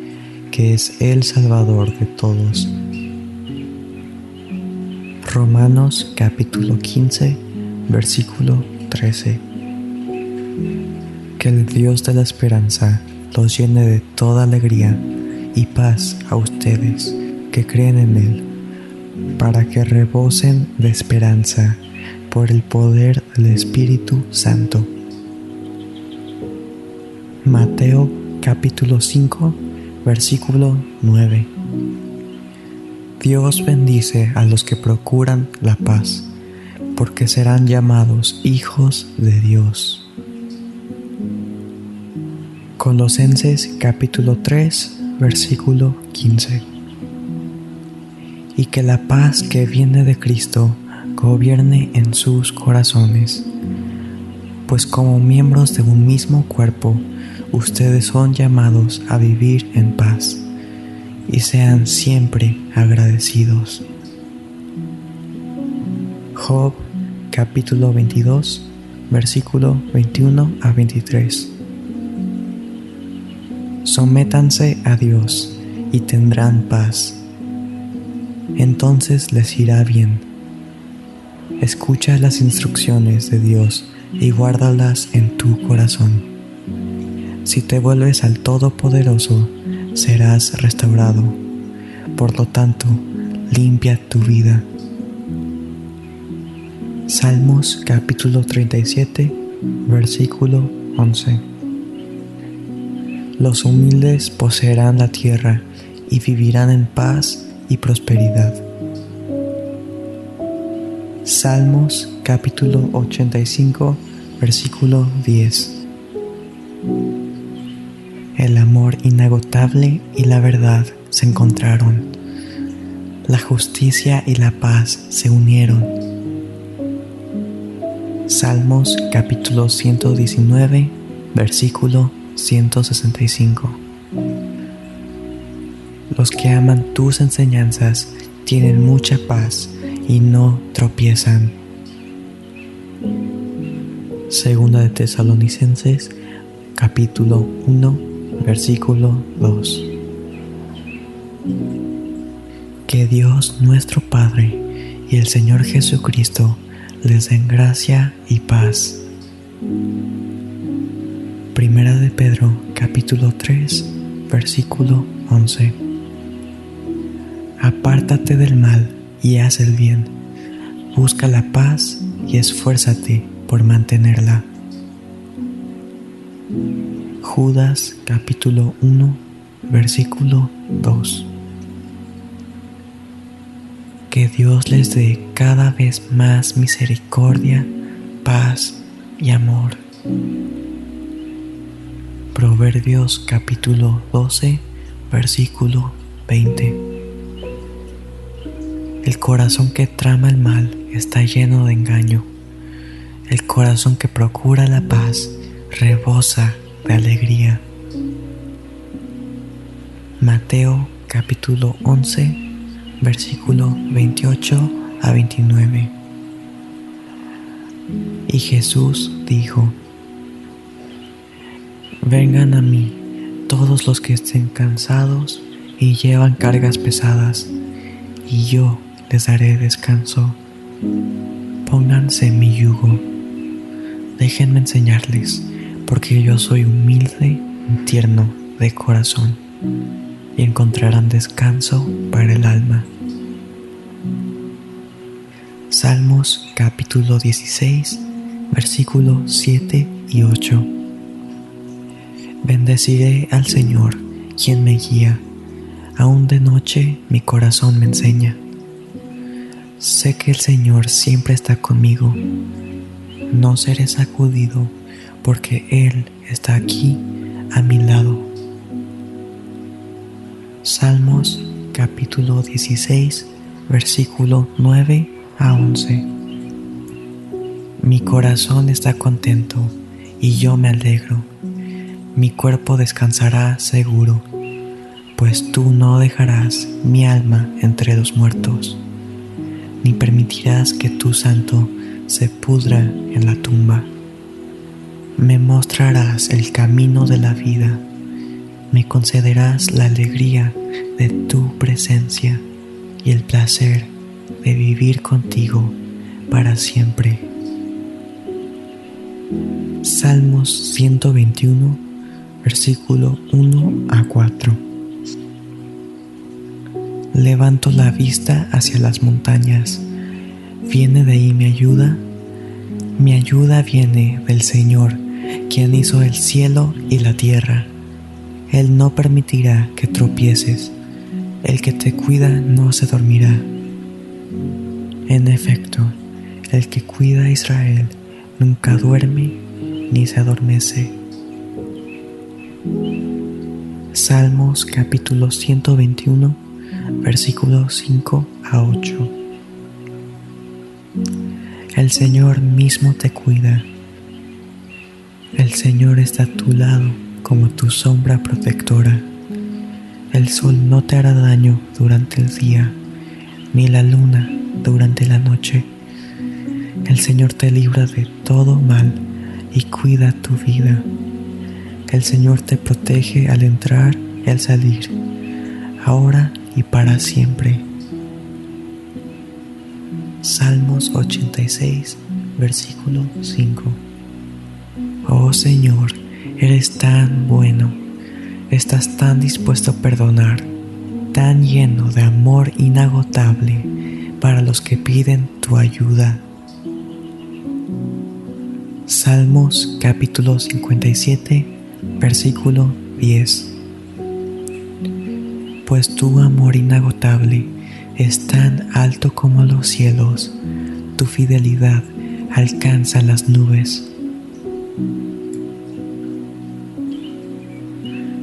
que es el Salvador de todos. Romanos capítulo 15, versículo 13. Que el Dios de la esperanza los llene de toda alegría y paz a ustedes que creen en Él, para que rebosen de esperanza por el poder del Espíritu Santo. Mateo capítulo 5, Versículo 9. Dios bendice a los que procuran la paz, porque serán llamados hijos de Dios. Colosenses capítulo 3, versículo 15. Y que la paz que viene de Cristo gobierne en sus corazones, pues como miembros de un mismo cuerpo, ustedes son llamados a vivir en paz y sean siempre agradecidos. Job capítulo 22, versículo 21 a 23. Sométanse a Dios y tendrán paz. Entonces les irá bien. Escucha las instrucciones de Dios y guárdalas en tu corazón. Si te vuelves al Todopoderoso, serás restaurado. Por lo tanto, limpia tu vida. Salmos capítulo 37, versículo 11. Los humildes poseerán la tierra y vivirán en paz prosperidad. Salmos capítulo 85 versículo 10. El amor inagotable y la verdad se encontraron. La justicia y la paz se unieron. Salmos capítulo 119 versículo 165. Los que aman tus enseñanzas tienen mucha paz y no tropiezan. Segunda de Tesalonicenses, capítulo 1, versículo 2. Que Dios nuestro Padre y el Señor Jesucristo les den gracia y paz. Primera de Pedro capítulo 3 versículo 11. Apártate del mal y haz el bien. Busca la paz y esfuérzate por mantenerla. Judas capítulo 1 versículo 2. Que Dios les dé cada vez más misericordia, paz y amor. Proverbios capítulo 12, versículo 20. El corazón que trama el mal está lleno de engaño. El corazón que procura la paz rebosa de alegría. Mateo capítulo 11, versículo 28 a 29. Y Jesús dijo, Vengan a mí todos los que estén cansados y llevan cargas pesadas, y yo les daré descanso. Pónganse mi yugo. Déjenme enseñarles, porque yo soy humilde y tierno de corazón, y encontrarán descanso para el alma. Salmos capítulo 16, versículos 7 y 8. Bendeciré al Señor, quien me guía. Aún de noche mi corazón me enseña. Sé que el Señor siempre está conmigo. No seré sacudido porque Él está aquí a mi lado. Salmos capítulo 16, versículo 9 a 11. Mi corazón está contento y yo me alegro mi cuerpo descansará seguro, pues tú no dejarás mi alma entre los muertos, ni permitirás que tu santo se pudra en la tumba. Me mostrarás el camino de la vida, me concederás la alegría de tu presencia y el placer de vivir contigo para siempre. Salmos 121 versículo 1 a 4. Levanto la vista hacia las montañas. ¿Viene de ahí mi ayuda? Mi ayuda viene del Señor, quien hizo el cielo y la tierra. Él no permitirá que tropieces. El que te cuida no se dormirá. En efecto, el que cuida a Israel nunca duerme ni se adormece. Salmos capítulo 121, versículos 5 a 8. El Señor mismo te cuida. El Señor está a tu lado como tu sombra protectora. El sol no te hará daño durante el día, ni la luna durante la noche. El Señor te libra de todo mal y cuida tu vida. El Señor te protege al entrar y al salir, ahora y para siempre. Salmos 86, versículo 5. Oh Señor, eres tan bueno estás tan dispuesto a perdonar, tan lleno de amor inagotable para los que piden tu ayuda. Salmos capítulo 57, versículo 10. Pues tu amor inagotable es tan alto como los cielos, tu fidelidad alcanza las nubes.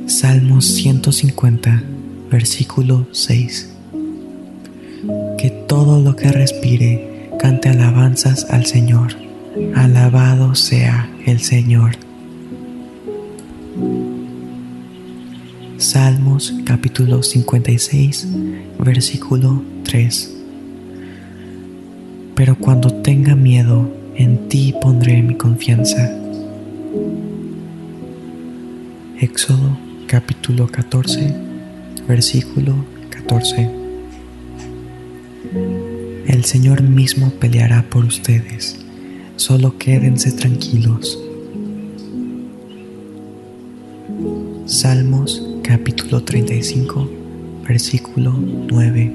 Salmos 150, versículo 6. Que todo lo que respire cante alabanzas al Señor. Alabado sea el Señor. Salmos capítulo 56, versículo 3. Pero cuando tenga miedo, en ti pondré mi confianza. Éxodo capítulo 14, versículo 14. El Señor mismo peleará por ustedes, solo quédense tranquilos. Salmos capítulo 35, versículo 9.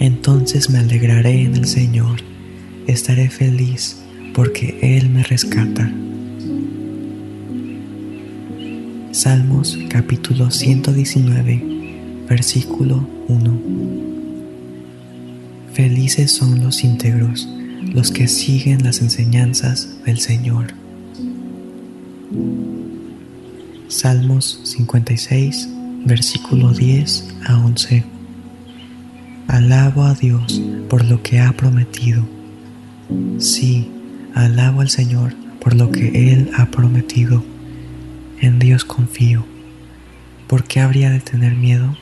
Entonces me alegraré en el Señor, estaré feliz porque Él me rescata. Salmos capítulo 119, versículo 1. Felices son los íntegros, los que siguen las enseñanzas del Señor. Salmos 56, versículo 10 a 11. Alabo a Dios por lo que ha prometido. Sí, alabo al Señor por lo que Él ha prometido en Dios confío. ¿Por qué habría de tener miedo?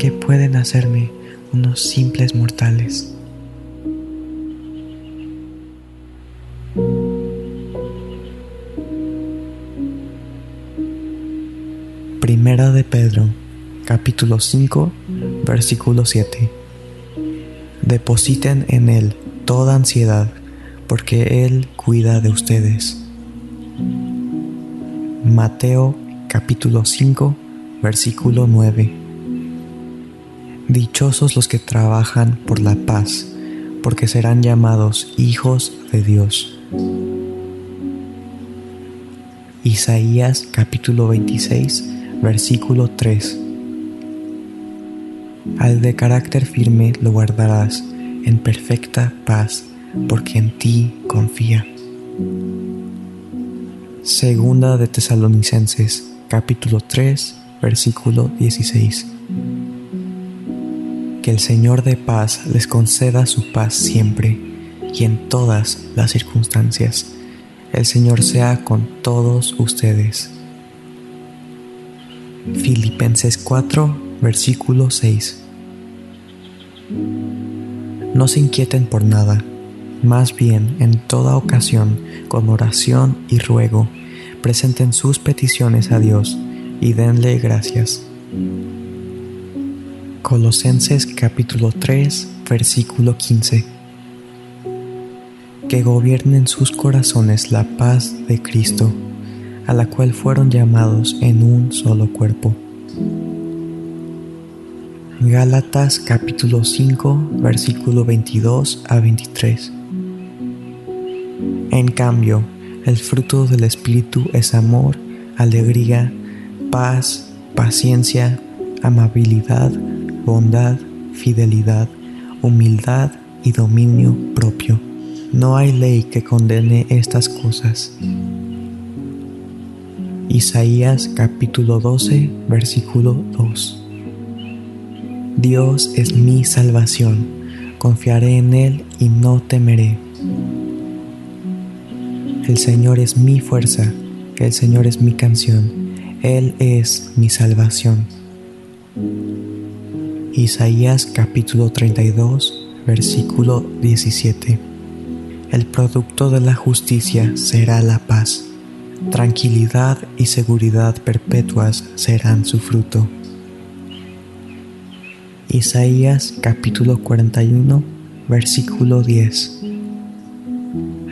¿Qué pueden hacerme unos simples mortales? Primera de Pedro, capítulo 5, versículo 7. Depositen en Él toda ansiedad, porque Él cuida de ustedes. Mateo capítulo 5, versículo 9. Dichosos los que trabajan por la paz, porque serán llamados hijos de Dios. Isaías capítulo 26, versículo 3. Al de carácter firme lo guardarás en perfecta paz, porque en ti confía. Segunda de Tesalonicenses, capítulo 3, versículo 16. Que el Señor de paz les conceda su paz siempre y en todas las circunstancias. El Señor sea con todos ustedes. Filipenses 4, versículo 6. No se inquieten por nada más bien, en toda ocasión, con oración y ruego, presenten sus peticiones a Dios y denle gracias. Colosenses capítulo 3, versículo 15. Que gobiernen sus corazones la paz de Cristo, a la cual fueron llamados en un solo cuerpo. Gálatas capítulo 5, versículo 22 a 23. En cambio, el fruto del Espíritu es amor, alegría, paz, paciencia, amabilidad, bondad, fidelidad, humildad y dominio propio. No hay ley que condene estas cosas. Isaías capítulo 12, versículo 2. Dios es mi salvación, confiaré en Él y no temeré. El Señor es mi fuerza, el Señor es mi canción, Él es mi salvación. Isaías capítulo 32, versículo 17. El producto de la justicia será la paz tranquilidad y seguridad perpetuas serán su fruto. Isaías capítulo 41, versículo 10.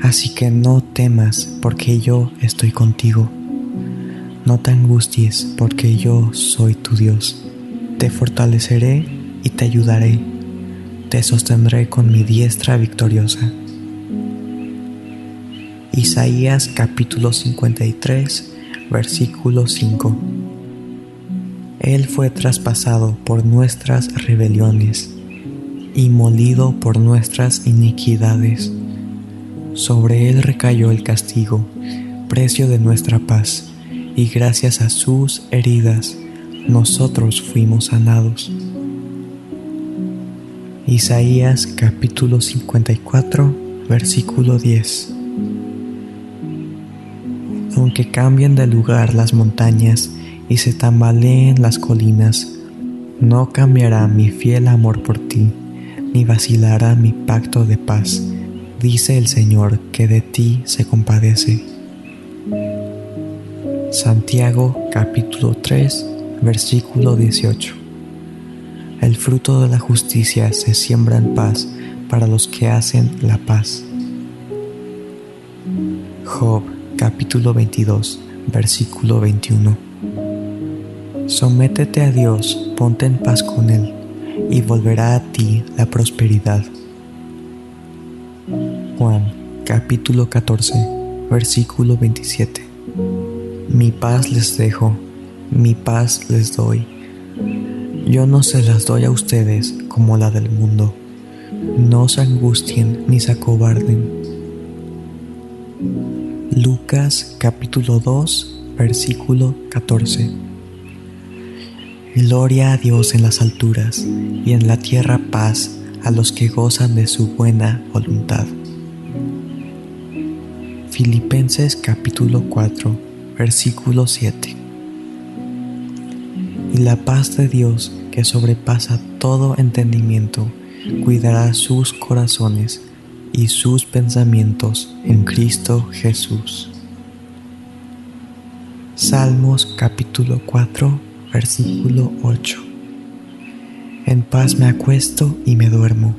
Así que no temas porque yo estoy contigo. No te angusties porque yo soy tu Dios. Te fortaleceré y te ayudaré. Te sostendré con mi diestra victoriosa. Isaías capítulo 53, versículo 5. Él fue traspasado por nuestras rebeliones y molido por nuestras iniquidades. Sobre él recayó el castigo, precio de nuestra paz, y gracias a sus heridas nosotros fuimos sanados. Isaías capítulo 54, versículo 10 aunque cambien de lugar las montañas y se tambaleen las colinas, no cambiará mi fiel amor por ti, ni vacilará mi pacto de paz, dice el Señor que de ti se compadece. Santiago capítulo 3 versículo 18 El fruto de la justicia se siembra en paz para los que hacen la paz. Job capítulo 22, versículo 21. Sométete a Dios, ponte en paz con Él, y volverá a ti la prosperidad. Juan capítulo 14, versículo 27. Mi paz les dejo, mi paz les doy. Yo no se las doy a ustedes como la del mundo. No se angustien ni se acobarden. Lucas capítulo 2, versículo 14. Gloria a Dios en las alturas y en la tierra paz a los que gozan de su buena voluntad. Filipenses capítulo 4, versículo 7. Y la paz de Dios que sobrepasa todo entendimiento, cuidará sus corazones y sus pensamientos en Cristo Jesús. Salmos capítulo 4, versículo 8. En paz me acuesto y me duermo,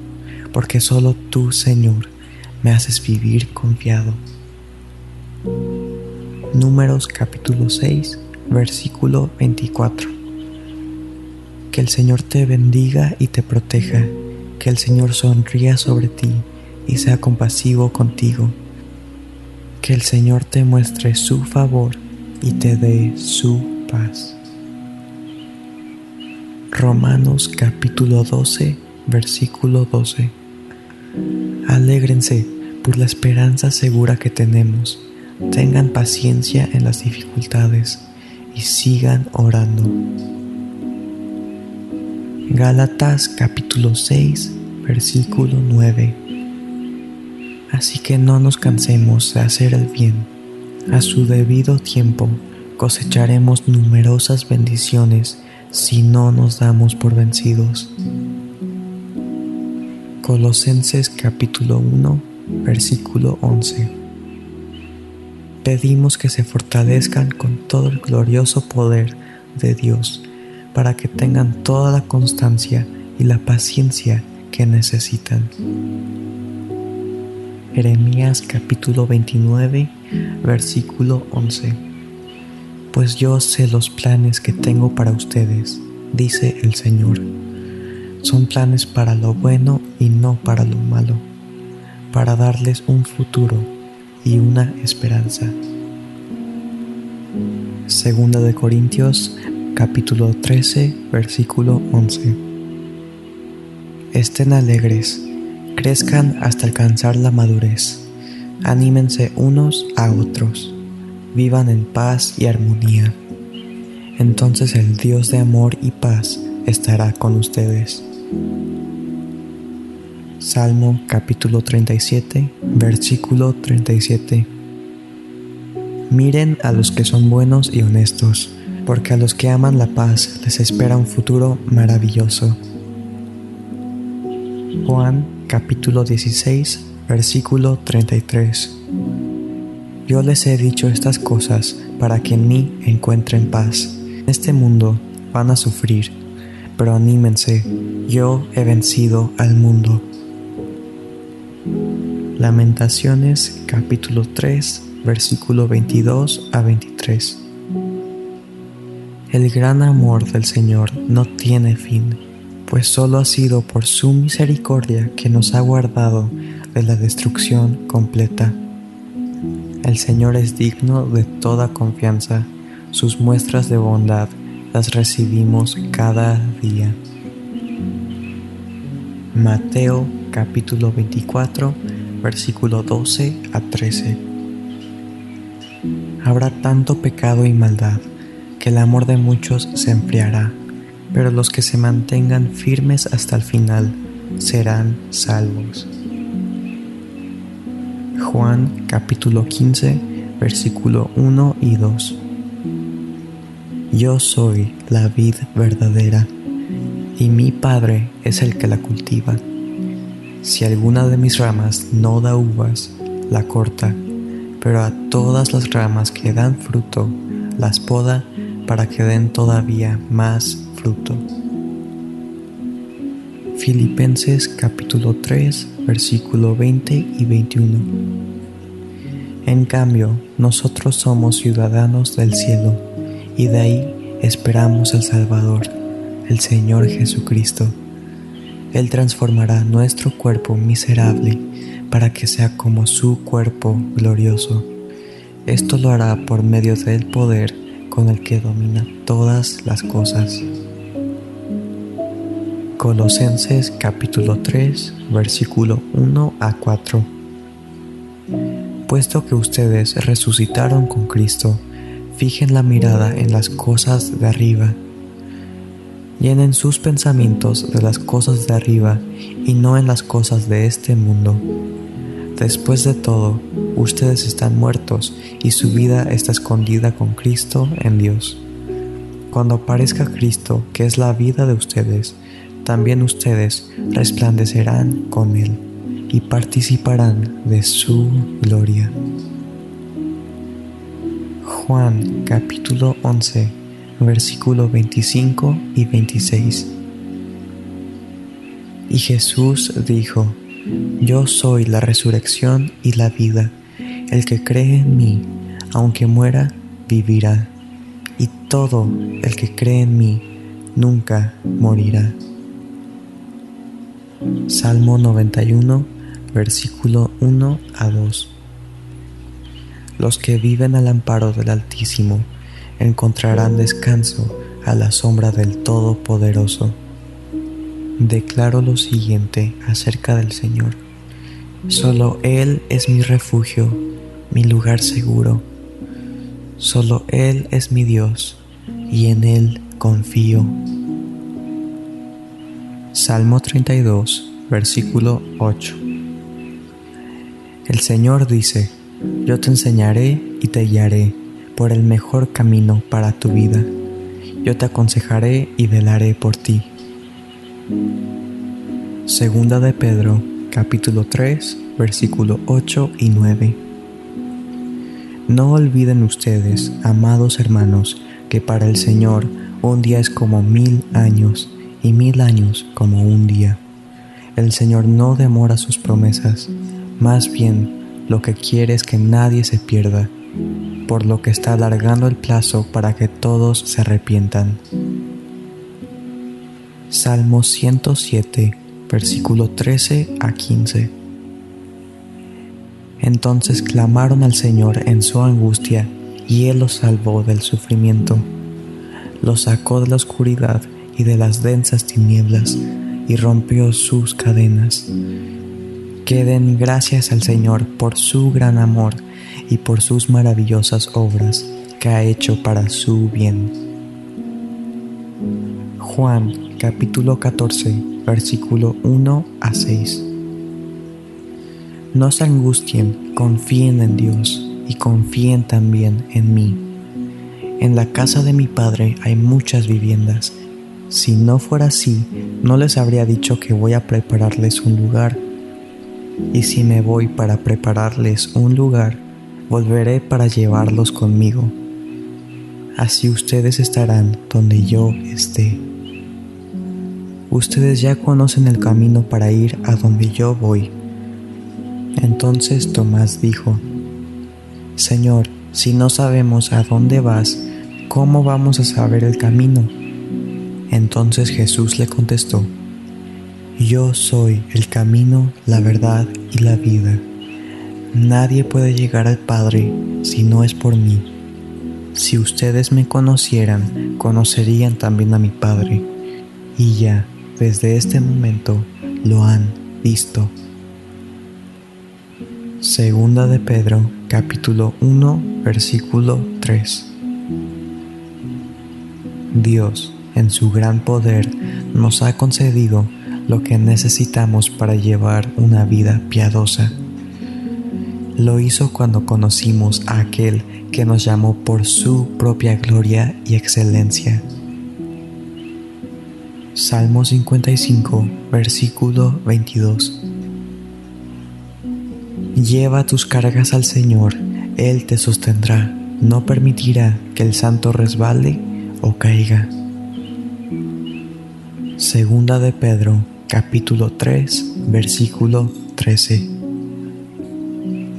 porque solo tú, Señor, me haces vivir confiado. Números capítulo 6, versículo 24. Que el Señor te bendiga y te proteja, que el Señor sonría sobre ti y sea compasivo contigo. Que el Señor te muestre su favor y te dé su paz. Romanos capítulo 12, versículo 12. Alégrense por la esperanza segura que tenemos. Tengan paciencia en las dificultades y sigan orando. Gálatas capítulo 6, versículo 9. Así que no nos cansemos de hacer el bien. A su debido tiempo cosecharemos numerosas bendiciones si no nos damos por vencidos. Colosenses capítulo 1, versículo 11. Pedimos que se fortalezcan con todo el glorioso poder de Dios para que tengan toda la constancia y la paciencia que necesitan. Jeremías capítulo 29, versículo 11. Pues yo sé los planes que tengo para ustedes, dice el Señor. Son planes para lo bueno y no para lo malo, para darles un futuro y una esperanza. Segunda de Corintios capítulo 13, versículo 11. Estén alegres crezcan hasta alcanzar la madurez. Anímense unos a otros. vivan en paz y armonía. Entonces el Dios de amor y paz estará con ustedes. Salmo capítulo 37, versículo 37. Miren a los que son buenos y honestos, porque a los que aman la paz les espera un futuro maravilloso. Juan capítulo 16, versículo 33. Yo les he dicho estas cosas para que en mí encuentren paz. En este mundo van a sufrir, pero anímense, yo he vencido al mundo. Lamentaciones capítulo 3 versículo 22 a 23 El gran amor del Señor no tiene fin, pues solo ha sido por su misericordia que nos ha guardado de la destrucción completa. El Señor es digno de toda confianza, sus muestras de bondad las recibimos cada día. Mateo capítulo 24, versículo 12 a 13. Habrá tanto pecado y maldad que el amor de muchos se enfriará, pero los que se mantengan firmes hasta el final serán salvos. Juan capítulo 15, versículo 1 y 2. Yo soy la vid verdadera, y mi Padre es el que la cultiva. Si alguna de mis ramas no da uvas, la corta, pero a todas las ramas que dan fruto, las poda para que den todavía más fruto. Filipenses capítulo 3, versículo 20 y 21. En cambio, nosotros somos ciudadanos del cielo y de ahí esperamos al Salvador, el Señor Jesucristo. Él transformará nuestro cuerpo miserable para que sea como su cuerpo glorioso. Esto lo hará por medio del poder con el que domina todas las cosas. Colosenses capítulo 3, versículo 1 a 4. Puesto que ustedes resucitaron con Cristo, fijen la mirada en las cosas de arriba. Llenen sus pensamientos de las cosas de arriba y no en las cosas de este mundo. Después de todo, ustedes están muertos y su vida está escondida con Cristo en Dios. Cuando aparezca Cristo, que es la vida de ustedes, también ustedes resplandecerán con Él y participarán de su gloria. Juan capítulo 11, versículo 25 y 26. Y Jesús dijo, Yo soy la resurrección y la vida. El que cree en mí, aunque muera, vivirá. Y todo el que cree en mí, nunca morirá. Salmo 91, versículo 1 a 2. Los que viven al amparo del Altísimo encontrarán descanso a la sombra del Todopoderoso. Declaro lo siguiente acerca del Señor. Solo Él es mi refugio, mi lugar seguro. Solo Él es mi Dios, y en Él confío. Salmo 32, versículo 8. El Señor dice, yo te enseñaré y te guiaré por el mejor camino para tu vida. Yo te aconsejaré y velaré por ti. Segunda de Pedro, capítulo 3, versículo 8 y 9. No olviden ustedes, amados hermanos, que para el Señor un día es como mil años y mil años como un día. El Señor no demora sus promesas, más bien lo que quiere es que nadie se pierda, por lo que está alargando el plazo para que todos se arrepientan. Salmo 107, versículo 13 a 15. Entonces clamaron al Señor en su angustia, y Él los salvó del sufrimiento. Los sacó de la oscuridad y de las densas tinieblas, y rompió sus cadenas. Queden gracias al Señor por su gran amor y por sus maravillosas obras que ha hecho para su bien. Juan capítulo 14 versículo 1 a 6 No se angustien, confíen en Dios y confíen también en mí. En la casa de mi Padre hay muchas viviendas. Si no fuera así, no les habría dicho que voy a prepararles un lugar. Y si me voy para prepararles un lugar, volveré para llevarlos conmigo. Así ustedes estarán donde yo esté. Ustedes ya conocen el camino para ir a donde yo voy. Entonces Tomás dijo, Señor, si no sabemos a dónde vas, ¿cómo vamos a saber el camino? Entonces Jesús le contestó, Yo soy el camino, la verdad y la vida. Nadie puede llegar al Padre si no es por mí. Si ustedes me conocieran, conocerían también a mi Padre. Y ya, desde este momento, lo han visto. Segunda de Pedro, capítulo 1, versículo 3. Dios, en su gran poder, nos ha concedido lo que necesitamos para llevar una vida piadosa. Lo hizo cuando conocimos a aquel que nos llamó por su propia gloria y excelencia. Salmo 55, versículo 22. Lleva tus cargas al Señor, Él te sostendrá, no permitirá que el santo resbale o caiga. Segunda de Pedro, capítulo 3, versículo 13.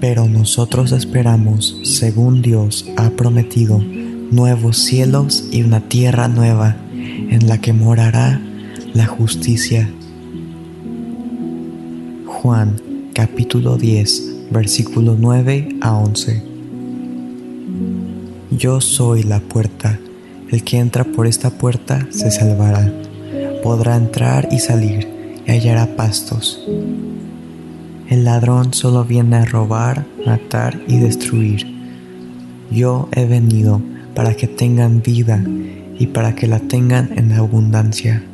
Pero nosotros esperamos, según Dios ha prometido, nuevos cielos y una tierra nueva, en la que morará la justicia. Juan capítulo 10, versículo 9 a 11. Yo soy la puerta, el que entra por esta puerta se salvará, podrá entrar y salir y hallará pastos. El ladrón solo viene a robar, matar y destruir. Yo he venido para que tengan vida y para que la tengan en abundancia.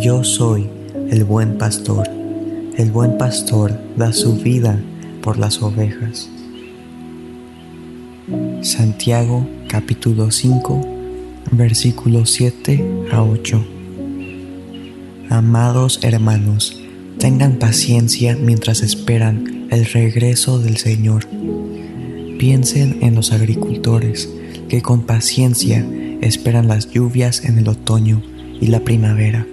Yo soy el buen pastor el buen pastor da su vida por las ovejas. Santiago capítulo 5 versículos 7 a 8. Amados hermanos, tengan paciencia mientras esperan el regreso del Señor. Piensen en los agricultores que con paciencia esperan las lluvias en el otoño y la primavera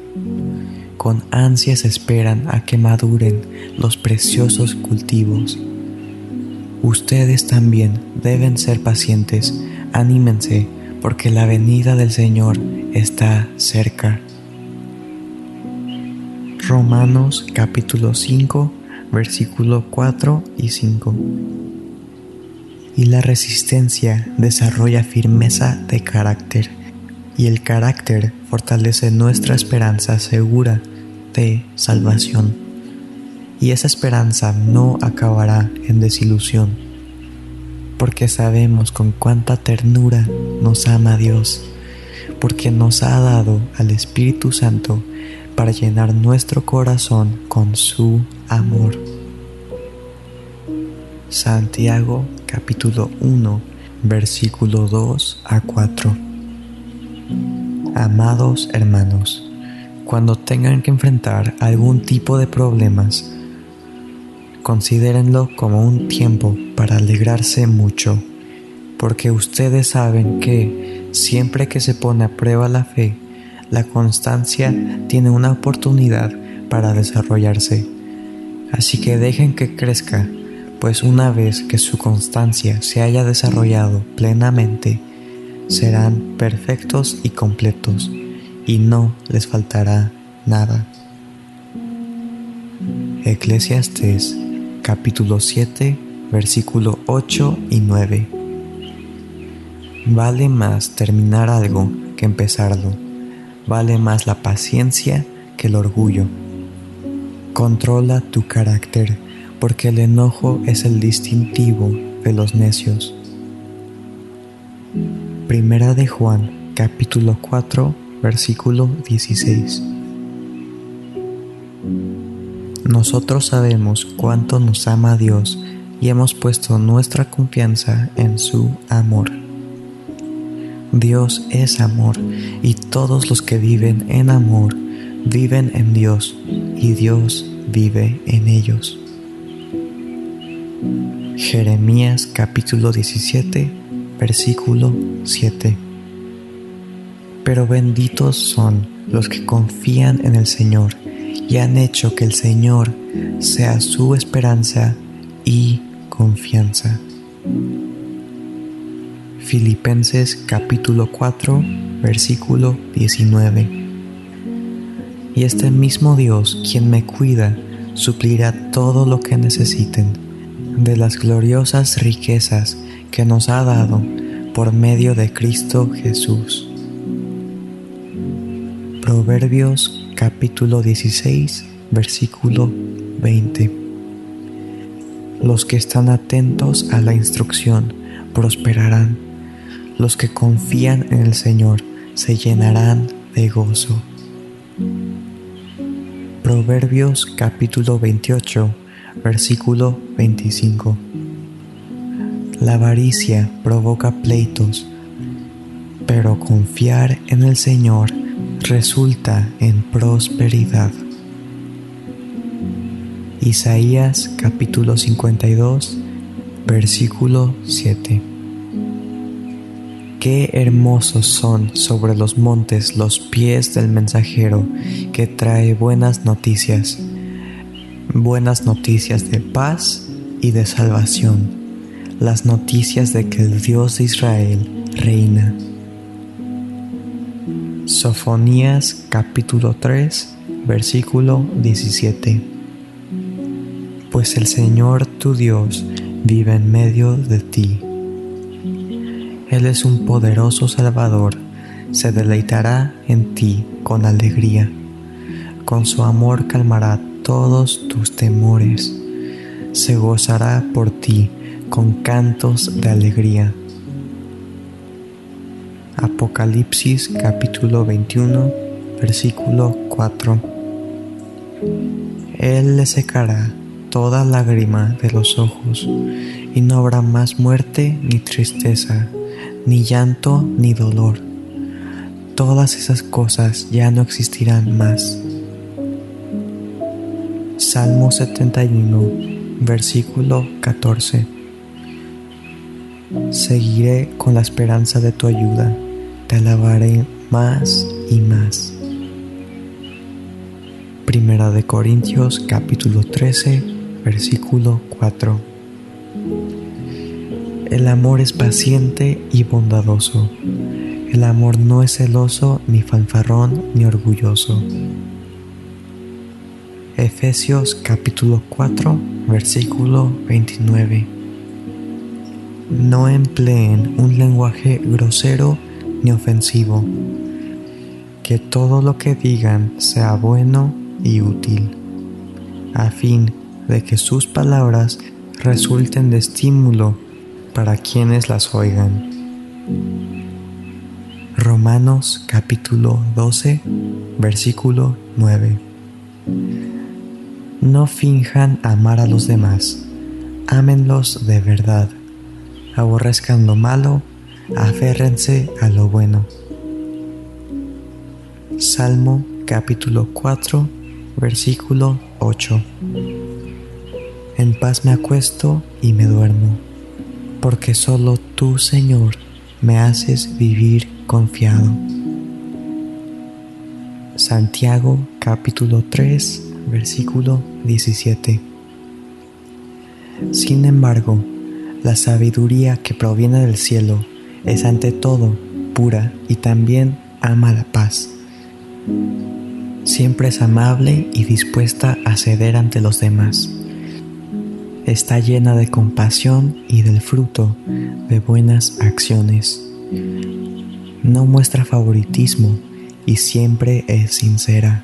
con ansias esperan a que maduren los preciosos cultivos. Ustedes también deben ser pacientes, anímense, porque la venida del Señor está cerca. Romanos capítulo 5, versículo 4 y 5. Y la resistencia desarrolla firmeza de carácter, y el carácter fortalece nuestra esperanza segura de salvación. Y esa esperanza no acabará en desilusión, porque sabemos con cuánta ternura nos ama Dios, porque nos ha dado al Espíritu Santo para llenar nuestro corazón con su amor. Santiago capítulo 1 versículo 2 a 4 Amados hermanos, cuando tengan que enfrentar algún tipo de problemas, considérenlo como un tiempo para alegrarse mucho, porque ustedes saben que siempre que se pone a prueba la fe, la constancia tiene una oportunidad para desarrollarse. Así que dejen que crezca, pues una vez que su constancia se haya desarrollado plenamente, serán perfectos y completos y no les faltará nada. Eclesiastes capítulo 7 versículo 8 y 9 Vale más terminar algo que empezarlo, vale más la paciencia que el orgullo. Controla tu carácter, porque el enojo es el distintivo de los necios. Primera de Juan, capítulo 4, versículo 16. Nosotros sabemos cuánto nos ama Dios y hemos puesto nuestra confianza en su amor. Dios es amor y todos los que viven en amor viven en Dios y Dios vive en ellos. Jeremías capítulo 17 versículo 7 Pero benditos son los que confían en el Señor y han hecho que el Señor sea su esperanza y confianza. Filipenses capítulo 4 versículo 19 Y este mismo Dios quien me cuida suplirá todo lo que necesiten de las gloriosas riquezas que nos ha dado por medio de Cristo Jesús. Proverbios capítulo 16, versículo 20. Los que están atentos a la instrucción prosperarán. Los que confían en el Señor se llenarán de gozo. Proverbios capítulo 28, versículo 25. La avaricia provoca pleitos, pero confiar en el Señor resulta en prosperidad. Isaías capítulo 52, versículo 7. Qué hermosos son sobre los montes los pies del mensajero que trae buenas noticias, buenas noticias de paz y de salvación, las noticias de que el Dios de Israel reina. Sofonías capítulo 3, versículo 17. Pues el Señor tu Dios vive en medio de ti. Él es un poderoso Salvador, se deleitará en ti con alegría. Con su amor calmará todos tus temores. Se gozará por ti con cantos de alegría. Apocalipsis capítulo 21, versículo 4. Él le secará toda lágrima de los ojos, y no habrá más muerte ni tristeza, ni llanto ni dolor. Todas esas cosas ya no existirán más. Salmo 71, versículo 14. Seguiré con la esperanza de tu ayuda te alabaré más y más. Primera de Corintios capítulo 13 versículo 4. El amor es paciente y bondadoso. El amor no es celoso, ni fanfarrón, ni orgulloso. Efesios capítulo 4 versículo 29. No empleen un lenguaje grosero ni ofensivo. Que todo lo que digan sea bueno y útil, a fin de que sus palabras resulten de estímulo para quienes las oigan. Romanos capítulo 12, versículo 9. No finjan amar a los demás, ámenlos de verdad, aborrezcan lo malo aférrense a lo bueno. Salmo capítulo 4, versículo 8. En paz me acuesto y me duermo, porque solo tú, Señor, me haces vivir confiado. Santiago capítulo 3, versículo 17. Sin embargo, la sabiduría que proviene del cielo es ante todo pura y también ama la paz. Siempre es amable y dispuesta a ceder ante los demás. Está llena de compasión y del fruto de buenas acciones. No muestra favoritismo y siempre es sincera.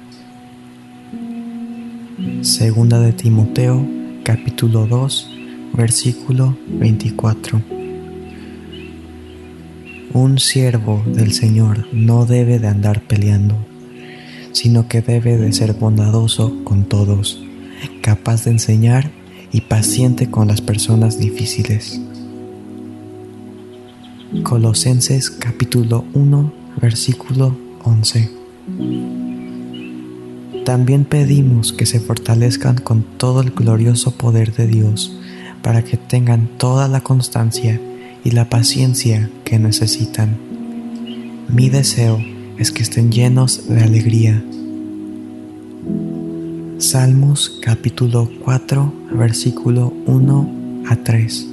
Segunda de Timoteo, capítulo 2, versículo 24. Un siervo del Señor no debe de andar peleando, sino que debe de ser bondadoso con todos, capaz de enseñar y paciente con las personas difíciles. Colosenses capítulo 1, versículo 11. También pedimos que se fortalezcan con todo el glorioso poder de Dios, para que tengan toda la constancia y la paciencia que necesitan. Mi deseo es que estén llenos de alegría. Salmos capítulo 4, versículo 1 a 3.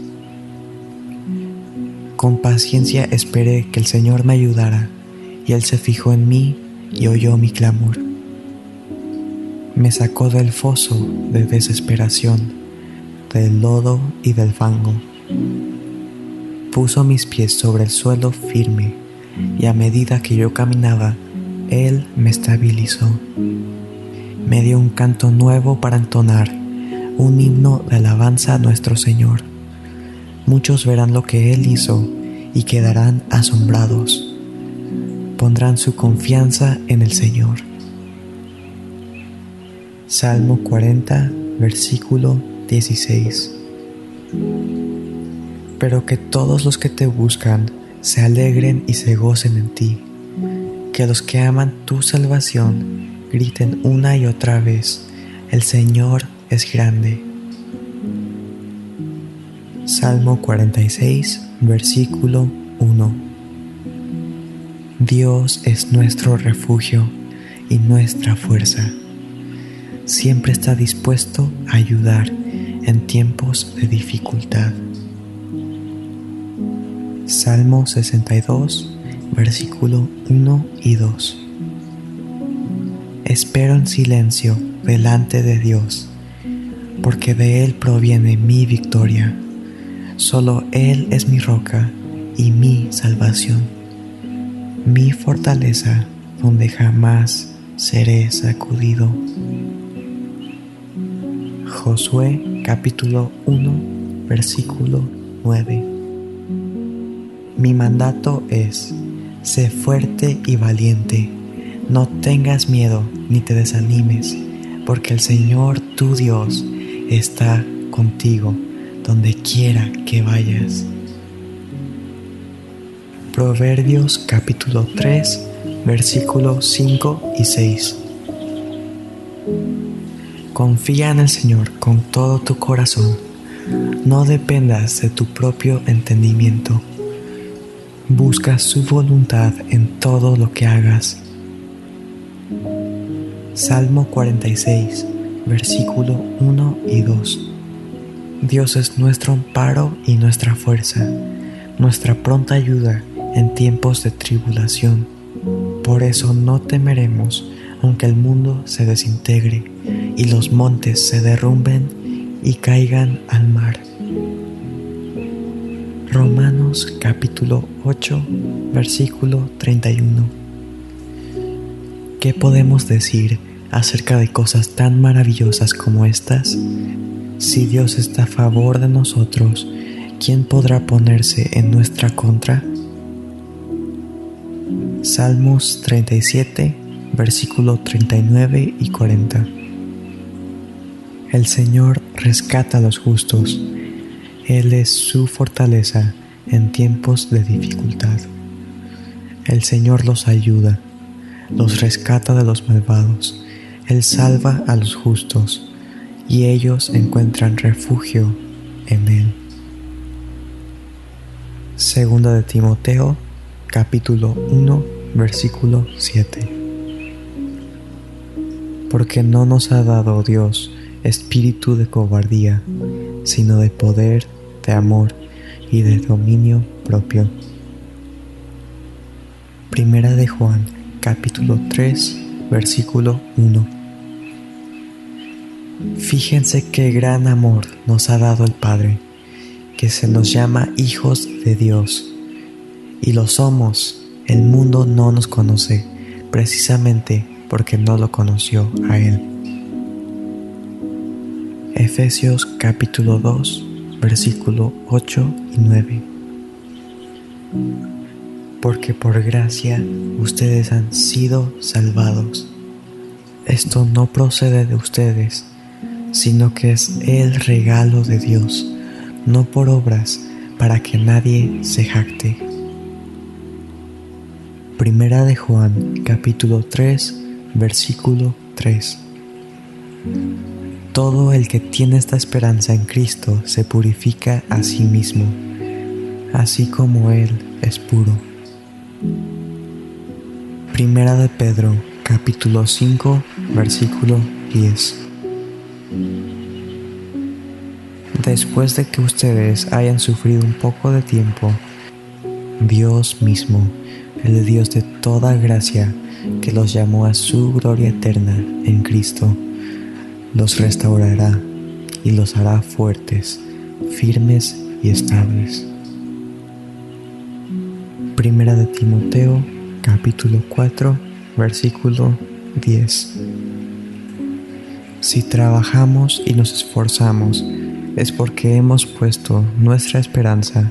Con paciencia esperé que el Señor me ayudara, y Él se fijó en mí y oyó mi clamor. Me sacó del foso de desesperación, del lodo y del fango puso mis pies sobre el suelo firme y a medida que yo caminaba, Él me estabilizó. Me dio un canto nuevo para entonar, un himno de alabanza a nuestro Señor. Muchos verán lo que Él hizo y quedarán asombrados. Pondrán su confianza en el Señor. Salmo 40, versículo 16 pero que todos los que te buscan se alegren y se gocen en ti, que los que aman tu salvación griten una y otra vez, el Señor es grande. Salmo 46, versículo 1. Dios es nuestro refugio y nuestra fuerza. Siempre está dispuesto a ayudar en tiempos de dificultad. Salmo 62, versículo 1 y 2. Espero en silencio delante de Dios, porque de Él proviene mi victoria. Solo Él es mi roca y mi salvación, mi fortaleza donde jamás seré sacudido. Josué capítulo 1, versículo 9. Mi mandato es, sé fuerte y valiente, no tengas miedo ni te desanimes, porque el Señor tu Dios está contigo donde quiera que vayas. Proverbios capítulo 3, versículos 5 y 6. Confía en el Señor con todo tu corazón, no dependas de tu propio entendimiento Busca su voluntad en todo lo que hagas. Salmo 46, versículo 1 y 2. Dios es nuestro amparo y nuestra fuerza, nuestra pronta ayuda en tiempos de tribulación. Por eso no temeremos aunque el mundo se desintegre y los montes se derrumben y caigan al mar Romanos capítulo 8, versículo 31. ¿Qué podemos decir acerca de cosas tan maravillosas como estas? Si Dios está a favor de nosotros, ¿quién podrá ponerse en nuestra contra? Salmos 37, versículo 39 y 40. El Señor rescata a los justos él es su fortaleza en tiempos de dificultad. El Señor los ayuda, los rescata de los malvados, Él salva a los justos y ellos encuentran refugio en Él. Segunda de Timoteo, capítulo 1, versículo 7. Porque no nos ha dado Dios espíritu de cobardía, sino de poder, de amor y de dominio propio. Primera de Juan, capítulo 3, versículo 1. Fíjense qué gran amor nos ha dado el Padre, que se nos llama hijos de Dios. Y lo somos, el mundo no nos conoce, precisamente porque no lo conoció a Él. Efesios capítulo 2, versículo 8 y 9. Porque por gracia ustedes han sido salvados. Esto no procede de ustedes, sino que es el regalo de Dios, no por obras, para que nadie se jacte. Primera de Juan capítulo 3, versículo 3. Todo el que tiene esta esperanza en Cristo se purifica a sí mismo, así como Él es puro. Primera de Pedro, capítulo 5, versículo 10. Después de que ustedes hayan sufrido un poco de tiempo, Dios mismo, el Dios de toda gracia, que los llamó a su gloria eterna en Cristo, los restaurará y los hará fuertes, firmes y estables. Primera de Timoteo, capítulo 4, versículo 10. Si trabajamos y nos esforzamos, es porque hemos puesto nuestra esperanza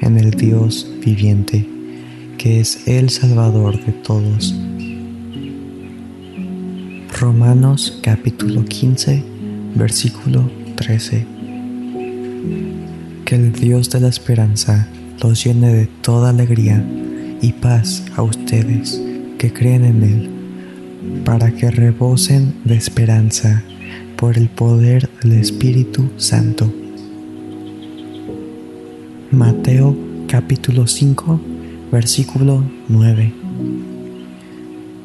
en el Dios viviente, que es el Salvador de todos Romanos capítulo 15, versículo 13. Que el Dios de la esperanza los llene de toda alegría y paz a ustedes que creen en Él, para que rebosen de esperanza por el poder del Espíritu Santo. Mateo capítulo 5, versículo 9.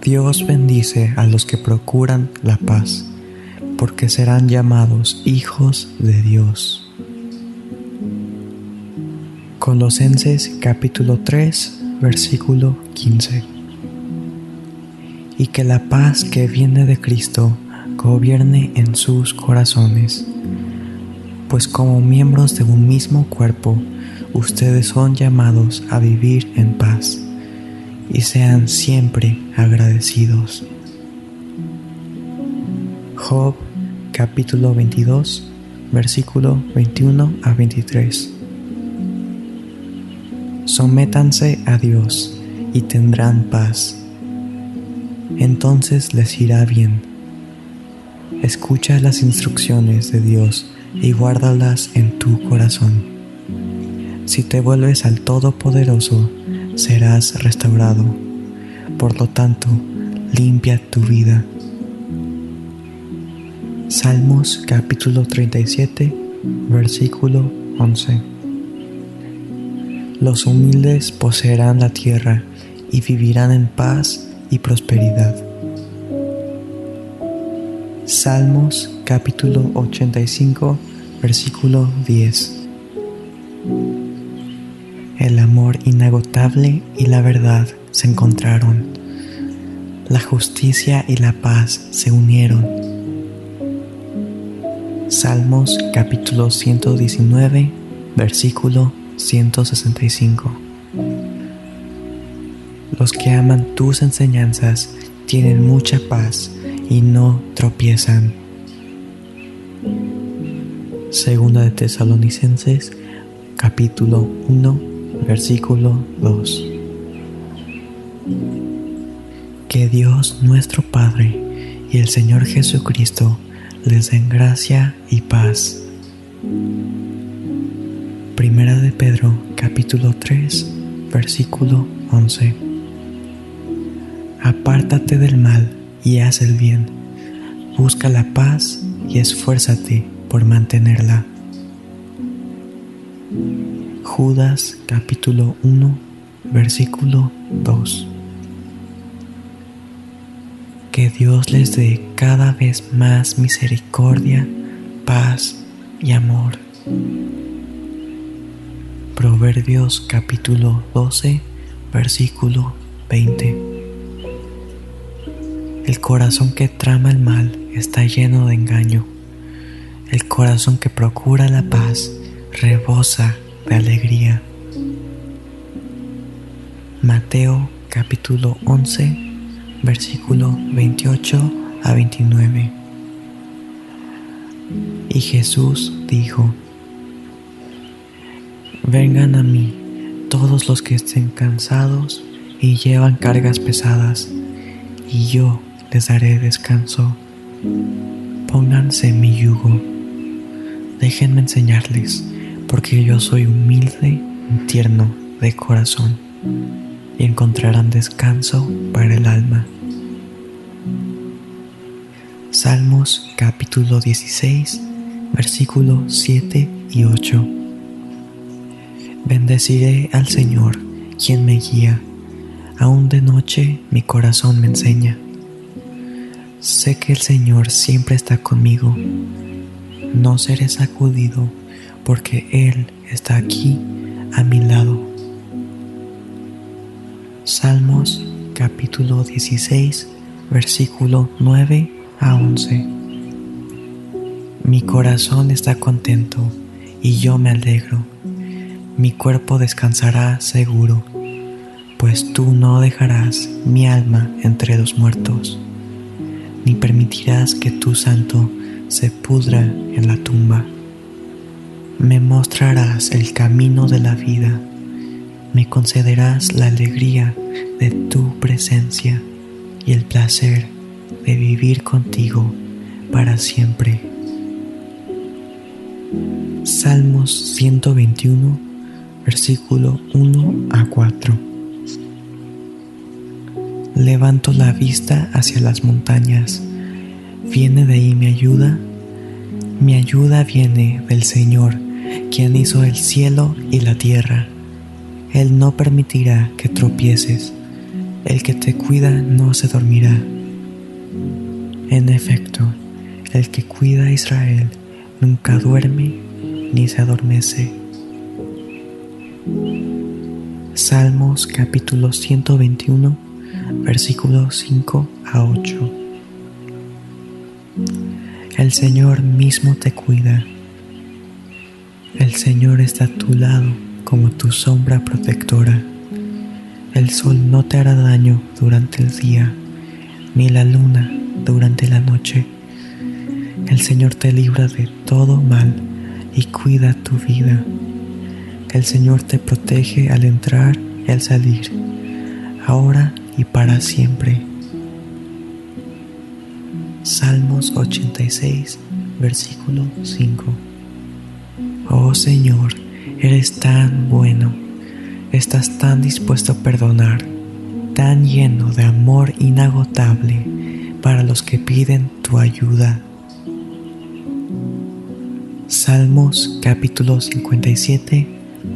Dios bendice a los que procuran la paz, porque serán llamados hijos de Dios. Colosenses capítulo 3, versículo 15. Y que la paz que viene de Cristo gobierne en sus corazones, pues como miembros de un mismo cuerpo, ustedes son llamados a vivir en paz y sean siempre agradecidos. Job capítulo 22 versículo 21 a 23. Sométanse a Dios y tendrán paz. Entonces les irá bien. Escucha las instrucciones de Dios y guárdalas en tu corazón. Si te vuelves al Todopoderoso, serás restaurado. Por lo tanto, limpia tu vida. Salmos capítulo 37, versículo 11. Los humildes poseerán la tierra y vivirán en paz y prosperidad. Salmos capítulo 85, versículo 10 el amor inagotable y la verdad se encontraron. La justicia y la paz se unieron. Salmos capítulo 119, versículo 165. Los que aman tus enseñanzas tienen mucha paz y no tropiezan. Segunda de Tesalonicenses capítulo 1 versículo 2. Que Dios nuestro Padre y el Señor Jesucristo les den gracia y paz. Primera de Pedro capítulo 3 versículo 11. Apártate del mal y haz el bien. Busca la paz y esfuérzate por mantenerla. Judas capítulo 1 versículo 2. Que Dios les dé cada vez más misericordia, paz y amor. Proverbios capítulo 12 versículo 20. El corazón que trama el mal está lleno de engaño. El corazón que procura la paz rebosa de alegría. Mateo capítulo 11, versículo 28 a 29. Y Jesús dijo, Vengan a mí todos los que estén cansados y llevan cargas pesadas, y yo les daré descanso. Pónganse mi yugo. Déjenme enseñarles, porque yo soy humilde y tierno de corazón, y encontrarán descanso para el alma. Salmos capítulo 16, versículos 7 y 8. Bendeciré al Señor, quien me guía. Aún de noche mi corazón me enseña. Sé que el Señor siempre está conmigo. No seré sacudido porque Él está aquí a mi lado. Salmos capítulo 16, versículo 9 a 11. Mi corazón está contento y yo me alegro. Mi cuerpo descansará seguro, pues tú no dejarás mi alma entre los muertos, ni permitirás que tu santo se pudra en la tumba. Me mostrarás el camino de la vida, me concederás la alegría de tu presencia y el placer de vivir contigo para siempre. Salmos 121, versículo 1 a 4. Levanto la vista hacia las montañas. ¿Viene de ahí mi ayuda? Mi ayuda viene del Señor, quien hizo el cielo y la tierra. Él no permitirá que tropieces. El que te cuida no se dormirá. En efecto, el que cuida a Israel nunca duerme ni se adormece. Salmos capítulo 121, versículos 5 a 8. El Señor mismo te cuida. El Señor está a tu lado como tu sombra protectora. El sol no te hará daño durante el día, ni la luna durante la noche. El Señor te libra de todo mal y cuida tu vida. El Señor te protege al entrar y al salir, ahora y para siempre. Salmos 86, versículo 5. Oh Señor, eres tan bueno, estás tan dispuesto a perdonar, tan lleno de amor inagotable para los que piden tu ayuda. Salmos capítulo 57,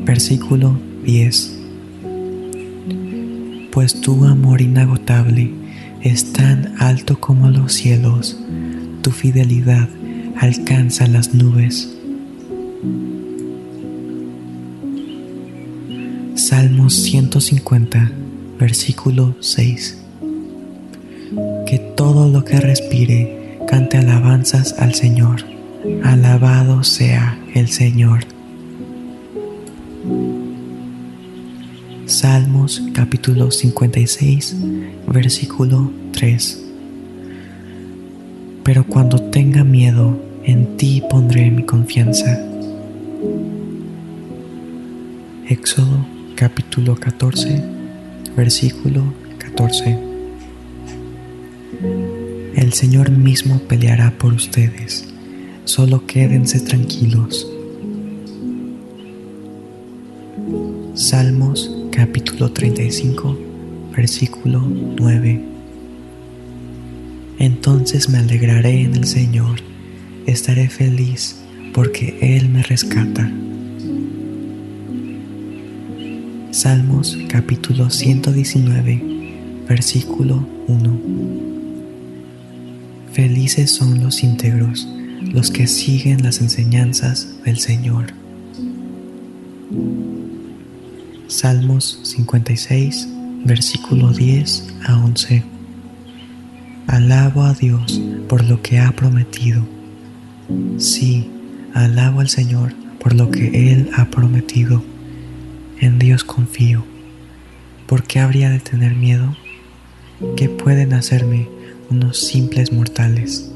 versículo 10. Pues tu amor inagotable es tan alto como los cielos, tu fidelidad alcanza las nubes. Salmos 150, versículo 6 que todo lo que respire cante alabanzas al Señor. Alabado sea el Señor. Salmos capítulo 56, versículo 3. Pero cuando tenga miedo, en ti pondré mi confianza. Éxodo capítulo 14, versículo 14. El Señor mismo peleará por ustedes, solo quédense tranquilos. Salmos capítulo 35, versículo 9. Entonces me alegraré en el Señor, estaré feliz porque Él me rescata. Salmos capítulo 119, versículo 1. Felices son los íntegros, los que siguen las enseñanzas del Señor. Salmos 56, versículo 10 a 11. Alabo a Dios por lo que ha prometido. Sí, alabo al Señor por lo que Él ha prometido. En Dios confío. ¿Por qué habría de tener miedo? ¿Qué pueden hacerme unos simples mortales.